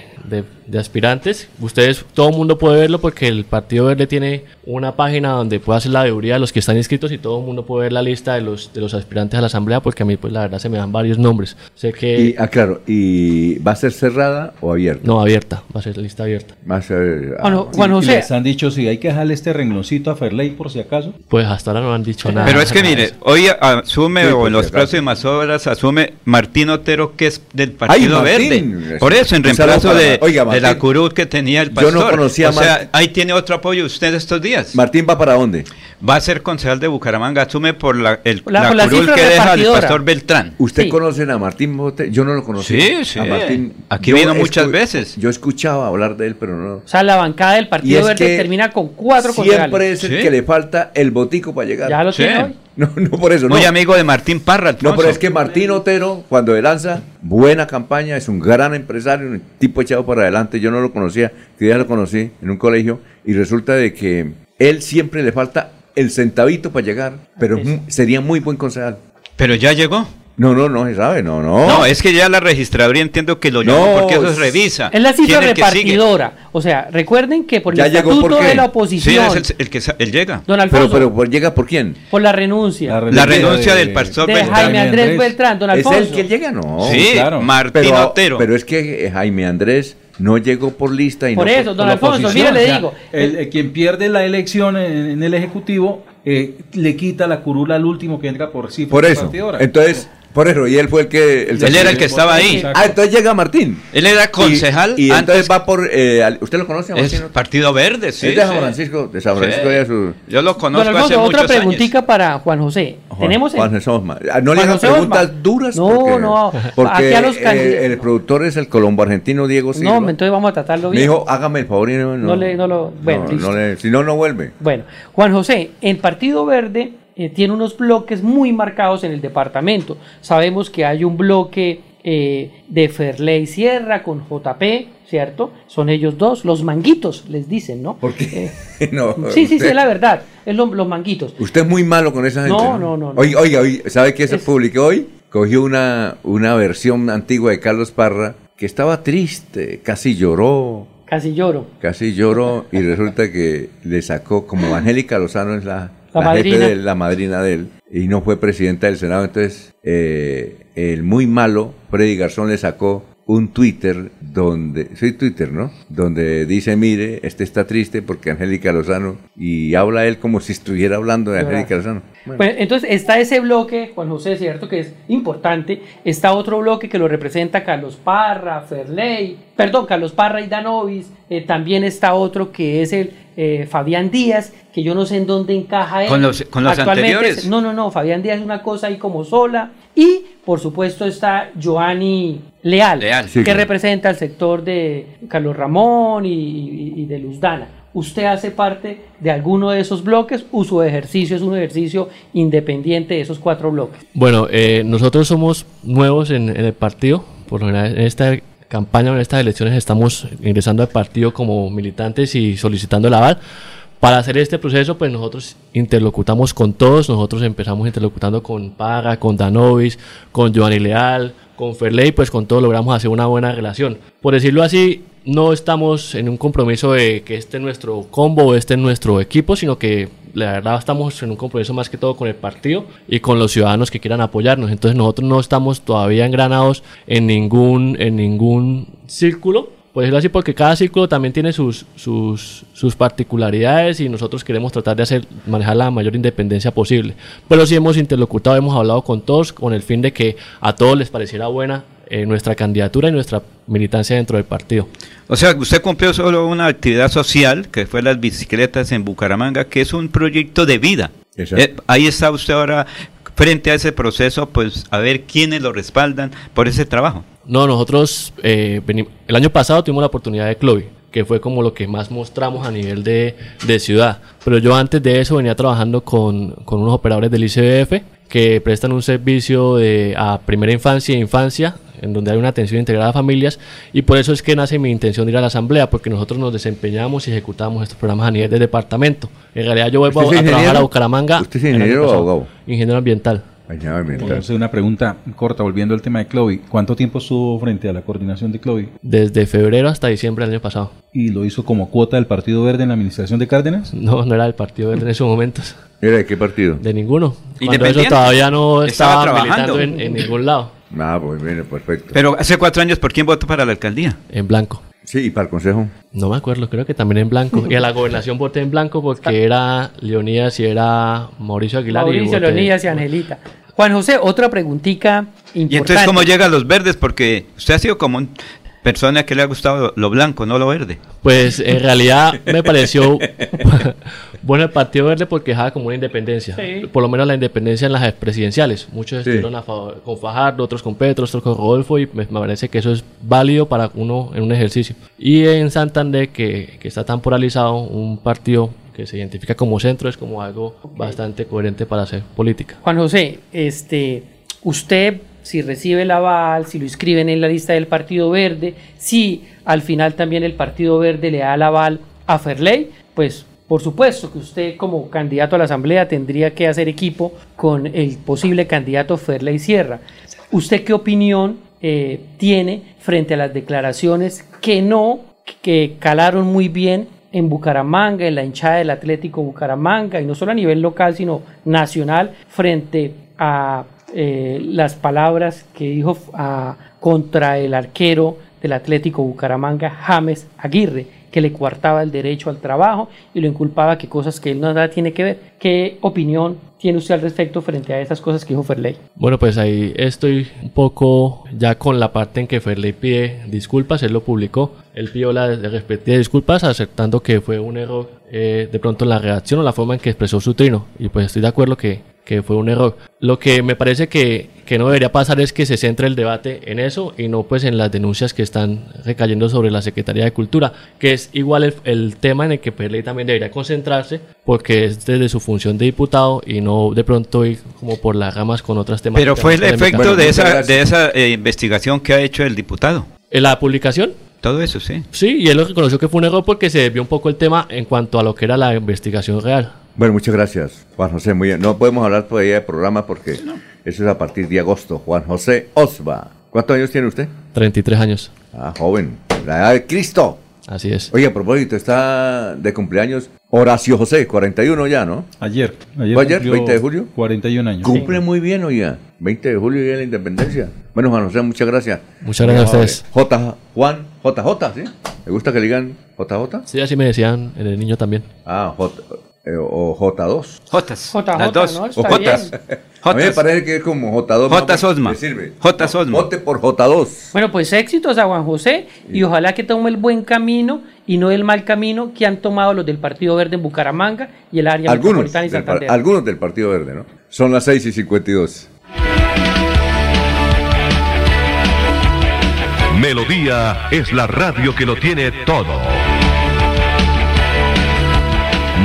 de- aspirantes. Ustedes, todo el mundo puede verlo porque el Partido Verde tiene una página donde puede hacer la veeduría de los que están inscritos y todo el mundo puede ver la lista de los, de los aspirantes a la asamblea porque a mí, pues la verdad, se me dan varios nombres. Sé que... Y, ah, claro, ¿y va a ser cerrada o abierta? No, abierta, va a ser lista abierta. Va a ser... ah, Bueno, Juan ¿Y José, les han dicho si hay que dejarle este rengloncito a Ferley por si acaso? Pues hasta ahora no han dicho nada. Pero es que mire, hoy asume Sí, o en las acaso. próximas horas asume Martín Otero que es del Partido! Verde. Por eso, en reemplazo de, Mar- Oiga, de la Martín. curul que tenía el Yo pastor. no conocía a o sea, Martín. ahí tiene otro apoyo usted estos días. ¿Martín va para dónde? Va a ser concejal de Bucaramanga, asume por la, el, La- la por la curul que deja el pastor Beltrán. ¿Usted Sí. conoce a Martín Bote? Yo no lo conocí. Sí, sí. A Martín. Aquí Yo vino muchas veces. Yo escuchaba hablar de él, pero no. o sea, la bancada del Partido Verde termina con cuatro Siempre concejales. es el Sí. que le falta el botico para llegar. Ya lo Sí. tiene hoy. <laughs> No, no por eso, Muy no. amigo de Martín Parra. No, pero es que Martín Otero, cuando él lanza, buena campaña, es un gran empresario, un tipo echado para adelante. Yo no lo conocía, que ya lo conocí en un colegio, y resulta de que él siempre le falta el centavito para llegar, pero sería muy buen concejal. Pero ya llegó. No, no, no se sabe, no, no. No, es que ya la registraduría entiendo que lo No, llamó porque eso es- se revisa. Es la cifra ¿Quién es el repartidora. O sea, recuerden que por el Ya llegó, estatuto ¿por de la Sí, oposición, es el, el que sa- él llega. don pero, Alfonso, pero, ¿por- ¿llega por quién? por la renuncia La renuncia del pastor de Beltrán. Jaime Andrés Andrés. Beltrán, don ¿Es Alfonso. él que llega? No. Sí, claro. Martín pero, Otero. pero es que eh, Jaime Andrés no llegó por lista y Por no eso, por- don la Alfonso, oposición, mire, le o sea, digo, el- el quien pierde la elección en, en el Ejecutivo eh, le quita la curula al último que entra por cifra Por eso. repartidora. Entonces, por eso, y él fue el que... el Él era el que estaba ahí. Ah, entonces llega Martín. Él era concejal Y, y antes entonces va por... eh, al- ¿Usted lo conoce es Martín? Partido Verde, sí. es de San. Francisco, de San Francisco Sí. ya su... Yo lo don conozco hace otra muchos años. preguntita para Juan José. Juan- Tenemos el- Juan Jesús Osma. Ah, No le hagan José preguntas Osma. duras No, porque, no, porque aquí a los eh, candi- el productor es el colombo argentino Diego Silva. No, entonces vamos a tratarlo Me bien. dijo, hágame el favor y no... No le- no lo- bueno, no, listo. no le- si no, no vuelve. Bueno, Juan José, el Partido Verde eh, tiene unos bloques muy marcados en el departamento. Sabemos que hay un bloque eh, de Ferley Sierra con JP, ¿cierto? Son ellos dos, los manguitos, les dicen, ¿no? ¿Por qué? <laughs> no, Sí, sí, sí, es la verdad, es lo- los manguitos. Usted es muy malo con esa gente. No, no, no, no. Oiga, oiga, oiga, ¿sabe qué se Es- publicó hoy? Cogió una, una versión antigua de Carlos Parra que estaba triste, casi lloró, Casi lloro. casi lloró y resulta que le sacó, como Angélica Lozano es la, La la jefe madrina. de él, la madrina de él, y no fue presidenta del Senado, entonces eh, el muy malo Freddy Garzón le sacó un Twitter donde, soy Twitter, ¿no? Donde dice, mire, este está triste porque Angélica Lozano, y habla él como si estuviera hablando de Angélica Lozano. Bueno. entonces está ese bloque, Juan José, cierto que es importante, está otro bloque que lo representa Carlos Parra, Ferley, perdón, Carlos Parra y Danovis, eh, también está otro que es el eh, Fabián Díaz, que yo no sé en dónde encaja él. Con los, con los anteriores. no, no, no, Fabián Díaz es una cosa ahí como sola. Y por supuesto está Joanny Leal, que representa el sector de Carlos Ramón y, de Luz Dana. ¿Usted hace parte de alguno de esos bloques o su ejercicio es un ejercicio independiente de esos cuatro bloques? Bueno, eh, nosotros somos nuevos en, el partido, por lo general en esta campaña, en estas elecciones estamos ingresando al partido como militantes y solicitando el aval. Para hacer este proceso, pues nosotros interlocutamos con todos, nosotros empezamos interlocutando con Paga, con Danovis, con Giovanni Leal, con Ferley, pues con todos logramos hacer una buena relación. Por decirlo así, no estamos en un compromiso de que este es nuestro combo, este es nuestro equipo, sino que la verdad estamos en un compromiso más que todo con el partido y con los ciudadanos que quieran apoyarnos. Entonces nosotros no estamos todavía engranados en ningún, en ningún círculo, por decirlo así, porque cada círculo también tiene sus, sus, sus, particularidades y nosotros queremos tratar de hacer, manejar la mayor independencia posible. Pero sí hemos interlocutado, hemos hablado con todos con el fin de que a todos les pareciera buena eh, nuestra candidatura y nuestra militancia dentro del partido. O sea, usted cumplió solo una actividad social, que fue las bicicletas en Bucaramanga, que es un proyecto de vida. Eh, ahí está usted ahora frente a ese proceso, pues a ver quiénes lo respaldan por ese trabajo. No, nosotros eh, el año pasado tuvimos la oportunidad de Chloe, que fue como lo que más mostramos a nivel de, de ciudad. Pero yo antes de eso venía trabajando con, con unos operadores del ICBF que prestan un servicio de, a primera infancia e infancia, en donde hay una atención integrada a familias, y por eso es que nace mi intención de ir a la asamblea, porque nosotros nos desempeñamos y ejecutamos estos programas a nivel de departamento. En realidad yo vuelvo a, trabajar a Bucaramanga. ¿Usted es ingeniero o abogado? Ingeniero ambiental. Entonces, una pregunta corta, volviendo al tema de Chloe. ¿Cuánto tiempo estuvo frente a la coordinación de Chloe? Desde febrero hasta diciembre del año pasado. ¿Y lo hizo como cuota del Partido Verde en la administración de Cárdenas? No, no era del Partido Verde en esos momentos. ¿Era de qué partido? De ninguno. Cuando eso todavía no estaba, trabajando en, ningún lado. Ah, pues bien, perfecto. Pero hace cuatro años, ¿por quién votó para la alcaldía? En blanco. Sí, y para el consejo. No me acuerdo, creo que también en blanco. y a la gobernación voté en blanco porque era Leonidas y era Mauricio Aguilar. Mauricio, y Leonidas y Angelita. Juan José, otra preguntita importante. ¿Y entonces cómo llega a los verdes? Porque usted ha sido como un persona que le ha gustado lo blanco, no lo verde. Pues en <laughs> realidad me pareció <laughs> bueno el Partido Verde porque dejaba como una independencia. Por lo menos la independencia en las presidenciales. Muchos estuvieron a favor, con Fajardo, otros con Petro, otros con Rodolfo y me, parece que eso es válido para uno en un ejercicio. Y en Santander, que, que está tan polarizado, un partido que se identifica como centro es como algo bastante coherente para hacer política. Juan José, este, usted si recibe el aval, si lo inscriben en la lista del Partido Verde, si al final también el Partido Verde le da el aval a Ferley, pues por supuesto que usted como candidato a la Asamblea tendría que hacer equipo con el posible candidato Ferley Sierra. ¿Usted qué opinión eh, tiene frente a las declaraciones que no, que calaron muy bien en Bucaramanga, en la hinchada del Atlético Bucaramanga, y no solo a nivel local, sino nacional, frente a eh, las palabras que dijo a, contra el arquero del Atlético Bucaramanga, James Aguirre, que le coartaba el derecho al trabajo y lo inculpaba que cosas que él no nada tiene que ver. ¿Qué opinión tiene usted al respecto frente a esas cosas que dijo Ferley? Bueno, pues ahí estoy un poco ya con la parte en que Ferley pide disculpas, él lo publicó, él pidió las respectivas disculpas aceptando que fue un error eh, de pronto la reacción o la forma en que expresó su trino y pues estoy de acuerdo que que fue un error. Lo que me parece que, que, no debería pasar es que se centre el debate en eso y no pues en las denuncias que están recayendo sobre la Secretaría de Cultura, que es igual el, tema en el que Perley también debería concentrarse porque es desde su función de diputado y no de pronto ir como por las ramas con otros temas. Pero fue el efecto de esa, de esa eh, investigación que ha hecho el diputado. ¿En la publicación? Todo eso, sí. Sí, y él lo reconoció que fue un error porque se desvió un poco el tema en cuanto a lo que era la investigación real. Bueno, muchas gracias, Juan José. Muy bien. No podemos hablar todavía de programa porque eso es a partir de agosto. Juan José Osva. ¿Cuántos años tiene usted? 33 años. Ah, joven. La edad de Cristo. Así es. Oye, a propósito, está de cumpleaños Horacio José, 41 ya, ¿no? Ayer. Ayer, ¿Fue ayer 20 de julio? 41 años. Cumple muy bien hoy ya. 20 de julio y la independencia. Bueno, Juan José, muchas gracias. Muchas gracias a ustedes. J. Juan, JJ, ¿sí? ¿Le gusta que le digan JJ? Sí, así me decían en el niño también. Ah, J. eh, o J2. Jotas. JJ, Las dos. ¿no? O Está Jotas. bien. A mí me parece que es como J2. J. Sosma. sirve. J. Sosma. Vote por J2. Bueno, pues éxitos a Juan José y ojalá que tome el buen camino y no el mal camino que han tomado los del Partido Verde en Bucaramanga y el área Algunos metropolitana y del, Santander. algunos del Partido Verde, ¿no? Son las 6 y 52. Melodía es la radio que lo tiene todo.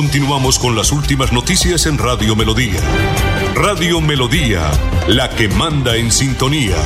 Continuamos con las últimas noticias en Radio Melodía. Radio Melodía, la que manda en sintonía.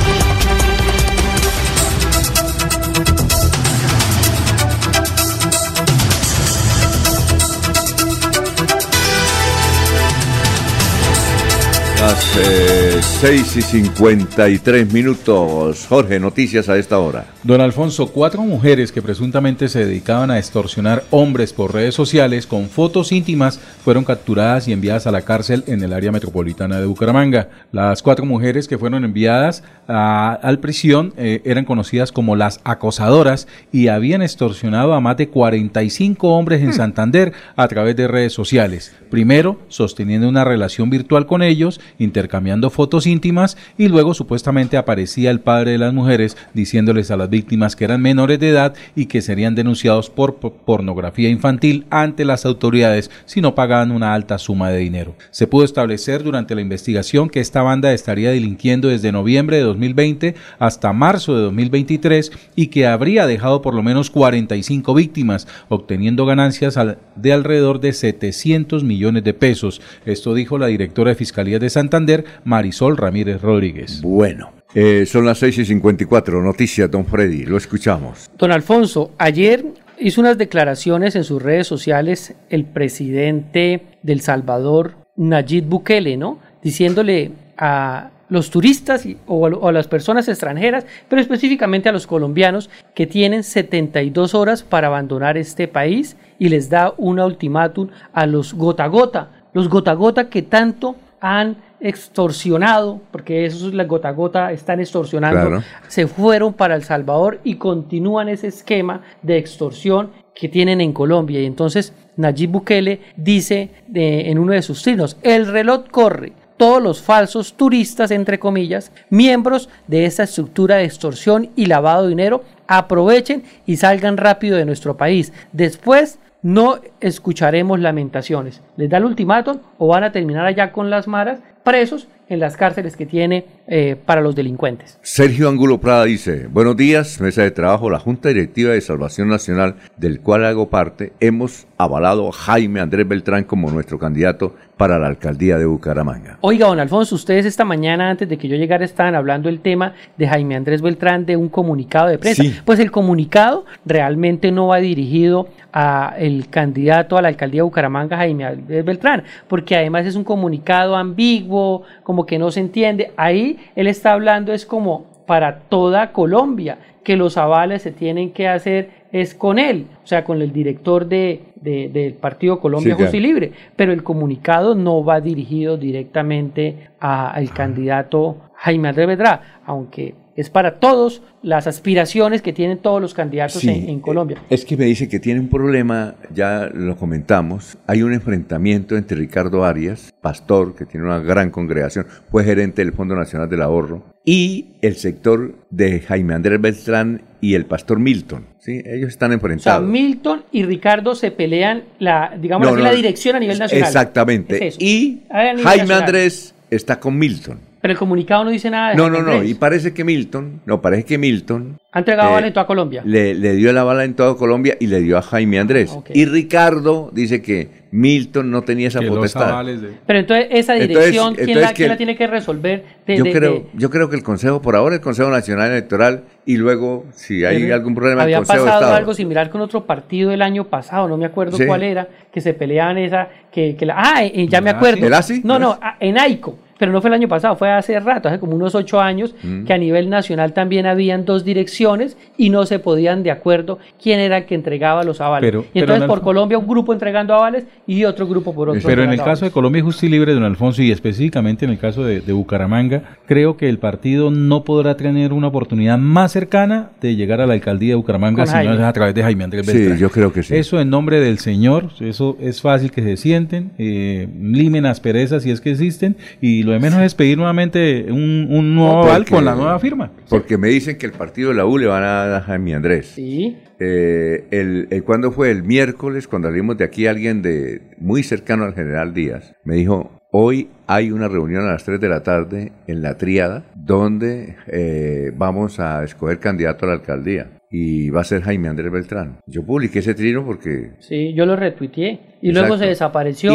Las eh, 6 y 53 minutos. Jorge, noticias a esta hora. Don Alfonso, cuatro mujeres que presuntamente se dedicaban a extorsionar hombres por redes sociales con fotos íntimas fueron capturadas y enviadas a la cárcel en el área metropolitana de Bucaramanga. Las cuatro mujeres que fueron enviadas a, al prisión eh, eran conocidas como las acosadoras y habían extorsionado a más de 45 hombres en Santander a través de redes sociales. Primero, sosteniendo una relación virtual con ellos, intercambiando fotos íntimas y luego supuestamente aparecía el padre de las mujeres diciéndoles a las víctimas que eran menores de edad y que serían denunciados por po- pornografía infantil ante las autoridades si no pagaban una alta suma de dinero. Se pudo establecer durante la investigación que esta banda estaría delinquiendo desde noviembre de 2020 hasta marzo de 2023 y que habría dejado por lo menos 45 víctimas, obteniendo ganancias de alrededor de 700 millones de pesos. Esto dijo la directora de Fiscalía de Santander, Marisol Ramírez Rodríguez. Bueno, eh, son las 6 y 54. Noticias, don Freddy. Lo escuchamos. Don Alfonso, ayer hizo unas declaraciones en sus redes sociales el presidente del Salvador, Nayib Bukele, ¿no? Diciéndole a los turistas y- o, a, o a las personas extranjeras, pero específicamente a los colombianos, que tienen 72 horas para abandonar este país y les da un ultimátum a los gota gota, los gota gota que tanto han extorsionado, porque eso es la gota gota, están extorsionando Claro. se fueron para El Salvador y continúan ese esquema de extorsión que tienen en Colombia. Y entonces Nayib Bukele dice de- en uno de sus trinos, el reloj corre. Todos los falsos turistas, entre comillas, miembros de esta estructura de extorsión y lavado de dinero, aprovechen y salgan rápido de nuestro país. Después no escucharemos lamentaciones. Les da el ultimátum o van a terminar allá con las maras presos en las cárceles que tiene eh, para los delincuentes. Sergio Angulo Prada dice, buenos días, mesa de trabajo, la Junta Directiva de Salvación Nacional, del cual hago parte, hemos avalado a Jaime Andrés Beltrán como nuestro candidato para la alcaldía de Bucaramanga. Oiga, don Alfonso, ustedes esta mañana, antes de que yo llegara, estaban hablando el tema de Jaime Andrés Beltrán de un comunicado de prensa. Sí. Pues el comunicado realmente no va dirigido a el candidato a la alcaldía de Bucaramanga, Jaime Andrés Beltrán, porque además es un comunicado ambiguo, como que no se entiende. Ahí él está hablando es como para toda Colombia, que los avales se tienen que hacer es con él, o sea, con el director de, de- del Partido Colombia Sí, claro. Justo y Libre, pero el comunicado no va dirigido directamente a- al candidato Jaime Andrés aunque es para todos las aspiraciones que tienen todos los candidatos Sí, en, en Colombia. Es que me dice que tiene un problema, ya lo comentamos, hay un enfrentamiento entre Ricardo Arias, pastor, que tiene una gran congregación, fue gerente del Fondo Nacional del Ahorro, y el sector de Jaime Andrés Beltrán y el pastor Milton. ¿sí? Ellos están O sea, enfrentados. Milton y Ricardo se pelean la, digamos No, así, no, la dirección a nivel nacional. Exactamente. Es. Y Jaime nacional. Andrés está con Milton. Pero el comunicado no dice nada de No, no, no. Y parece que Milton, no, parece que Milton. Ha entregado eh, bala en toda Colombia. Le, le, dio la bala en toda Colombia y le dio a Jaime Andrés. Y Ricardo dice que Milton no tenía esa potestad. Pero entonces esa dirección, ¿quién, la, la, tiene que resolver? yo, creo, yo creo que el Consejo, por ahora el Consejo Nacional Electoral y luego si hay algún problema había el Consejo pasado algo similar con otro partido el año pasado, no me acuerdo cuál era, que se peleaban esa, que, que la, ah, eh, ya me acuerdo. ¿El ASI? No, no, en AICO pero no fue el año pasado, fue hace rato, hace como unos ocho años, mm. que a nivel nacional también habían dos direcciones y no se podían de acuerdo quién era el que entregaba los avales. y entonces por Colombia un grupo entregando avales y otro grupo por otro. Pero en el caso de Colombia Justo y Libre, don Alfonso, y específicamente en el caso de, Bucaramanga, creo que el partido no podrá tener una oportunidad más cercana de llegar a la alcaldía de Bucaramanga si no es a través de Jaime Andrés Beltrán. Sí, yo creo que sí. Eso en nombre del Señor, eso es fácil que se sienten, eh, limen asperezas si es que existen, y lo de menos es pedir nuevamente un, nuevo aval con la nueva firma. Porque me dicen que el partido de la U le van a dar a Jaime Andrés. Sí. Eh, el, ¿Cuándo fue? El miércoles, cuando salimos de aquí, alguien de muy cercano al general Díaz me dijo, hoy hay una reunión a las 3 de la tarde en la Triada donde eh, vamos a escoger candidato a la alcaldía y va a ser Jaime Andrés Beltrán. Yo publiqué ese trino porque... Sí, yo lo retuiteé y luego se desapareció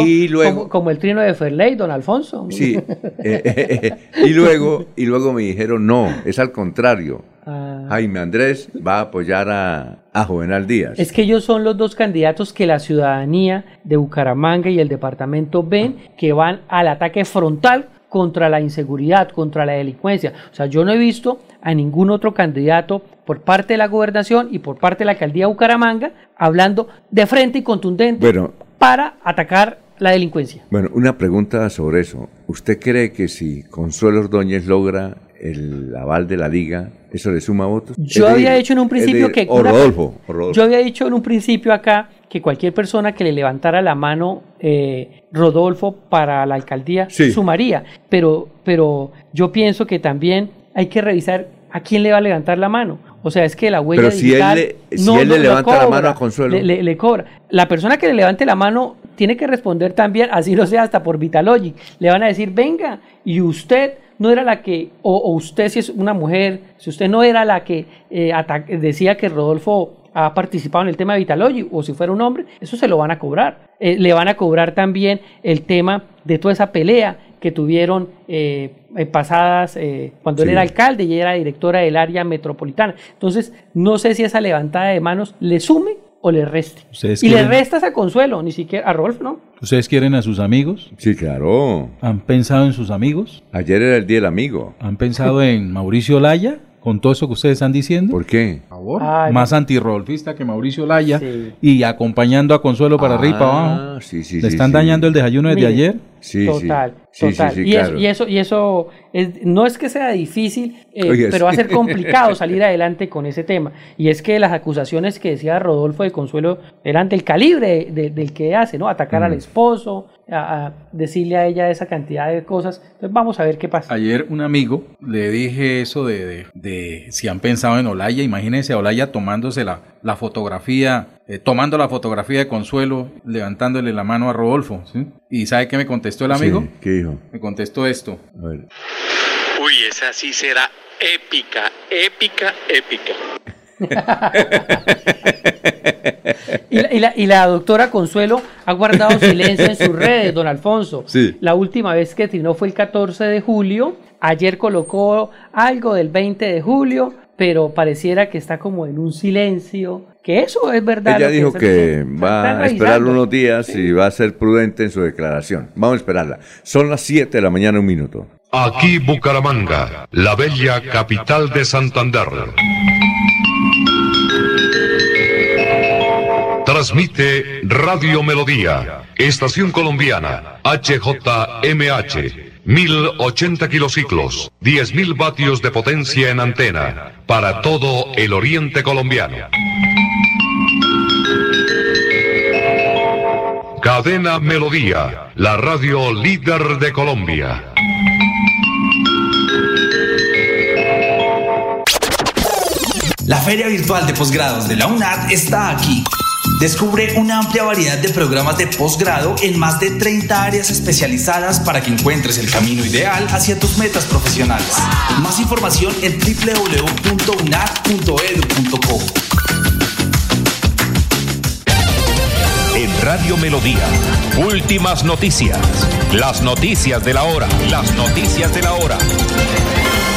como, el trino de Ferley, don Alfonso. Sí, eh, eh, eh, y, luego, y luego me dijeron, no, es al contrario. Ah. Jaime Andrés va a apoyar a, a Juvenal Díaz. Es que ellos son los dos candidatos que la ciudadanía de Bucaramanga y el departamento ven que van al ataque frontal contra la inseguridad, contra la delincuencia. O sea, yo no he visto a ningún otro candidato por parte de la gobernación y por parte de la alcaldía de Bucaramanga hablando de frente y contundente para atacar la delincuencia. Bueno, una pregunta sobre eso. ¿Usted cree que si Consuelo Ordóñez logra el aval de la liga, eso le suma votos? Yo había dicho en un principio que... O Rodolfo, Yo había dicho en un principio acá que cualquier persona que le levantara la mano eh, Rodolfo para la alcaldía sumaría. Pero, pero yo pienso que también hay que revisar a quién le va a levantar la mano. O sea, es que la huella Pero si él le, si él le levanta la mano a Consuelo. Le, cobra. La persona que le levante la mano tiene que responder también, así lo sea, hasta por Vitalogic. Le van a decir, venga, y usted no era la que, o, usted si es una mujer, si usted no era la que eh, decía que Rodolfo ha participado en el tema de Vitalogy o si fuera un hombre, eso se lo van a cobrar. Eh, le van a cobrar también el tema de toda esa pelea que tuvieron eh, pasadas cuando él era alcalde y era directora del área metropolitana. Entonces, no sé si esa levantada de manos le sume o le reste. Y le restas a Consuelo, ni siquiera a Rolf, ¿no? ¿Ustedes quieren a sus amigos? Sí, claro. ¿Han pensado en sus amigos? Ayer era el día del amigo. ¿Han pensado en Mauricio Laya? con todo eso que ustedes están diciendo. ¿Por qué? Más antirrolfista que Mauricio Laya y acompañando a Consuelo para arriba y para abajo. Ah, sí, sí, ¿Le están dañando el desayuno desde ayer? Sí, total, total. y, eso, y, eso, es, no es que sea difícil, eh, pero va a ser complicado <laughs> salir adelante con ese tema. Y es que las acusaciones que decía Rodolfo de Consuelo eran del calibre del que hace, ¿no? Atacar al esposo, a, decirle a ella esa cantidad de cosas. Entonces vamos a ver qué pasa. Ayer un amigo le dije eso de, si han pensado en Olaya, imagínense a Olaya tomándose la, la fotografía, eh, tomando la fotografía de Consuelo, levantándole la mano a Rodolfo. ¿Y sabe qué me contestó el amigo? ¿Qué dijo? Me contestó esto. Uy, esa sí será épica, épica, épica. <laughs> y, la, y, la, doctora Consuelo ha guardado silencio en sus redes, don Alfonso. <laughs> La última vez que trinó fue el 14 de julio. Ayer colocó algo del 20 de julio, pero pareciera que está como en un silencio. Que eso es verdad. Ella dijo que, va a esperar unos días y va a ser prudente en su declaración. Vamos a esperarla. Son las 7 de la mañana, un minuto. Aquí Bucaramanga, la bella capital de Santander. Transmite Radio Melodía, Estación Colombiana, HJMH, 1080 kilociclos, 10.000 vatios de potencia en antena, para todo el oriente colombiano. Cadena Melodía, la radio líder de Colombia. La Feria Virtual de Posgrados de la UNAD está aquí Descubre una amplia variedad de programas de posgrado en más de 30 áreas especializadas para que encuentres el camino ideal hacia tus metas profesionales. Más información en www.unad.edu.co. En Radio Melodía, últimas noticias. Las noticias de la hora. Las noticias de la hora.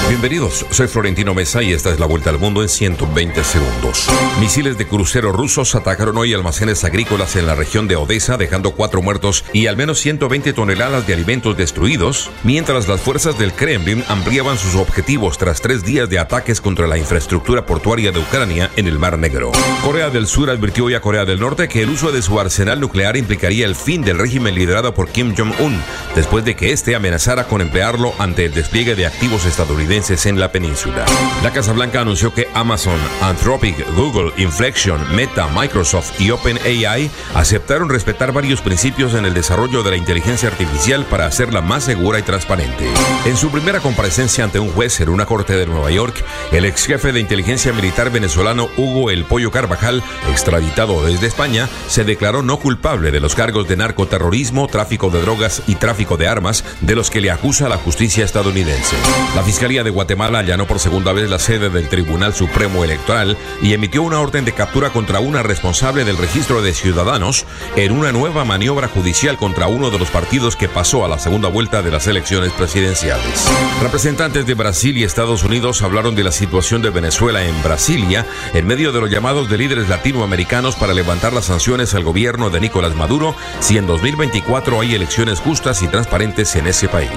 Bienvenidos, soy Florentino Mesa y esta es la vuelta al mundo en 120 segundos. Misiles de crucero rusos atacaron hoy almacenes agrícolas en la región de Odessa, dejando cuatro muertos y al menos 120 toneladas de alimentos destruidos, mientras las fuerzas del Kremlin ampliaban sus objetivos tras tres días de ataques contra la infraestructura portuaria de Ucrania en el Mar Negro. Corea del Sur advirtió hoy a Corea del Norte que el uso de su arsenal nuclear implicaría el fin del régimen liderado por Kim Jong-un, después de que éste amenazara con emplearlo ante el despliegue de activos estadounidenses en la península. La Casa Blanca anunció que Amazon, Anthropic, Google, Inflection, Meta, Microsoft y OpenAI aceptaron respetar varios principios en el desarrollo de la inteligencia artificial para hacerla más segura y transparente. En su primera comparecencia ante un juez en una corte de Nueva York, el ex jefe de inteligencia militar venezolano Hugo El Pollo Carvajal, extraditado desde España, se declaró no culpable de los cargos de narcoterrorismo, tráfico de drogas y tráfico de armas de los que le acusa la justicia estadounidense. La Fiscalía de Guatemala allanó por segunda vez la sede del Tribunal Supremo Electoral y emitió una orden de captura contra una responsable del registro de ciudadanos en una nueva maniobra judicial contra uno de los partidos que pasó a la segunda vuelta de las elecciones presidenciales. Representantes de Brasil y Estados Unidos hablaron de la situación de Venezuela en Brasilia en medio de los llamados de líderes latinoamericanos para levantar las sanciones al gobierno de Nicolás Maduro si en 2024 hay elecciones justas y transparentes en ese país.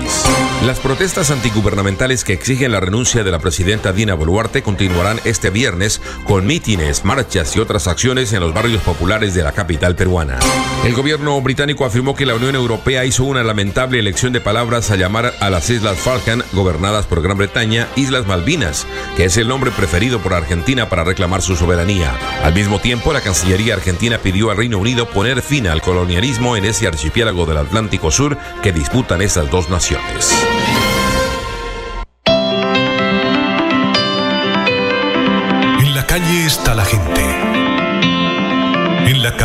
Las protestas antigubernamentales que exigen la renuncia de la presidenta Dina Boluarte continuarán este viernes con mítines, marchas y otras acciones en los barrios populares de la capital peruana. El gobierno británico afirmó que la Unión Europea hizo una lamentable elección de palabras a llamar a las Islas Falkland, gobernadas por Gran Bretaña, Islas Malvinas, que es el nombre preferido por Argentina para reclamar su soberanía. Al mismo tiempo, la Cancillería argentina pidió al Reino Unido poner fin al colonialismo en ese archipiélago del Atlántico Sur que disputan esas dos naciones.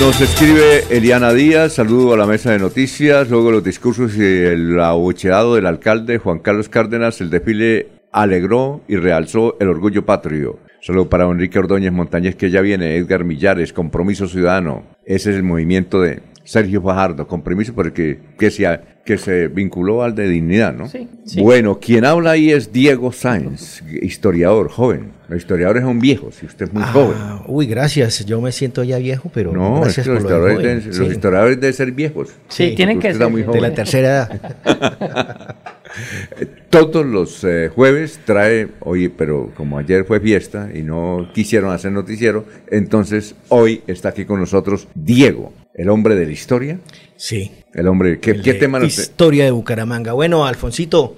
Nos escribe Eliana Díaz, saludo a la mesa de noticias, luego los discursos y el abucheado del alcalde Juan Carlos Cárdenas, el desfile alegró y realzó el orgullo patrio. Solo para Enrique Ordóñez Montañez que ya viene, Edgar Millares, Compromiso Ciudadano. Ese es el movimiento de Sergio Fajardo, Compromiso porque que se, que se vinculó al de dignidad, ¿no? Sí, Bueno, quien habla ahí es Diego Sáenz, historiador, joven. Los historiadores son viejos, si usted es muy joven. Ah, uy, gracias. Yo me siento ya viejo, pero no, gracias los, historiadores deben, los historiadores deben ser viejos. Sí, tienen que ser de la tercera edad. <laughs> Todos los eh, jueves trae, oye, pero como ayer fue fiesta y no quisieron hacer noticiero, entonces hoy está aquí con nosotros Diego, el hombre de la historia. Sí. El hombre, ¿qué, ¿qué tema nos Historia de Bucaramanga. Bueno, Alfonsito,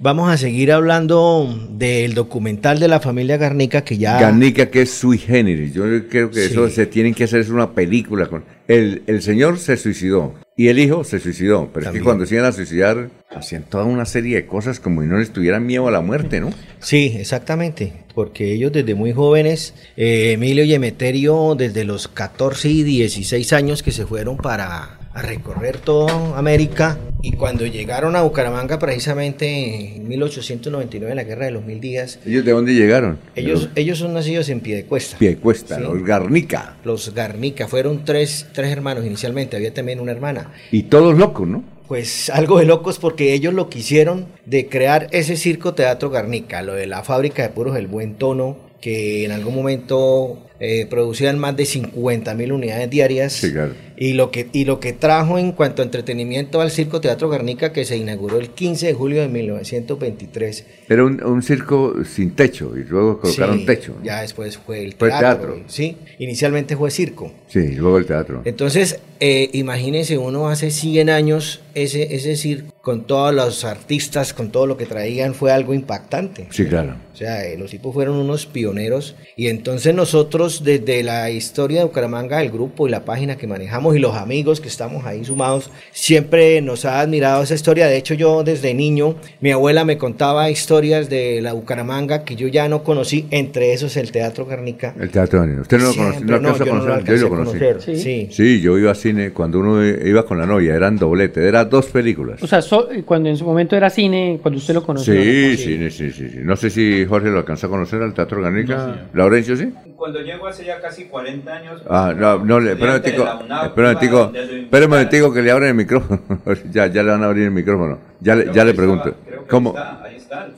Vamos a seguir hablando del documental de la familia Garnica que ya... Garnica que es sui generis. Yo creo que eso se tienen que hacer es una película. con el, el señor se suicidó y el hijo se suicidó. Pero es que cuando se iban a suicidar hacían toda una serie de cosas como si no les tuvieran miedo a la muerte, ¿no? Sí, exactamente. Porque ellos desde muy jóvenes, eh, Emilio y Emeterio desde los 14 y 16 años que se fueron para a recorrer toda América y cuando llegaron a Bucaramanga precisamente en 1899 en la Guerra de los Mil Días. ¿Ellos de dónde llegaron? Ellos, ellos son nacidos en Piedecuesta. Piedecuesta, los Garnica. Los Garnica, fueron tres, tres hermanos inicialmente, había también una hermana. Y todos locos, ¿no? Pues algo de locos porque ellos lo quisieron de crear ese circo teatro Garnica, lo de la fábrica de puros El Buen Tono, que en algún momento eh, producían más de 50 mil unidades diarias. Sí, claro. Y lo, que, y lo que trajo en cuanto a entretenimiento al Circo Teatro Garnica, que se inauguró el 15 de julio de 1923. Era un, un circo sin techo y luego colocaron Sí, teatro. Ya después fue el Fue teatro. teatro. Sí, inicialmente fue circo. Sí, luego el teatro. Entonces, eh, imagínense uno hace 100 años, ese, ese circo, con todos los artistas, con todo lo que traían, fue algo impactante. Sí, claro. O sea, eh, los tipos fueron unos pioneros y entonces nosotros desde la historia de Bucaramanga, el grupo y la página que manejamos y los amigos que estamos ahí sumados, siempre nos ha admirado esa historia. De hecho, yo desde niño, mi abuela me contaba historias de la Bucaramanga que yo ya no conocí, entre esos el Teatro Garnica. El teatro niños. ¿Usted no lo conoce? Siempre, ¿No no, yo no yo lo conocí. conocer, sí. Sí, yo iba a cine cuando uno iba con la novia, eran doblete, eran dos películas. O sea, so- cuando en su momento era cine, cuando usted lo conoció. Sí, sí, sí, sí, sí, sí. No sé si Jorge lo alcanzó a conocer al Teatro Garnica. ¿Laurencio sí? Cuando llego hace ya casi 40 años. Ah, no, no, espera un UNAV, espera un momentico, donde lo espera un momentico que le abren el micrófono. <laughs> ya, ya le van a abrir el micrófono. Ya, le- ya le pregunto. ¿Cómo?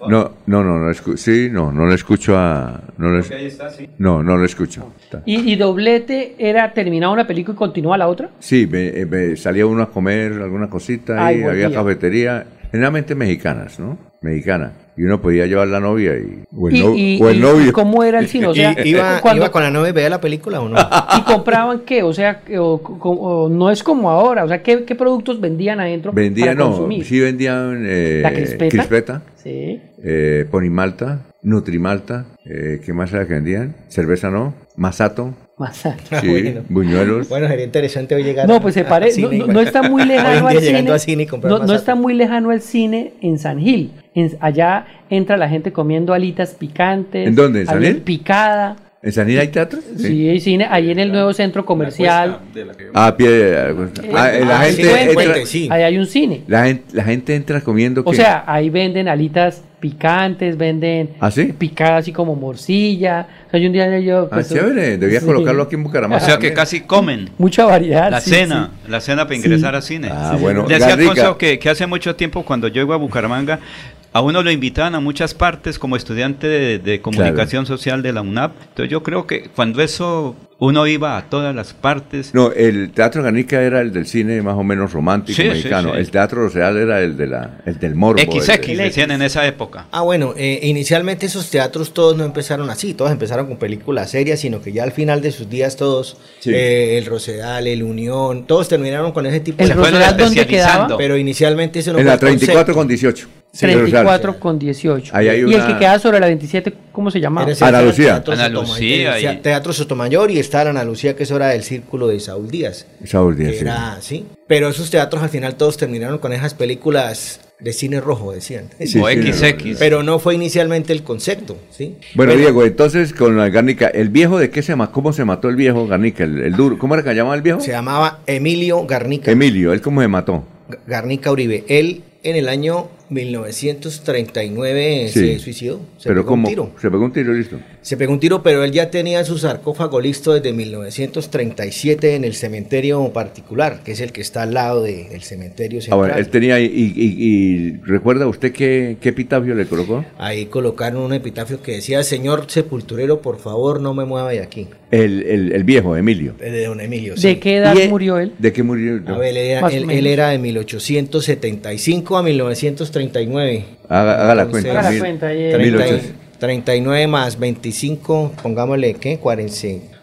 No, no, no, no, escu- sí, no, no le escucho a, no le, Creo que ahí está, sí. no, no le escucho. Está. ¿Y, y doblete era terminaba una película y continúa la otra? Sí, me, eh, me salía uno a comer alguna cosita Ay, y había cafetería, generalmente mexicanas, ¿no? Mexicana. Y uno podía llevar la novia y, o el, Y, no- y- o el y- novio. y ¿Cómo era el <laughs> cine? O sea, ¿Y- iba, cuando- iba con la novia y veía la película o no? ¿Y compraban qué? O sea, que- o- o- o no es como ahora. O sea, ¿qué, qué productos vendían adentro Vendían, no, consumir? sí vendían eh, ¿La crispeta? crispeta, Sí. eh, ponimalta, nutrimalta, eh, ¿qué más era que vendían? Cerveza no, masato, Masato. sí, Bueno. buñuelos. Bueno, sería interesante hoy llegar No, pues se parece. No, está muy <laughs> lejano al cine. a no, está muy lejano al cine en San Gil. En- allá entra la gente comiendo alitas picantes. ¿En dónde? ¿En San Gil? Picada. ¿En San Gil hay teatro? Sí, hay cine. Ahí en el nuevo centro comercial. Ah, a pie de- ah, la ah, gente entra- Ahí hay un cine. la gente, la gente entra comiendo O ¿qué? sea, ahí venden alitas picantes, venden ¿Ah, sí? picadas así como morcilla. O sea, yo un día yo... Ah, pues, chévere, debía sí. colocarlo aquí en Bucaramanga. O sea que casi comen. <laughs> Mucha variedad. La sí, cena, sí. la cena para Sí. ingresar a cine. Ah, bueno, Le decía. Alfonso que, que hace mucho tiempo cuando yo iba a Bucaramanga, a uno lo invitaban a muchas partes como estudiante de, de comunicación social de la UNAP. Entonces yo creo que cuando eso uno iba a todas las partes. No, el Teatro Garnica era el del cine más o menos romántico Sí, mexicano. sí. El Teatro Real era el, de la, el del morbo. el XX de- decían en esa época. Ah, bueno, eh, inicialmente esos teatros todos no empezaron así, todos empezaron con películas serias, sino que ya al final de sus días todos, Sí. eh, el Rosedal, el Unión, todos terminaron con ese tipo ¿El de Rosedal dónde quedaba? Pero inicialmente eso no en fue la el 34 concepto. con 18. Sí, Real. 34 con 18. Ahí hay Y el que queda sobre la 27, ¿cómo se ese Ana Lucía. Teatro Ana Sotomayor, Lucía y- Teatro Sotomayor y está la Ana Lucía, que eso era del círculo de Saúl Díaz. Saúl Díaz, sí. Sí. Pero esos teatros al final todos terminaron con esas películas de cine rojo, decían. Sí, o XX. Pero no fue inicialmente el concepto, ¿sí? Bueno, Diego, entonces con la Garnica, ¿el viejo de qué se mató? ¿Cómo se mató el viejo Garnica? El, el duro. ¿Cómo era que se llamaba el viejo? Se llamaba Emilio Garnica. Emilio, ¿él cómo se mató? Garnica Uribe. Él en el año 1939 se Sí. suicidó. Se Pero pegó un ¿cómo? tiro. Se pegó un tiro, listo. Se pegó un tiro, pero él ya tenía su sarcófago listo desde 1937 en el cementerio particular, que es el que está al lado de- del cementerio central. bueno, él tenía, y, y- y- ¿recuerda usted qué, qué epitafio le colocó? Ahí colocaron un epitafio que decía, señor sepulturero, por favor, no me mueva de aquí. El, el- el viejo, Emilio. El de don Emilio. ¿De qué edad él- murió él? ¿De qué murió? A ver, él era, él- él era de 1875 a 1939. Haga, haga la Entonces, cuenta. Haga la cuenta, ahí, 30 y- 1800. 39 más 25, pongámosle, ¿qué? 40,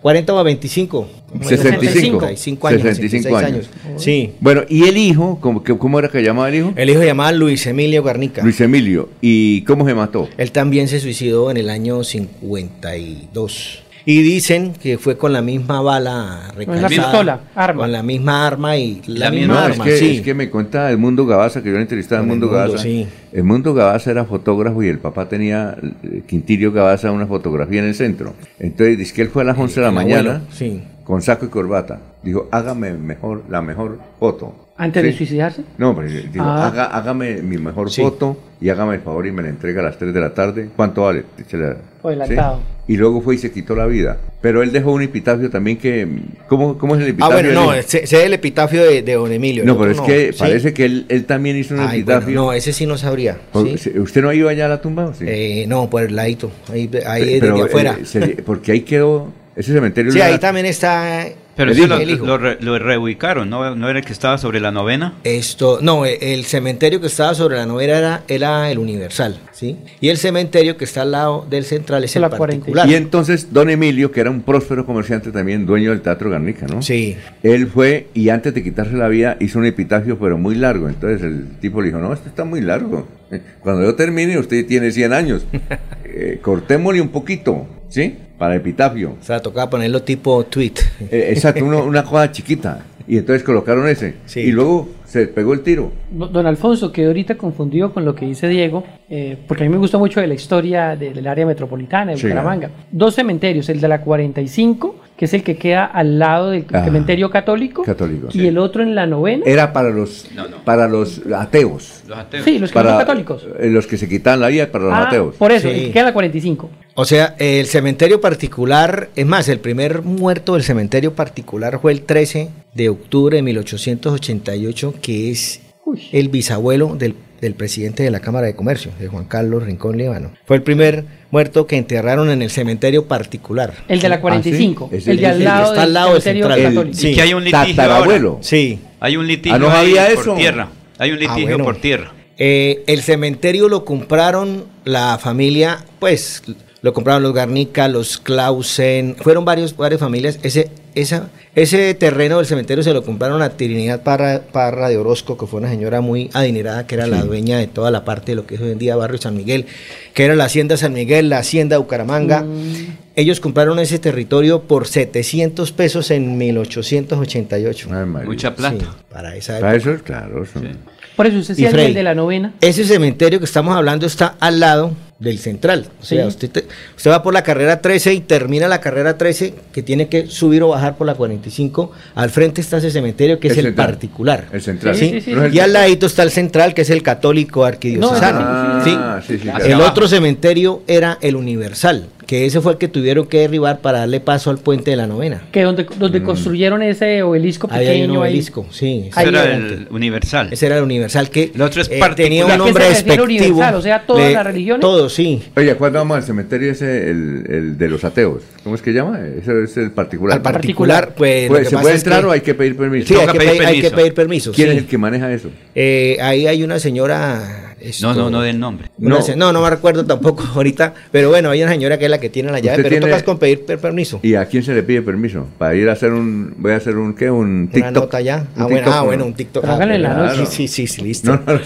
40 más 25. 65. 65 años. 65 66 años. Sí. Bueno, ¿y el hijo? ¿Cómo, cómo era que llamaba el hijo? El hijo se llamaba Luis Emilio Garnica. Luis Emilio. ¿Y cómo se mató? Él también se suicidó en el año 52. Y dicen que fue con la misma bala Con la pistola, arma. Con la misma arma y la, La misma No, es arma, que, sí. es que me cuenta el Mundo Gabaza, que yo le entrevistaba el Mundo Gabaza. sí. El Mundo Gabaza era fotógrafo y el papá tenía, eh, Quintirio Gabaza, una fotografía en el centro. Entonces dice que él fue a las 11 de la mañana abuelo, sí. con saco y corbata. Dijo, hágame mejor, la mejor foto. ¿Antes de Sí. suicidarse? No, pero dijo, Ah. haga- hágame mi mejor Sí. foto y hágame el favor y me la entrega a las 3 de la tarde. ¿Cuánto vale? O adelantado. ¿Sí? Y luego fue y se quitó la vida. Pero él dejó un epitafio también que... ¿Cómo, cómo es el Ah, epitafio? bueno, no, ese es el epitafio de, de Don Emilio. no, el pero es que ¿sí? parece que él, él también hizo un Ay, epitafio. bueno, no, ese sí no sabría. ¿sí? ¿Usted no iba allá a la tumba? o Sí, Eh, no, por el ladito, ahí, ahí Pe- desde pero, afuera. eh, se- porque ahí quedó ese cementerio. sí, ahí también está Pero el eso lo, el lo re- lo reubicaron, ¿no? ¿no era el que estaba sobre la novena? Esto, no, eh, el cementerio que estaba sobre la novena era, era el Universal, ¿sí? Y el cementerio que está al lado del central es el La particular. Y entonces don Emilio, que era un próspero comerciante también, dueño del Teatro Garnica, ¿no? Sí. Él fue y antes de quitarse la vida hizo un epitafio pero muy largo. Entonces el tipo le dijo, no, esto está muy largo. Cuando yo termine usted tiene 100 años. <laughs> Eh, cortémosle un poquito, ¿sí? Para epitafio. O sea, tocaba ponerlo tipo tweet. Eh, exacto, uno- una cosa chiquita. Y entonces colocaron ese. Y luego se pegó el tiro. Do- Don Alfonso quedó ahorita confundido con lo que dice Diego, eh, porque a mí me gusta mucho de la historia de- del área metropolitana de Sí, Bucaramanga. Dos cementerios, el de la 45, que es el que queda al lado del Ah, cementerio católico, católico, y sí. el otro en la novena. Era para los, para los ateos. Los ateos. Sí, los que Para, son católicos. eh, los que se quitan la vida para los Ah, ateos. Por eso, Sí. el que queda en la 45. O sea, el cementerio particular, es más, el primer muerto del cementerio particular fue el 13 de octubre de 1888, que es el bisabuelo del, del presidente de la Cámara de Comercio, de Juan Carlos Rincón Líbano. Fue el primer muerto que enterraron en el cementerio particular. El de la Ah, ¿sí? 45, Es el de al que lado está del al lado del cementerio central. católico. Sí. Y que hay un litigio Tatarabuelo. ahora. Sí. Hay un litigio Ah, ¿no ahí sabía por eso? tierra. Hay un Ah, litigio bueno. por tierra. Eh, el cementerio lo compraron la familia, pues lo compraron los Garnica, los Clausen, fueron varios, varias familias. Ese, esa, ese terreno del cementerio se lo compraron a Trinidad Parra, Parra de Orozco, que fue una señora muy adinerada, que era la dueña de toda la parte de lo que es hoy en día Barrio San Miguel, que era la Hacienda San Miguel, la Hacienda Bucaramanga. Ellos compraron ese territorio por 700 pesos en 1888. Mucha plata. Sí, para esa Para época. eso, claro. eso. Por eso usted decía el de la novena. Ese cementerio que estamos hablando está al lado del central. O sea, Sí. usted, te- usted va por la carrera 13 y termina la carrera 13 que tiene que subir o bajar por la 45. Al frente está ese cementerio que es El central. particular. El central. ¿sí? Sí. No y al central. ladito está el central que es el católico arquidiocesano. Ah, ¿sí? sí, sí, claro. El otro cementerio era el universal, que ese fue el que tuvieron que derribar para darle paso al puente de la novena. Que donde, donde Mm. construyeron ese obelisco Ahí hay un pequeño. ahí. obelisco, sí. Ahí Ese era adelante. el universal. Ese era el universal que El otro es eh, tenía ¿A un nombre despectivo. universal? O sea, ¿todas de- las religiones? Todos, sí. Oye, ¿cuándo vamos al cementerio ese, el, el de los ateos? ¿Cómo es que llama? Ese es el particular. Al particular, pues. Pues, ¿Se puede es entrar que- o hay que pedir permiso? Sí, hay que, pedir pedir, hay que permiso. pedir permiso. ¿Quién sí. es el que maneja eso? Eh, ahí hay una señora. Esto- No, no, no del nombre. No. se- no, no me recuerdo tampoco <laughs> ahorita. Pero bueno, hay una señora que es la que tiene la llave. Usted Pero tiene- tocas con pedir per- permiso. ¿Y a quién se le pide permiso? Para ir a hacer un... Voy a hacer un... ¿Qué? Un TikTok. Una nota ya. Ah, bueno, TikTok, ah, ¿no? bueno, un TikTok. Ah, la noche. Sí, sí, sí, listo. No, no, no,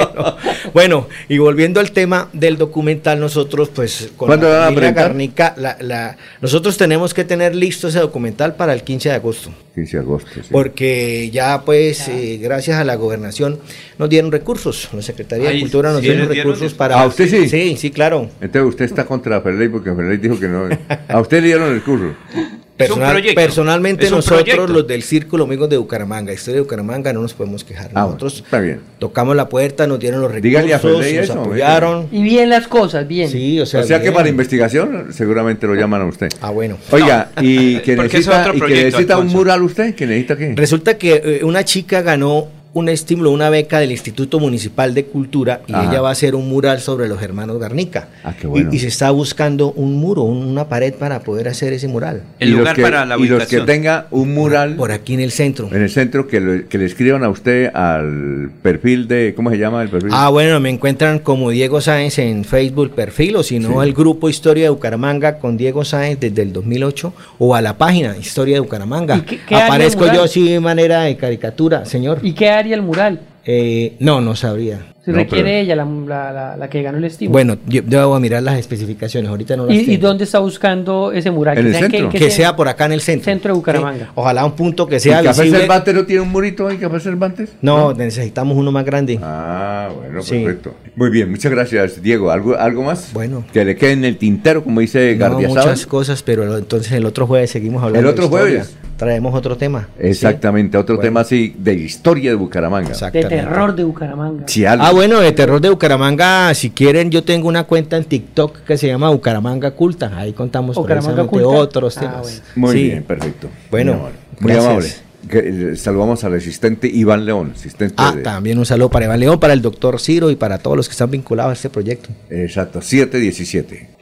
<laughs> no. <laughs> bueno, y volviendo al tema del documental, nosotros, pues, con ¿Cuándo la van a? Garnica, la, la- nosotros tenemos que tener listo ese documental para el 15 de agosto. 15 de agosto, sí. Porque ya, pues, eh, gracias a la gobernación nos dieron recursos. La Secretaría de Cultura nos ¿sí dieron recursos para. ¿A usted sí? Sí, sí, claro. Entonces usted está contra Ferley porque Ferley dijo que no. A usted le dieron el curso. Es un Personal- personalmente Es un nosotros, proyecto. los del Círculo Amigos de Bucaramanga, Historia de Bucaramanga, no nos podemos quejar. Ah, Nosotros está bien. tocamos la puerta, nos dieron los recursos, Dígale a Ferley nos eso, apoyaron. Y bien las cosas, bien. Sí, o sea, O sea que para investigación seguramente lo llaman a usted. Ah, bueno. Oiga, y <laughs> que porque es necesita, otro y que proyecto, necesita un mural usted, que necesita qué? Resulta que eh, una chica ganó un estímulo, una beca del Instituto Municipal de Cultura y Ajá. ella va a hacer un mural sobre los hermanos Garnica. Ah, qué bueno. y, y se está buscando un muro, un- una pared para poder hacer ese mural. El lugar que- para la Y los que ubicación. tenga un mural Por aquí en el centro. en el centro que, lo- que le escriban a usted al perfil de, ¿cómo se llama el perfil? Ah, bueno, me encuentran como Diego Sáenz en Facebook perfil o si no Sí. al grupo Historia de Bucaramanga con Diego Sáenz desde el 2008 o a la página Historia de Bucaramanga. ¿Y qué- qué Aparezco yo así de manera de caricatura, señor. ¿Y qué haría el mural? Eh, no, no sabría. Si No, requiere pero- ella, la, la- la- la que ganó el estímulo. Bueno, yo debo mirar las especificaciones, ahorita no las ¿Y, y dónde está buscando ese mural? En Que el en centro. que Que sea- sea por acá en el centro. Centro de Bucaramanga. Sí. Ojalá un punto que ¿Y sea Café visible. Cervantes no tiene un murito ahí, Café Cervantes? No, necesitamos uno más grande. Ah, bueno, Sí. perfecto. Muy bien, muchas gracias, Diego. ¿Algo, algo más? Bueno. Que le quede en el tintero, como dice No, muchas cosas, pero entonces el otro jueves seguimos hablando. ¿El otro de jueves? Traemos otro tema. Exactamente, otro tema así de historia de Bucaramanga. De terror de Bucaramanga. ah, bueno, de terror de Bucaramanga, si quieren, yo tengo una cuenta en TikTok que se llama Bucaramanga Culta. Ahí contamos Bucaramanga otros ah, temas. Muy bien, perfecto. Bueno, muy amable. Eh, saludamos al asistente Iván León. Asistente ah, también un saludo para Iván León, para el doctor Ciro y para todos los que están vinculados a este proyecto. Exacto, 717.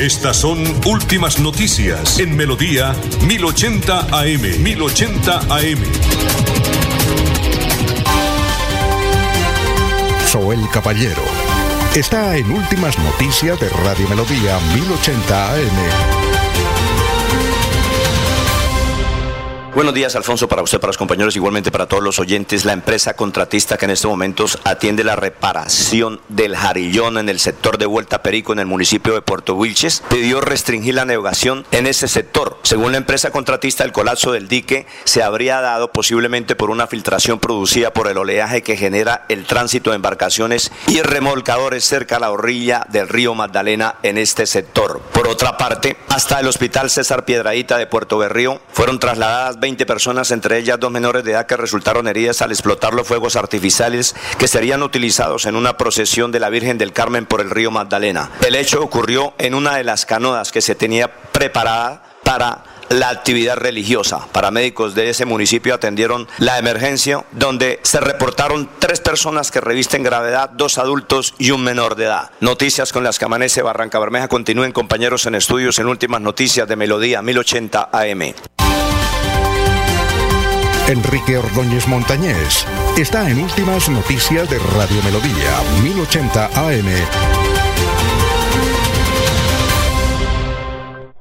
Estas son últimas noticias en Melodía 1080 AM. 1080 AM. Soel Caballero está en últimas noticias de Radio Melodía 1080 AM. Buenos días, Alfonso, para usted, para los compañeros, igualmente para todos los oyentes. La empresa contratista que en estos momentos atiende la reparación del jarillón en el sector de Vuelta Perico en el municipio de Puerto Wilches pidió restringir la navegación en ese sector. Según la empresa contratista, el colapso del dique se habría dado posiblemente por una filtración producida por el oleaje que genera el tránsito de embarcaciones y remolcadores cerca a la orilla del río Magdalena en este sector. Por otra parte, hasta el hospital César Piedradita de Puerto Berrío fueron trasladadas 20 personas, entre ellas dos menores de edad que resultaron heridas al explotar los fuegos artificiales que serían utilizados en una procesión de la Virgen del Carmen por el río Magdalena. El hecho ocurrió en una de las canoas que se tenía preparada para la actividad religiosa. Paramédicos de ese municipio atendieron la emergencia donde se reportaron tres personas que revisten gravedad, dos adultos y un menor de edad. Noticias con las que amanece Barranca Bermeja. Continúen compañeros en estudios en últimas noticias de Melodía 1080 AM. Enrique Ordóñez Montañés está en Últimas Noticias de Radio Melodía, 1080 AM.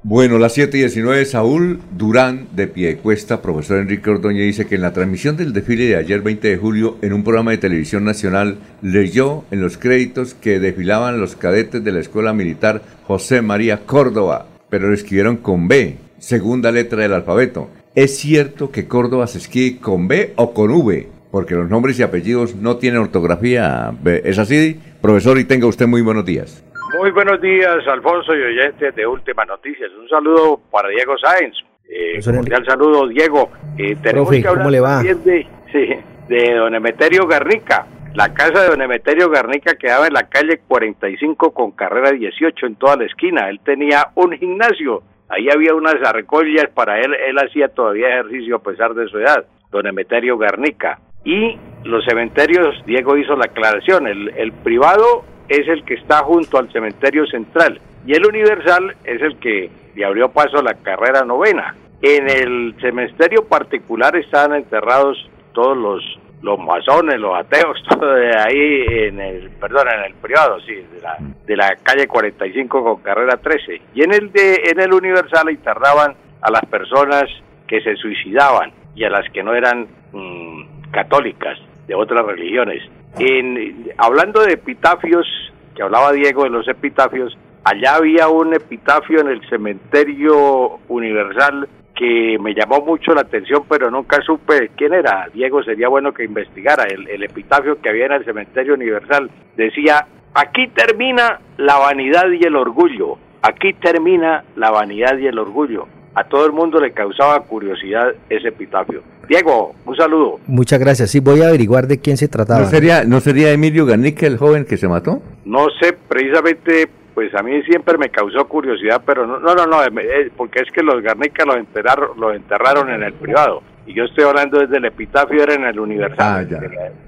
Bueno, las 7 y 19, Saúl Durán de Piecuesta, profesor Enrique Ordóñez, dice que en la transmisión del desfile de ayer 20 de julio en un programa de televisión nacional leyó en los créditos que desfilaban los cadetes de la Escuela Militar José María Córdoba, pero lo escribieron con B, segunda letra del alfabeto. ¿Es cierto que Córdoba se escribe con B o con V? Porque los nombres y apellidos no tienen ortografía. ¿Es así, profesor? Y tenga usted muy buenos días. Muy buenos días, Alfonso y oyentes de Últimas Noticias. Un saludo para Diego Sáenz. Eh, cordial saludo, Diego. Eh, tenemos que hablar ¿cómo le va? De, sí, de don Emeterio Garnica. La casa de don Emeterio Garnica quedaba en la calle 45 con carrera 18 en toda la esquina. Él tenía un gimnasio Ahí había unas arrecollas para él, él hacía todavía ejercicio a pesar de su edad, don Emeterio Garnica. Y los cementerios, Diego hizo la aclaración, el, el privado es el que está junto al cementerio central y el universal es el que le abrió paso a la carrera novena. En el cementerio particular están enterrados todos los los masones, los ateos, <laughs> todo de ahí en el, perdón, en el privado, sí, de la, de la calle 45 con carrera 13. Y en el de, en el Universal enterraban a las personas que se suicidaban y a las que no eran mm, católicas de otras religiones. En, hablando de epitafios, que hablaba Diego de los epitafios, allá había un epitafio en el cementerio universal que me llamó mucho la atención, pero nunca supe quién era. Diego, sería bueno que investigara. El, epitafio que había en el Cementerio Universal decía, aquí termina la vanidad y el orgullo, aquí termina la vanidad y el orgullo. A todo el mundo le causaba curiosidad ese epitafio. Diego, un saludo. Muchas gracias. Sí, voy a averiguar de quién se trataba. ¿No sería, ¿no sería Emilio Garnica el joven que se mató? No sé, precisamente pues a mí siempre me causó curiosidad, pero no, no, no, no eh, porque es que los Garnica los enterraron, los enterraron en el privado. Y yo estoy hablando desde el epitafio, era en el universal ah,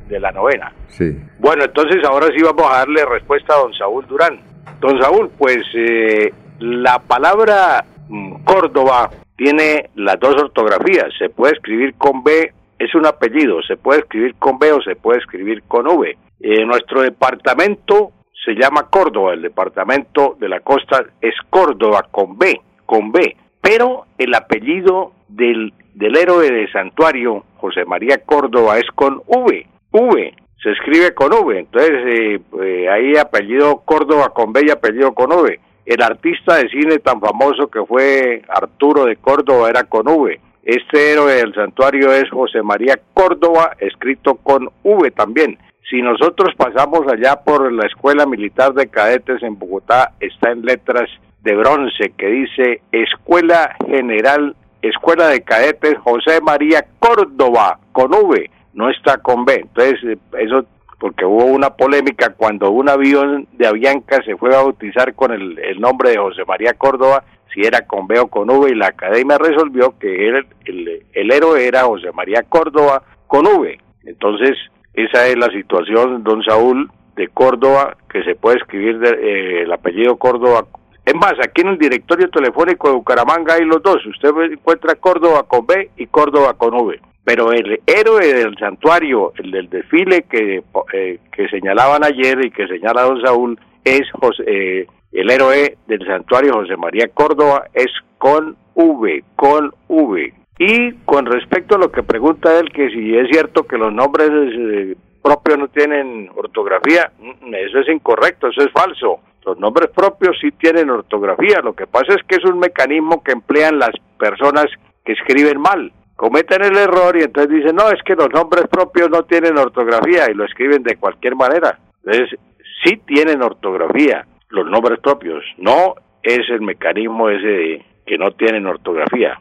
de, la, novena. Sí. Bueno, entonces ahora sí vamos a darle respuesta a don Saúl Durán. Don Saúl, pues eh, la palabra mm, Córdoba tiene las dos ortografías. Se puede escribir con B, es un apellido, se puede escribir con B o se puede escribir con V. En nuestro departamento se llama Córdoba, el departamento de la costa es Córdoba con B, con B, pero el apellido del, del héroe de santuario, José María Córdoba, es con V, V, se escribe con V, entonces eh, eh, ahí apellido Córdoba con B y apellido con V. El artista de cine tan famoso que fue Arturo de Córdoba era con V. Este héroe del santuario es José María Córdoba, escrito con V también. Si nosotros pasamos allá por la Escuela Militar de Cadetes en Bogotá, está en letras de bronce que dice Escuela General Escuela de Cadetes José María Córdoba, con V, no está con B. Entonces, eso porque hubo una polémica cuando un avión de Avianca se fue a bautizar con el, nombre de José María Córdoba, si era con B o con V, y la academia resolvió que el, el, héroe era José María Córdoba con V. Entonces, esa es la situación, don Saúl, de Córdoba, que se puede escribir eh, el apellido Córdoba. Es más, aquí en el directorio telefónico de Bucaramanga hay los dos. Usted encuentra Córdoba con B y Córdoba con V pero el héroe del santuario, el del desfile que, eh, que señalaban ayer y que señala don Saúl, es eh, el héroe del santuario José María Córdoba, es con V, con V. Y con respecto a lo que pregunta él, que si es cierto que los nombres eh, propios no tienen ortografía, mm, eso es incorrecto, eso es falso. Los nombres propios sí tienen ortografía, lo que pasa es que es un mecanismo que emplean las personas que escriben mal cometen el error y entonces dicen, no, es que los nombres propios no tienen ortografía y lo escriben de cualquier manera. Entonces, sí tienen ortografía los nombres propios, no es el mecanismo ese que no tienen ortografía.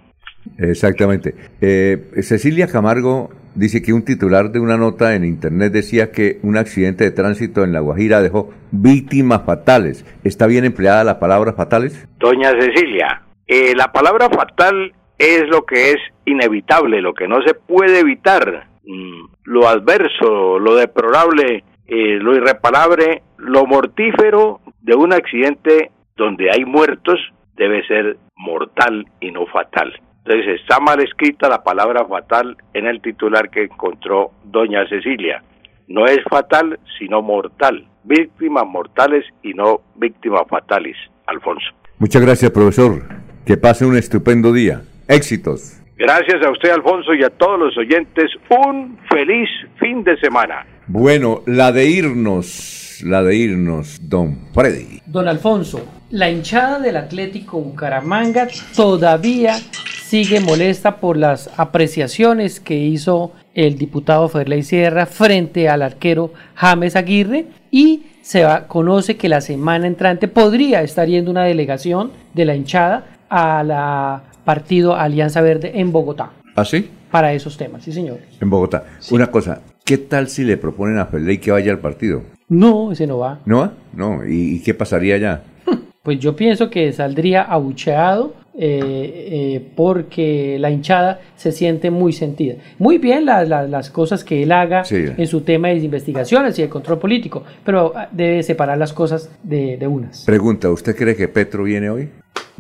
Exactamente. Eh, Cecilia Camargo dice que un titular de una nota en internet decía que un accidente de tránsito en La Guajira dejó víctimas fatales. ¿Está bien empleada la palabra fatales? Doña Cecilia, eh, la palabra fatal es lo que es inevitable, lo que no se puede evitar, mm, lo adverso, lo deplorable, eh, lo irreparable, lo mortífero de un accidente donde hay muertos debe ser mortal y no fatal. Entonces está mal escrita la palabra fatal en el titular que encontró doña Cecilia. No es fatal, sino mortal. Víctimas mortales y no víctimas fatales. Alfonso. Muchas gracias, profesor. Que pase un estupendo día. Éxitos. Gracias a usted, Alfonso, y a todos los oyentes. Un feliz fin de semana. Bueno, la de irnos, la de irnos, don Freddy. Don Alfonso, la hinchada del Atlético Bucaramanga todavía sigue molesta por las apreciaciones que hizo el diputado Ferley Sierra frente al arquero James Aguirre y se va, conoce que la semana entrante podría estar yendo una delegación de la hinchada a la partido Alianza Verde en Bogotá. ¿Ah, sí? Para esos temas, sí, señor. En Bogotá. Una cosa, ¿qué tal si le proponen a Ferley que vaya al partido? No, ese no va. ¿No va? No. ¿Y, qué pasaría allá? <laughs> Pues yo pienso que saldría abucheado eh, eh, porque la hinchada se siente muy sentida. Muy bien las cosas que él haga en su tema de investigaciones y de control político, pero ah, debe separar las cosas de, de unas. Pregunta, ¿usted cree que Petro viene hoy?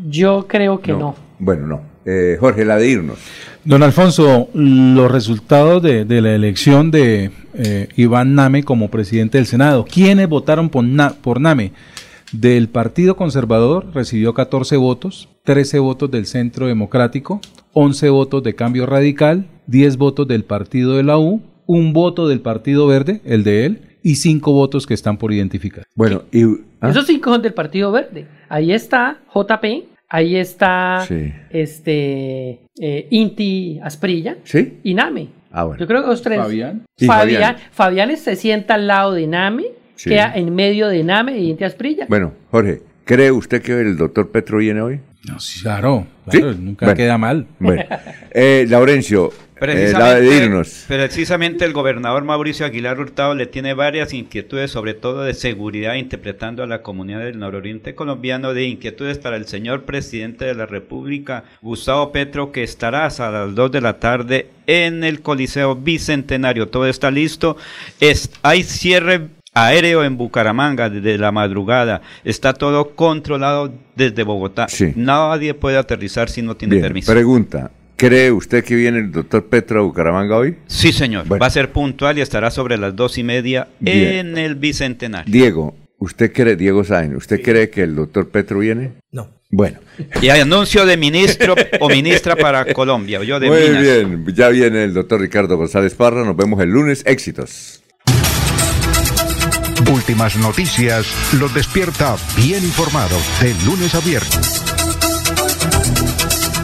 Yo creo que no. Bueno, no. Eh, Jorge, la de irnos. Don Alfonso, los resultados de, la elección de eh, Iván Name como presidente del Senado. ¿Quiénes votaron por, por Name? Del Partido Conservador recibió 14 votos, 13 votos del Centro Democrático, 11 votos de Cambio Radical, 10 votos del Partido de la U, un voto del Partido Verde, el de él, y 5 votos que están por identificar. Bueno, y ¿Ah? Esos cinco son del Partido Verde. Ahí está JP, ahí está este eh, Inti Asprilla y Name. Ah, bueno. Yo creo que los tres. Fabián. Fabián. Fabián. se sienta al lado de Name, queda en medio de Name y Inti Asprilla. Bueno, Jorge, ¿cree usted que el doctor Petro viene hoy? No, sí, claro, nunca queda mal. Bueno, <laughs> eh, Laurencio, Precisamente, precisamente el gobernador Mauricio Aguilar Hurtado le tiene varias inquietudes, sobre todo de seguridad, interpretando a la comunidad del nororiente colombiano de inquietudes para el señor presidente de la República, Gustavo Petro, que estará a las 2 de la tarde en el Coliseo Bicentenario. Todo está listo. Es, hay cierre aéreo en Bucaramanga desde la madrugada. Está todo controlado desde Bogotá. Nadie puede aterrizar si no tiene permiso. Pregunta, ¿Cree usted que viene el doctor Petro a Bucaramanga hoy? Sí, señor. Va a ser puntual y estará sobre las dos y media en el Bicentenario. Diego, ¿usted cree, Diego Sáenz, ¿usted cree que el doctor Petro viene? No. Bueno. Y hay anuncio de ministro o ministra para Colombia. Yo de Muy bien, ya viene el doctor Ricardo González Parra. Nos vemos el lunes. Éxitos. Últimas noticias los despierta bien informados de lunes a viernes.